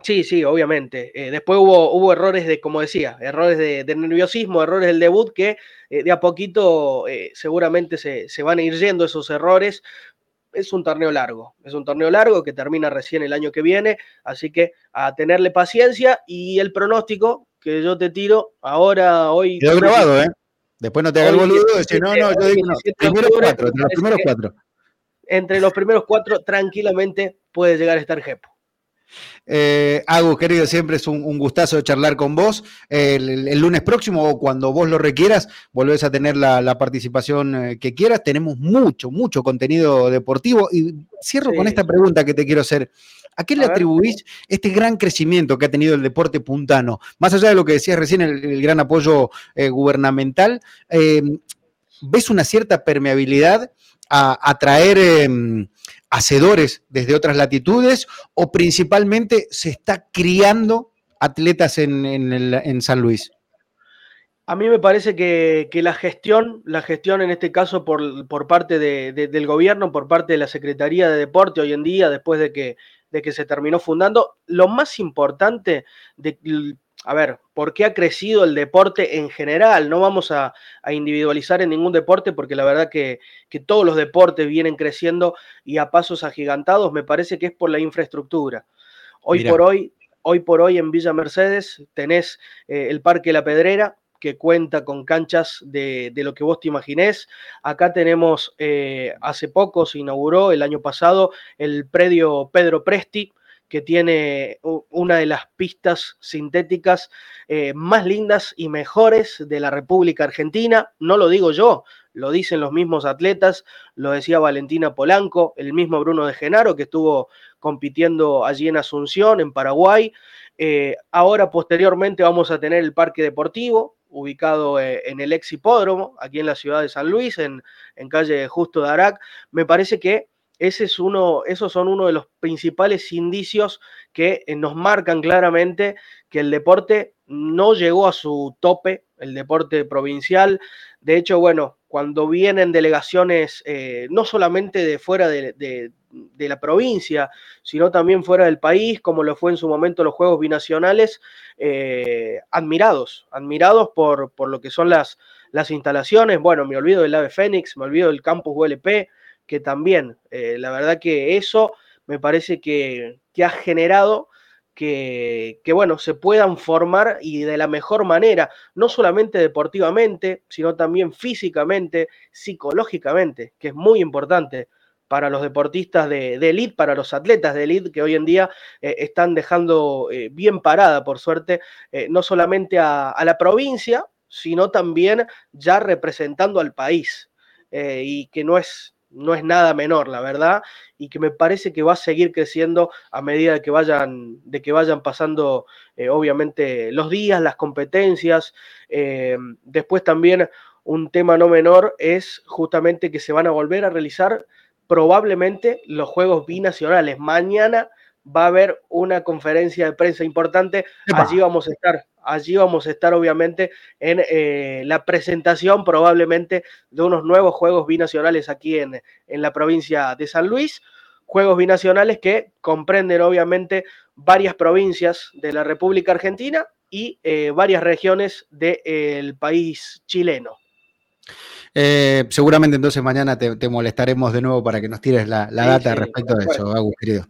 Sí, sí, obviamente. Eh, después hubo, hubo errores de, como decía, errores de, nerviosismo, errores del debut, que de a poquito seguramente se, se, van a ir yendo esos errores. Es un torneo largo, es un torneo largo que termina recién el año que viene, así que a tenerle paciencia y el pronóstico que yo te tiro ahora, hoy. Quedó grabado, ¿eh? Después no te haga el boludo y no, no, yo digo, no, primeros cuatro, entre los primeros cuatro. Entre los primeros cuatro, tranquilamente puede llegar a estar Jepo. Eh, Agus, querido, siempre es un, gustazo charlar con vos. El, lunes próximo o cuando vos lo requieras, volvés a tener la, participación eh, que quieras. Tenemos mucho, mucho contenido deportivo. Y cierro con esta pregunta que te quiero hacer. ¿A qué le atribuís este gran crecimiento que ha tenido el deporte puntano? Más allá de lo que decías recién, el, gran apoyo eh, gubernamental, ¿ves una cierta permeabilidad a atraer em, hacedores desde otras latitudes o principalmente se está criando atletas en, San Luis? A mí me parece que, la gestión, la gestión en este caso por, por parte del gobierno, por parte de la Secretaría de Deporte hoy en día, después de que, de que se terminó fundando, lo más importante de, a ver, ¿por qué ha crecido el deporte en general? No vamos a, individualizar en ningún deporte porque la verdad que, todos los deportes vienen creciendo y a pasos agigantados, me parece que es por la infraestructura. Hoy por hoy, hoy por hoy en Villa Mercedes tenés eh, el Parque La Pedrera, que cuenta con canchas de, lo que vos te imaginés. Acá tenemos, eh, hace poco se inauguró, el año pasado, el predio Pedro Presti, que tiene una de las pistas sintéticas eh, más lindas y mejores de la República Argentina. No lo digo yo, lo dicen los mismos atletas, lo decía Valentina Polanco, el mismo Bruno de Genaro que estuvo compitiendo allí en Asunción, en Paraguay. Eh, ahora, posteriormente, vamos a tener el Parque Deportivo, ubicado eh, en el ex hipódromo, aquí en la ciudad de San Luis, en, en calle Justo de Arac. Me parece que ese es uno, esos son uno de los principales indicios que eh, nos marcan claramente que el deporte no llegó a su tope, el deporte provincial. De hecho, bueno, cuando vienen delegaciones eh, no solamente de fuera de, la provincia, sino también fuera del país, como lo fue en su momento los Juegos Binacionales, eh, admirados, admirados por, lo que son las, las instalaciones. Bueno, me olvido del AVE Fénix, me olvido del campus ULP, que también, eh, la verdad que eso me parece que, ha generado que, bueno, se puedan formar y de la mejor manera, no solamente deportivamente, sino también físicamente, psicológicamente, que es muy importante para los deportistas de, élite, para los atletas de élite que hoy en día eh, están dejando eh, bien parada, por suerte, no solamente a, la provincia, sino también ya representando al país. y que no es, no es nada menor, la verdad, y que me parece que va a seguir creciendo a medida de que vayan, de que vayan pasando, eh, obviamente, los días, las competencias. Eh, después también un tema no menor es justamente que se van a volver a realizar probablemente los Juegos Binacionales. Mañana va a haber una conferencia de prensa importante, allí vamos a estar allí vamos a estar obviamente en eh, la presentación probablemente de unos nuevos Juegos Binacionales aquí en, en la provincia de San Luis. Juegos binacionales que comprenden obviamente varias provincias de la República Argentina y eh, varias regiones del país chileno. Eh, seguramente entonces mañana te, molestaremos de nuevo para que nos tires la, data respecto a eso, Agus, querido.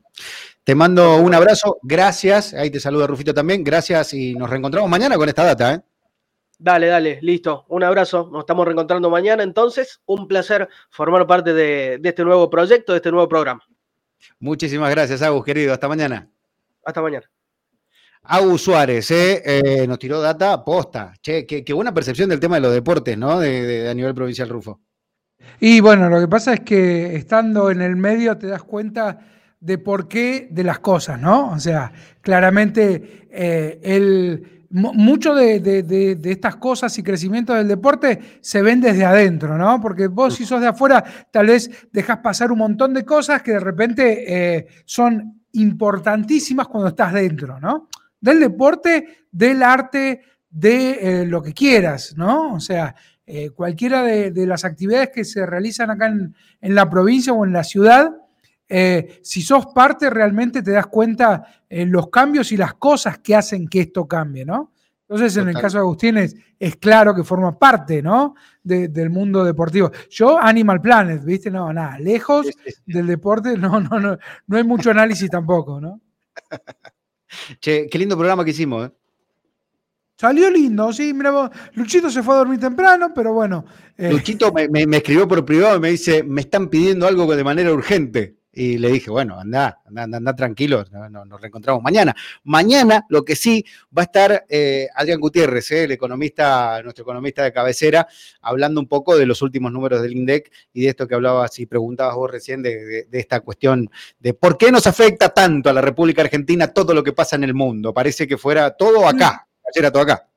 Te mando un abrazo, gracias. Ahí te saluda Rufito también, gracias y nos reencontramos mañana con esta data. ¿eh? Dale, dale, listo. Un abrazo. Nos estamos reencontrando mañana. Entonces, un placer formar parte de, este nuevo proyecto, de este nuevo programa. Muchísimas gracias, Agus, querido. Hasta mañana. Hasta mañana. Agus Suárez, ¿eh? Eh, nos tiró data posta. Che, qué, buena percepción del tema de los deportes, ¿no? De, a nivel provincial, Rufo. Y bueno, lo que pasa es que estando en el medio te das cuenta de por qué de las cosas, ¿no? O sea, claramente eh, el, mucho de, estas cosas y crecimiento del deporte se ven desde adentro, ¿no? Porque vos si sos de afuera, tal vez dejas pasar un montón de cosas que de repente eh, son importantísimas cuando estás dentro, ¿no? Del deporte, del arte, de eh, lo que quieras, ¿no? O sea, cualquiera de, las actividades que se realizan acá en, en la provincia o en la ciudad, eh, si sos parte, realmente te das cuenta en los cambios y las cosas que hacen que esto cambie, ¿no? Entonces, en el caso de Agustín es, claro que forma parte, ¿no? del mundo deportivo. Yo, Animal Planet, ¿viste? No, nada, lejos del deporte, no, no, no, no hay mucho análisis tampoco, ¿no? Che, qué lindo programa que hicimos, ¿eh? Salió lindo, sí, mira, Luchito se fue a dormir temprano, pero bueno. Eh. Luchito me, me, escribió por privado y me dice, me están pidiendo algo de manera urgente. Y le dije, bueno, anda, anda, anda, tranquilo, nos reencontramos mañana. Mañana, lo que sí, va a estar eh, Adrián Gutiérrez, eh, el economista, nuestro economista de cabecera, hablando un poco de los últimos números del INDEC y de esto que hablabas y preguntabas vos recién de, esta cuestión de por qué nos afecta tanto a la República Argentina todo lo que pasa en el mundo. Parece que fuera todo acá, ayer era todo acá.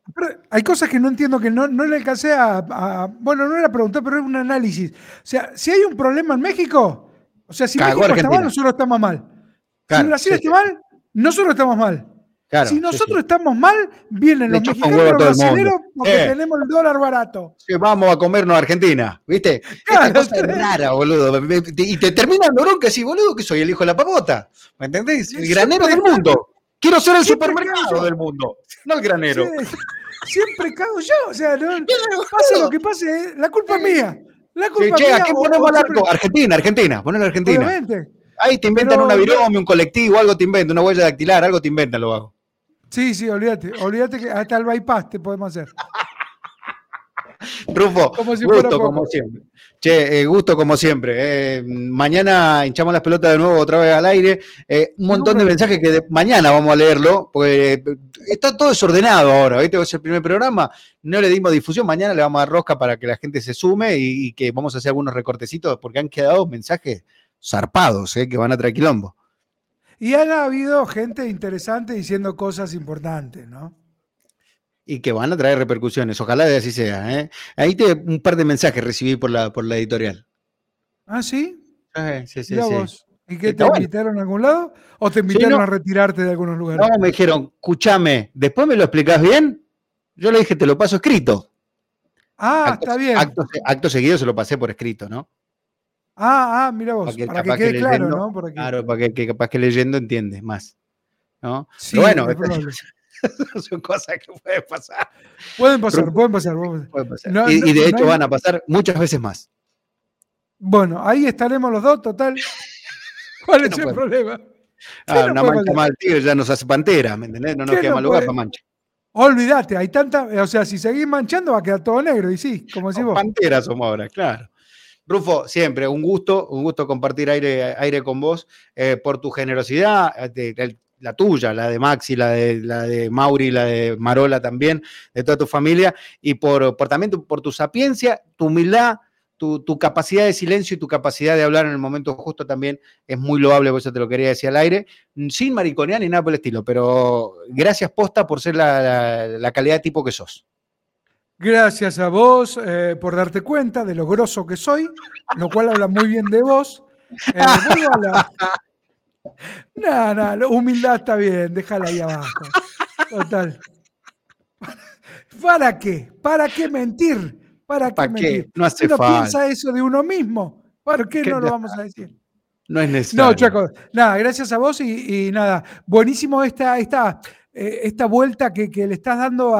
hay cosas que no entiendo, que no, no le alcancé a, Bueno, no era preguntar, pero es un análisis. O sea, si hay un problema en México, o sea, si México está mal, nosotros estamos mal. si Brasil está mal, nosotros estamos mal. si nosotros estamos mal, vienen los mexicanos los brasileños porque eh. tenemos el dólar barato. vamos a comernos a Argentina, ¿viste? Esta cosa es rara, boludo. Y te terminan bronca así, boludo, que soy el hijo de la pavota. ¿Me entendés? El granero del mundo. Quiero ser el supermercado del mundo, no el granero. Siempre cago yo. O sea, no, pase lo que pase, la culpa es mía. La culpa che, ¿a ponemos el arco? Argentina, Argentina, ponelo Argentina. Obviamente. Ahí te inventan una virome, un colectivo, algo te inventan, una huella dactilar, algo te inventan, lo hago. Sí, sí, olvídate. Olvídate que hasta el bypass te podemos hacer. Rufo, gusto como siempre. Che, eh, gusto como siempre. Eh. mañana hinchamos las pelotas de nuevo otra vez al aire. Eh, un montón de mensajes que mañana vamos a leerlo, porque está todo desordenado ahora. ¿viste? Es el primer programa, no le dimos difusión. Mañana le vamos a dar rosca para que la gente se sume y, que vamos a hacer algunos recortecitos, porque han quedado mensajes zarpados que van a traer quilombo. Y han habido gente interesante diciendo cosas importantes, ¿no? Y que van a traer repercusiones. Ojalá de así sea. ¿eh? Ahí te un par de mensajes recibí por la, por la editorial. ¿Ah, sí? sí, sí, sí, ¿Y qué te invitaron a algún lado? ¿O te invitaron a retirarte de algunos lugares? No, me dijeron, escúchame, después me lo explicas bien. Yo le dije, te lo paso escrito. Ah, está bien. Acto, seguido se lo pasé por escrito, ¿no? Ah, ah, mira vos, para que, quede claro, ¿no? Claro, para que, capaz que leyendo entiendes más. ¿no? Sí, bueno, son cosas que pueden pasar. Pueden pasar, pueden pasar. y, de hecho van a pasar muchas veces más. Bueno, ahí estaremos los dos, total. ¿Cuál es el problema? Ah, una mancha mal, tío, ya nos hace pantera, ¿me entendés? No nos queda mal lugar para mancha. Olvídate, hay tanta, o sea, si seguís manchando va a quedar todo negro, y sí, como decís vos. Pantera somos ahora, claro. Rufo, siempre un gusto, un gusto compartir aire, aire con vos eh, por tu generosidad, el, la tuya, la de Maxi, la de, la de Mauri, la de Marola también, de toda tu familia, y por, por también por tu sapiencia, tu humildad, tu, capacidad de silencio y tu capacidad de hablar en el momento justo también es muy loable, por eso te lo quería decir al aire, sin mariconear ni nada por el estilo, pero gracias posta por ser la, calidad de tipo que sos. Gracias a vos eh, por darte cuenta de lo grosso que soy, lo cual habla muy bien de vos. Eh, no, no, humildad está bien, déjala ahí abajo. Total. ¿Para qué? ¿Para qué mentir? ¿Para qué mentir? No hace uno falta. piensa eso de uno mismo. ¿Por qué, no lo vamos a decir? No es necesario. No, Chaco, nada, gracias a vos y, nada, buenísimo esta, esta, eh, esta vuelta que, le estás dando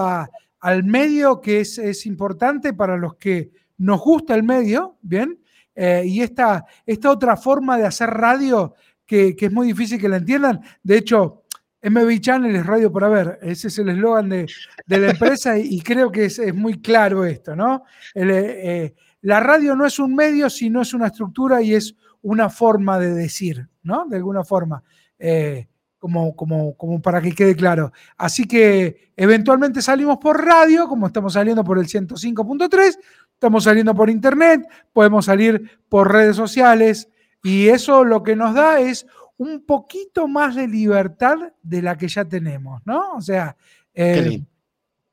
al medio, que es, importante para los que nos gusta el medio, ¿bien? Eh, y esta, esta otra forma de hacer radio que, es muy difícil que la entiendan. De hecho, MB Channel es radio para ver, ese es el eslogan de, la empresa y, creo que es, muy claro esto, ¿no? Eh, eh, la radio no es un medio, sino es una estructura y es una forma de decir, ¿no? De alguna forma, eh, como, como, como para que quede claro. Así que eventualmente salimos por radio, como estamos saliendo por el 105.3, estamos saliendo por internet, podemos salir por redes sociales, y eso lo que nos da es un poquito más de libertad de la que ya tenemos, ¿no? O sea, eh,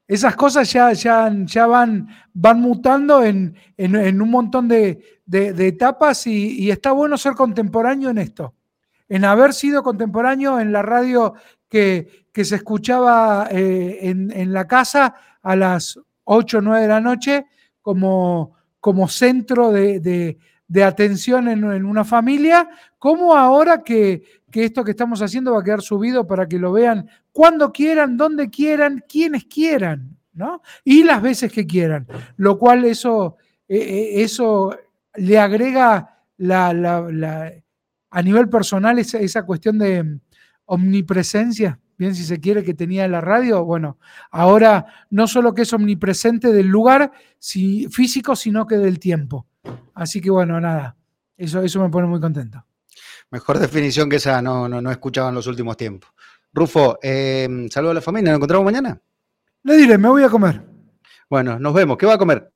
esas cosas ya, ya, ya van, van mutando en, un montón de, etapas y, está bueno ser contemporáneo en esto, en haber sido contemporáneo en la radio que, se escuchaba eh, en, la casa a las 8 o 9 de la noche como, como centro de de atención en, una familia, como ahora que, esto que estamos haciendo va a quedar subido para que lo vean cuando quieran, donde quieran, quienes quieran, ¿no? Y las veces que quieran, lo cual eso, eh, eh, eso le agrega la, a nivel personal esa, esa cuestión de omnipresencia bien si se quiere, que tenía en la radio, bueno, ahora no solo que es omnipresente del lugar físico, sino que del tiempo. Así que bueno, nada, eso, eso me pone muy contento. Mejor definición que esa no, no, no he escuchado en los últimos tiempos. Rufo, eh, saludo a la familia, ¿nos encontramos mañana? Le diré, me voy a comer. Bueno, nos vemos. ¿Qué va a comer?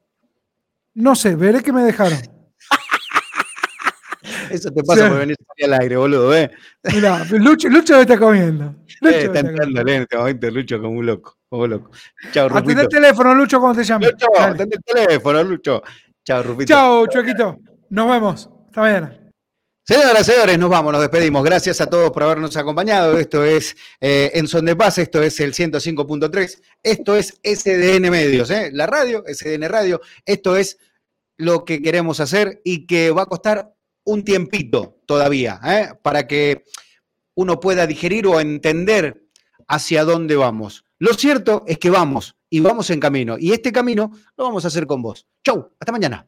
No sé, veré que me dejaron. Eso te pasa Sí. por venir al aire, boludo, ¿eh? Mirá, Lucho, Lucho me está comiendo. Lucho Eh, está entrando en este momento Lucho como un loco, como un loco. Chao, Atendé el teléfono, Lucho, cuando te llame. Lucho, Dale. atende el teléfono, Lucho. Chao, Rufito. Chao, Chuequito. Nos vemos. Hasta mañana. Señoras, señores, nos vamos, nos despedimos. Gracias a todos por habernos acompañado. Esto es eh, En Son de Paz, esto es el 105.3, esto es SDN Medios, ¿eh? la radio, SDN Radio. Esto es lo que queremos hacer y que va a costar un tiempito todavía, ¿eh? para que uno pueda digerir o entender hacia dónde vamos. Lo cierto es que vamos y vamos en camino. Y este camino lo vamos a hacer con vos. Chau, hasta mañana.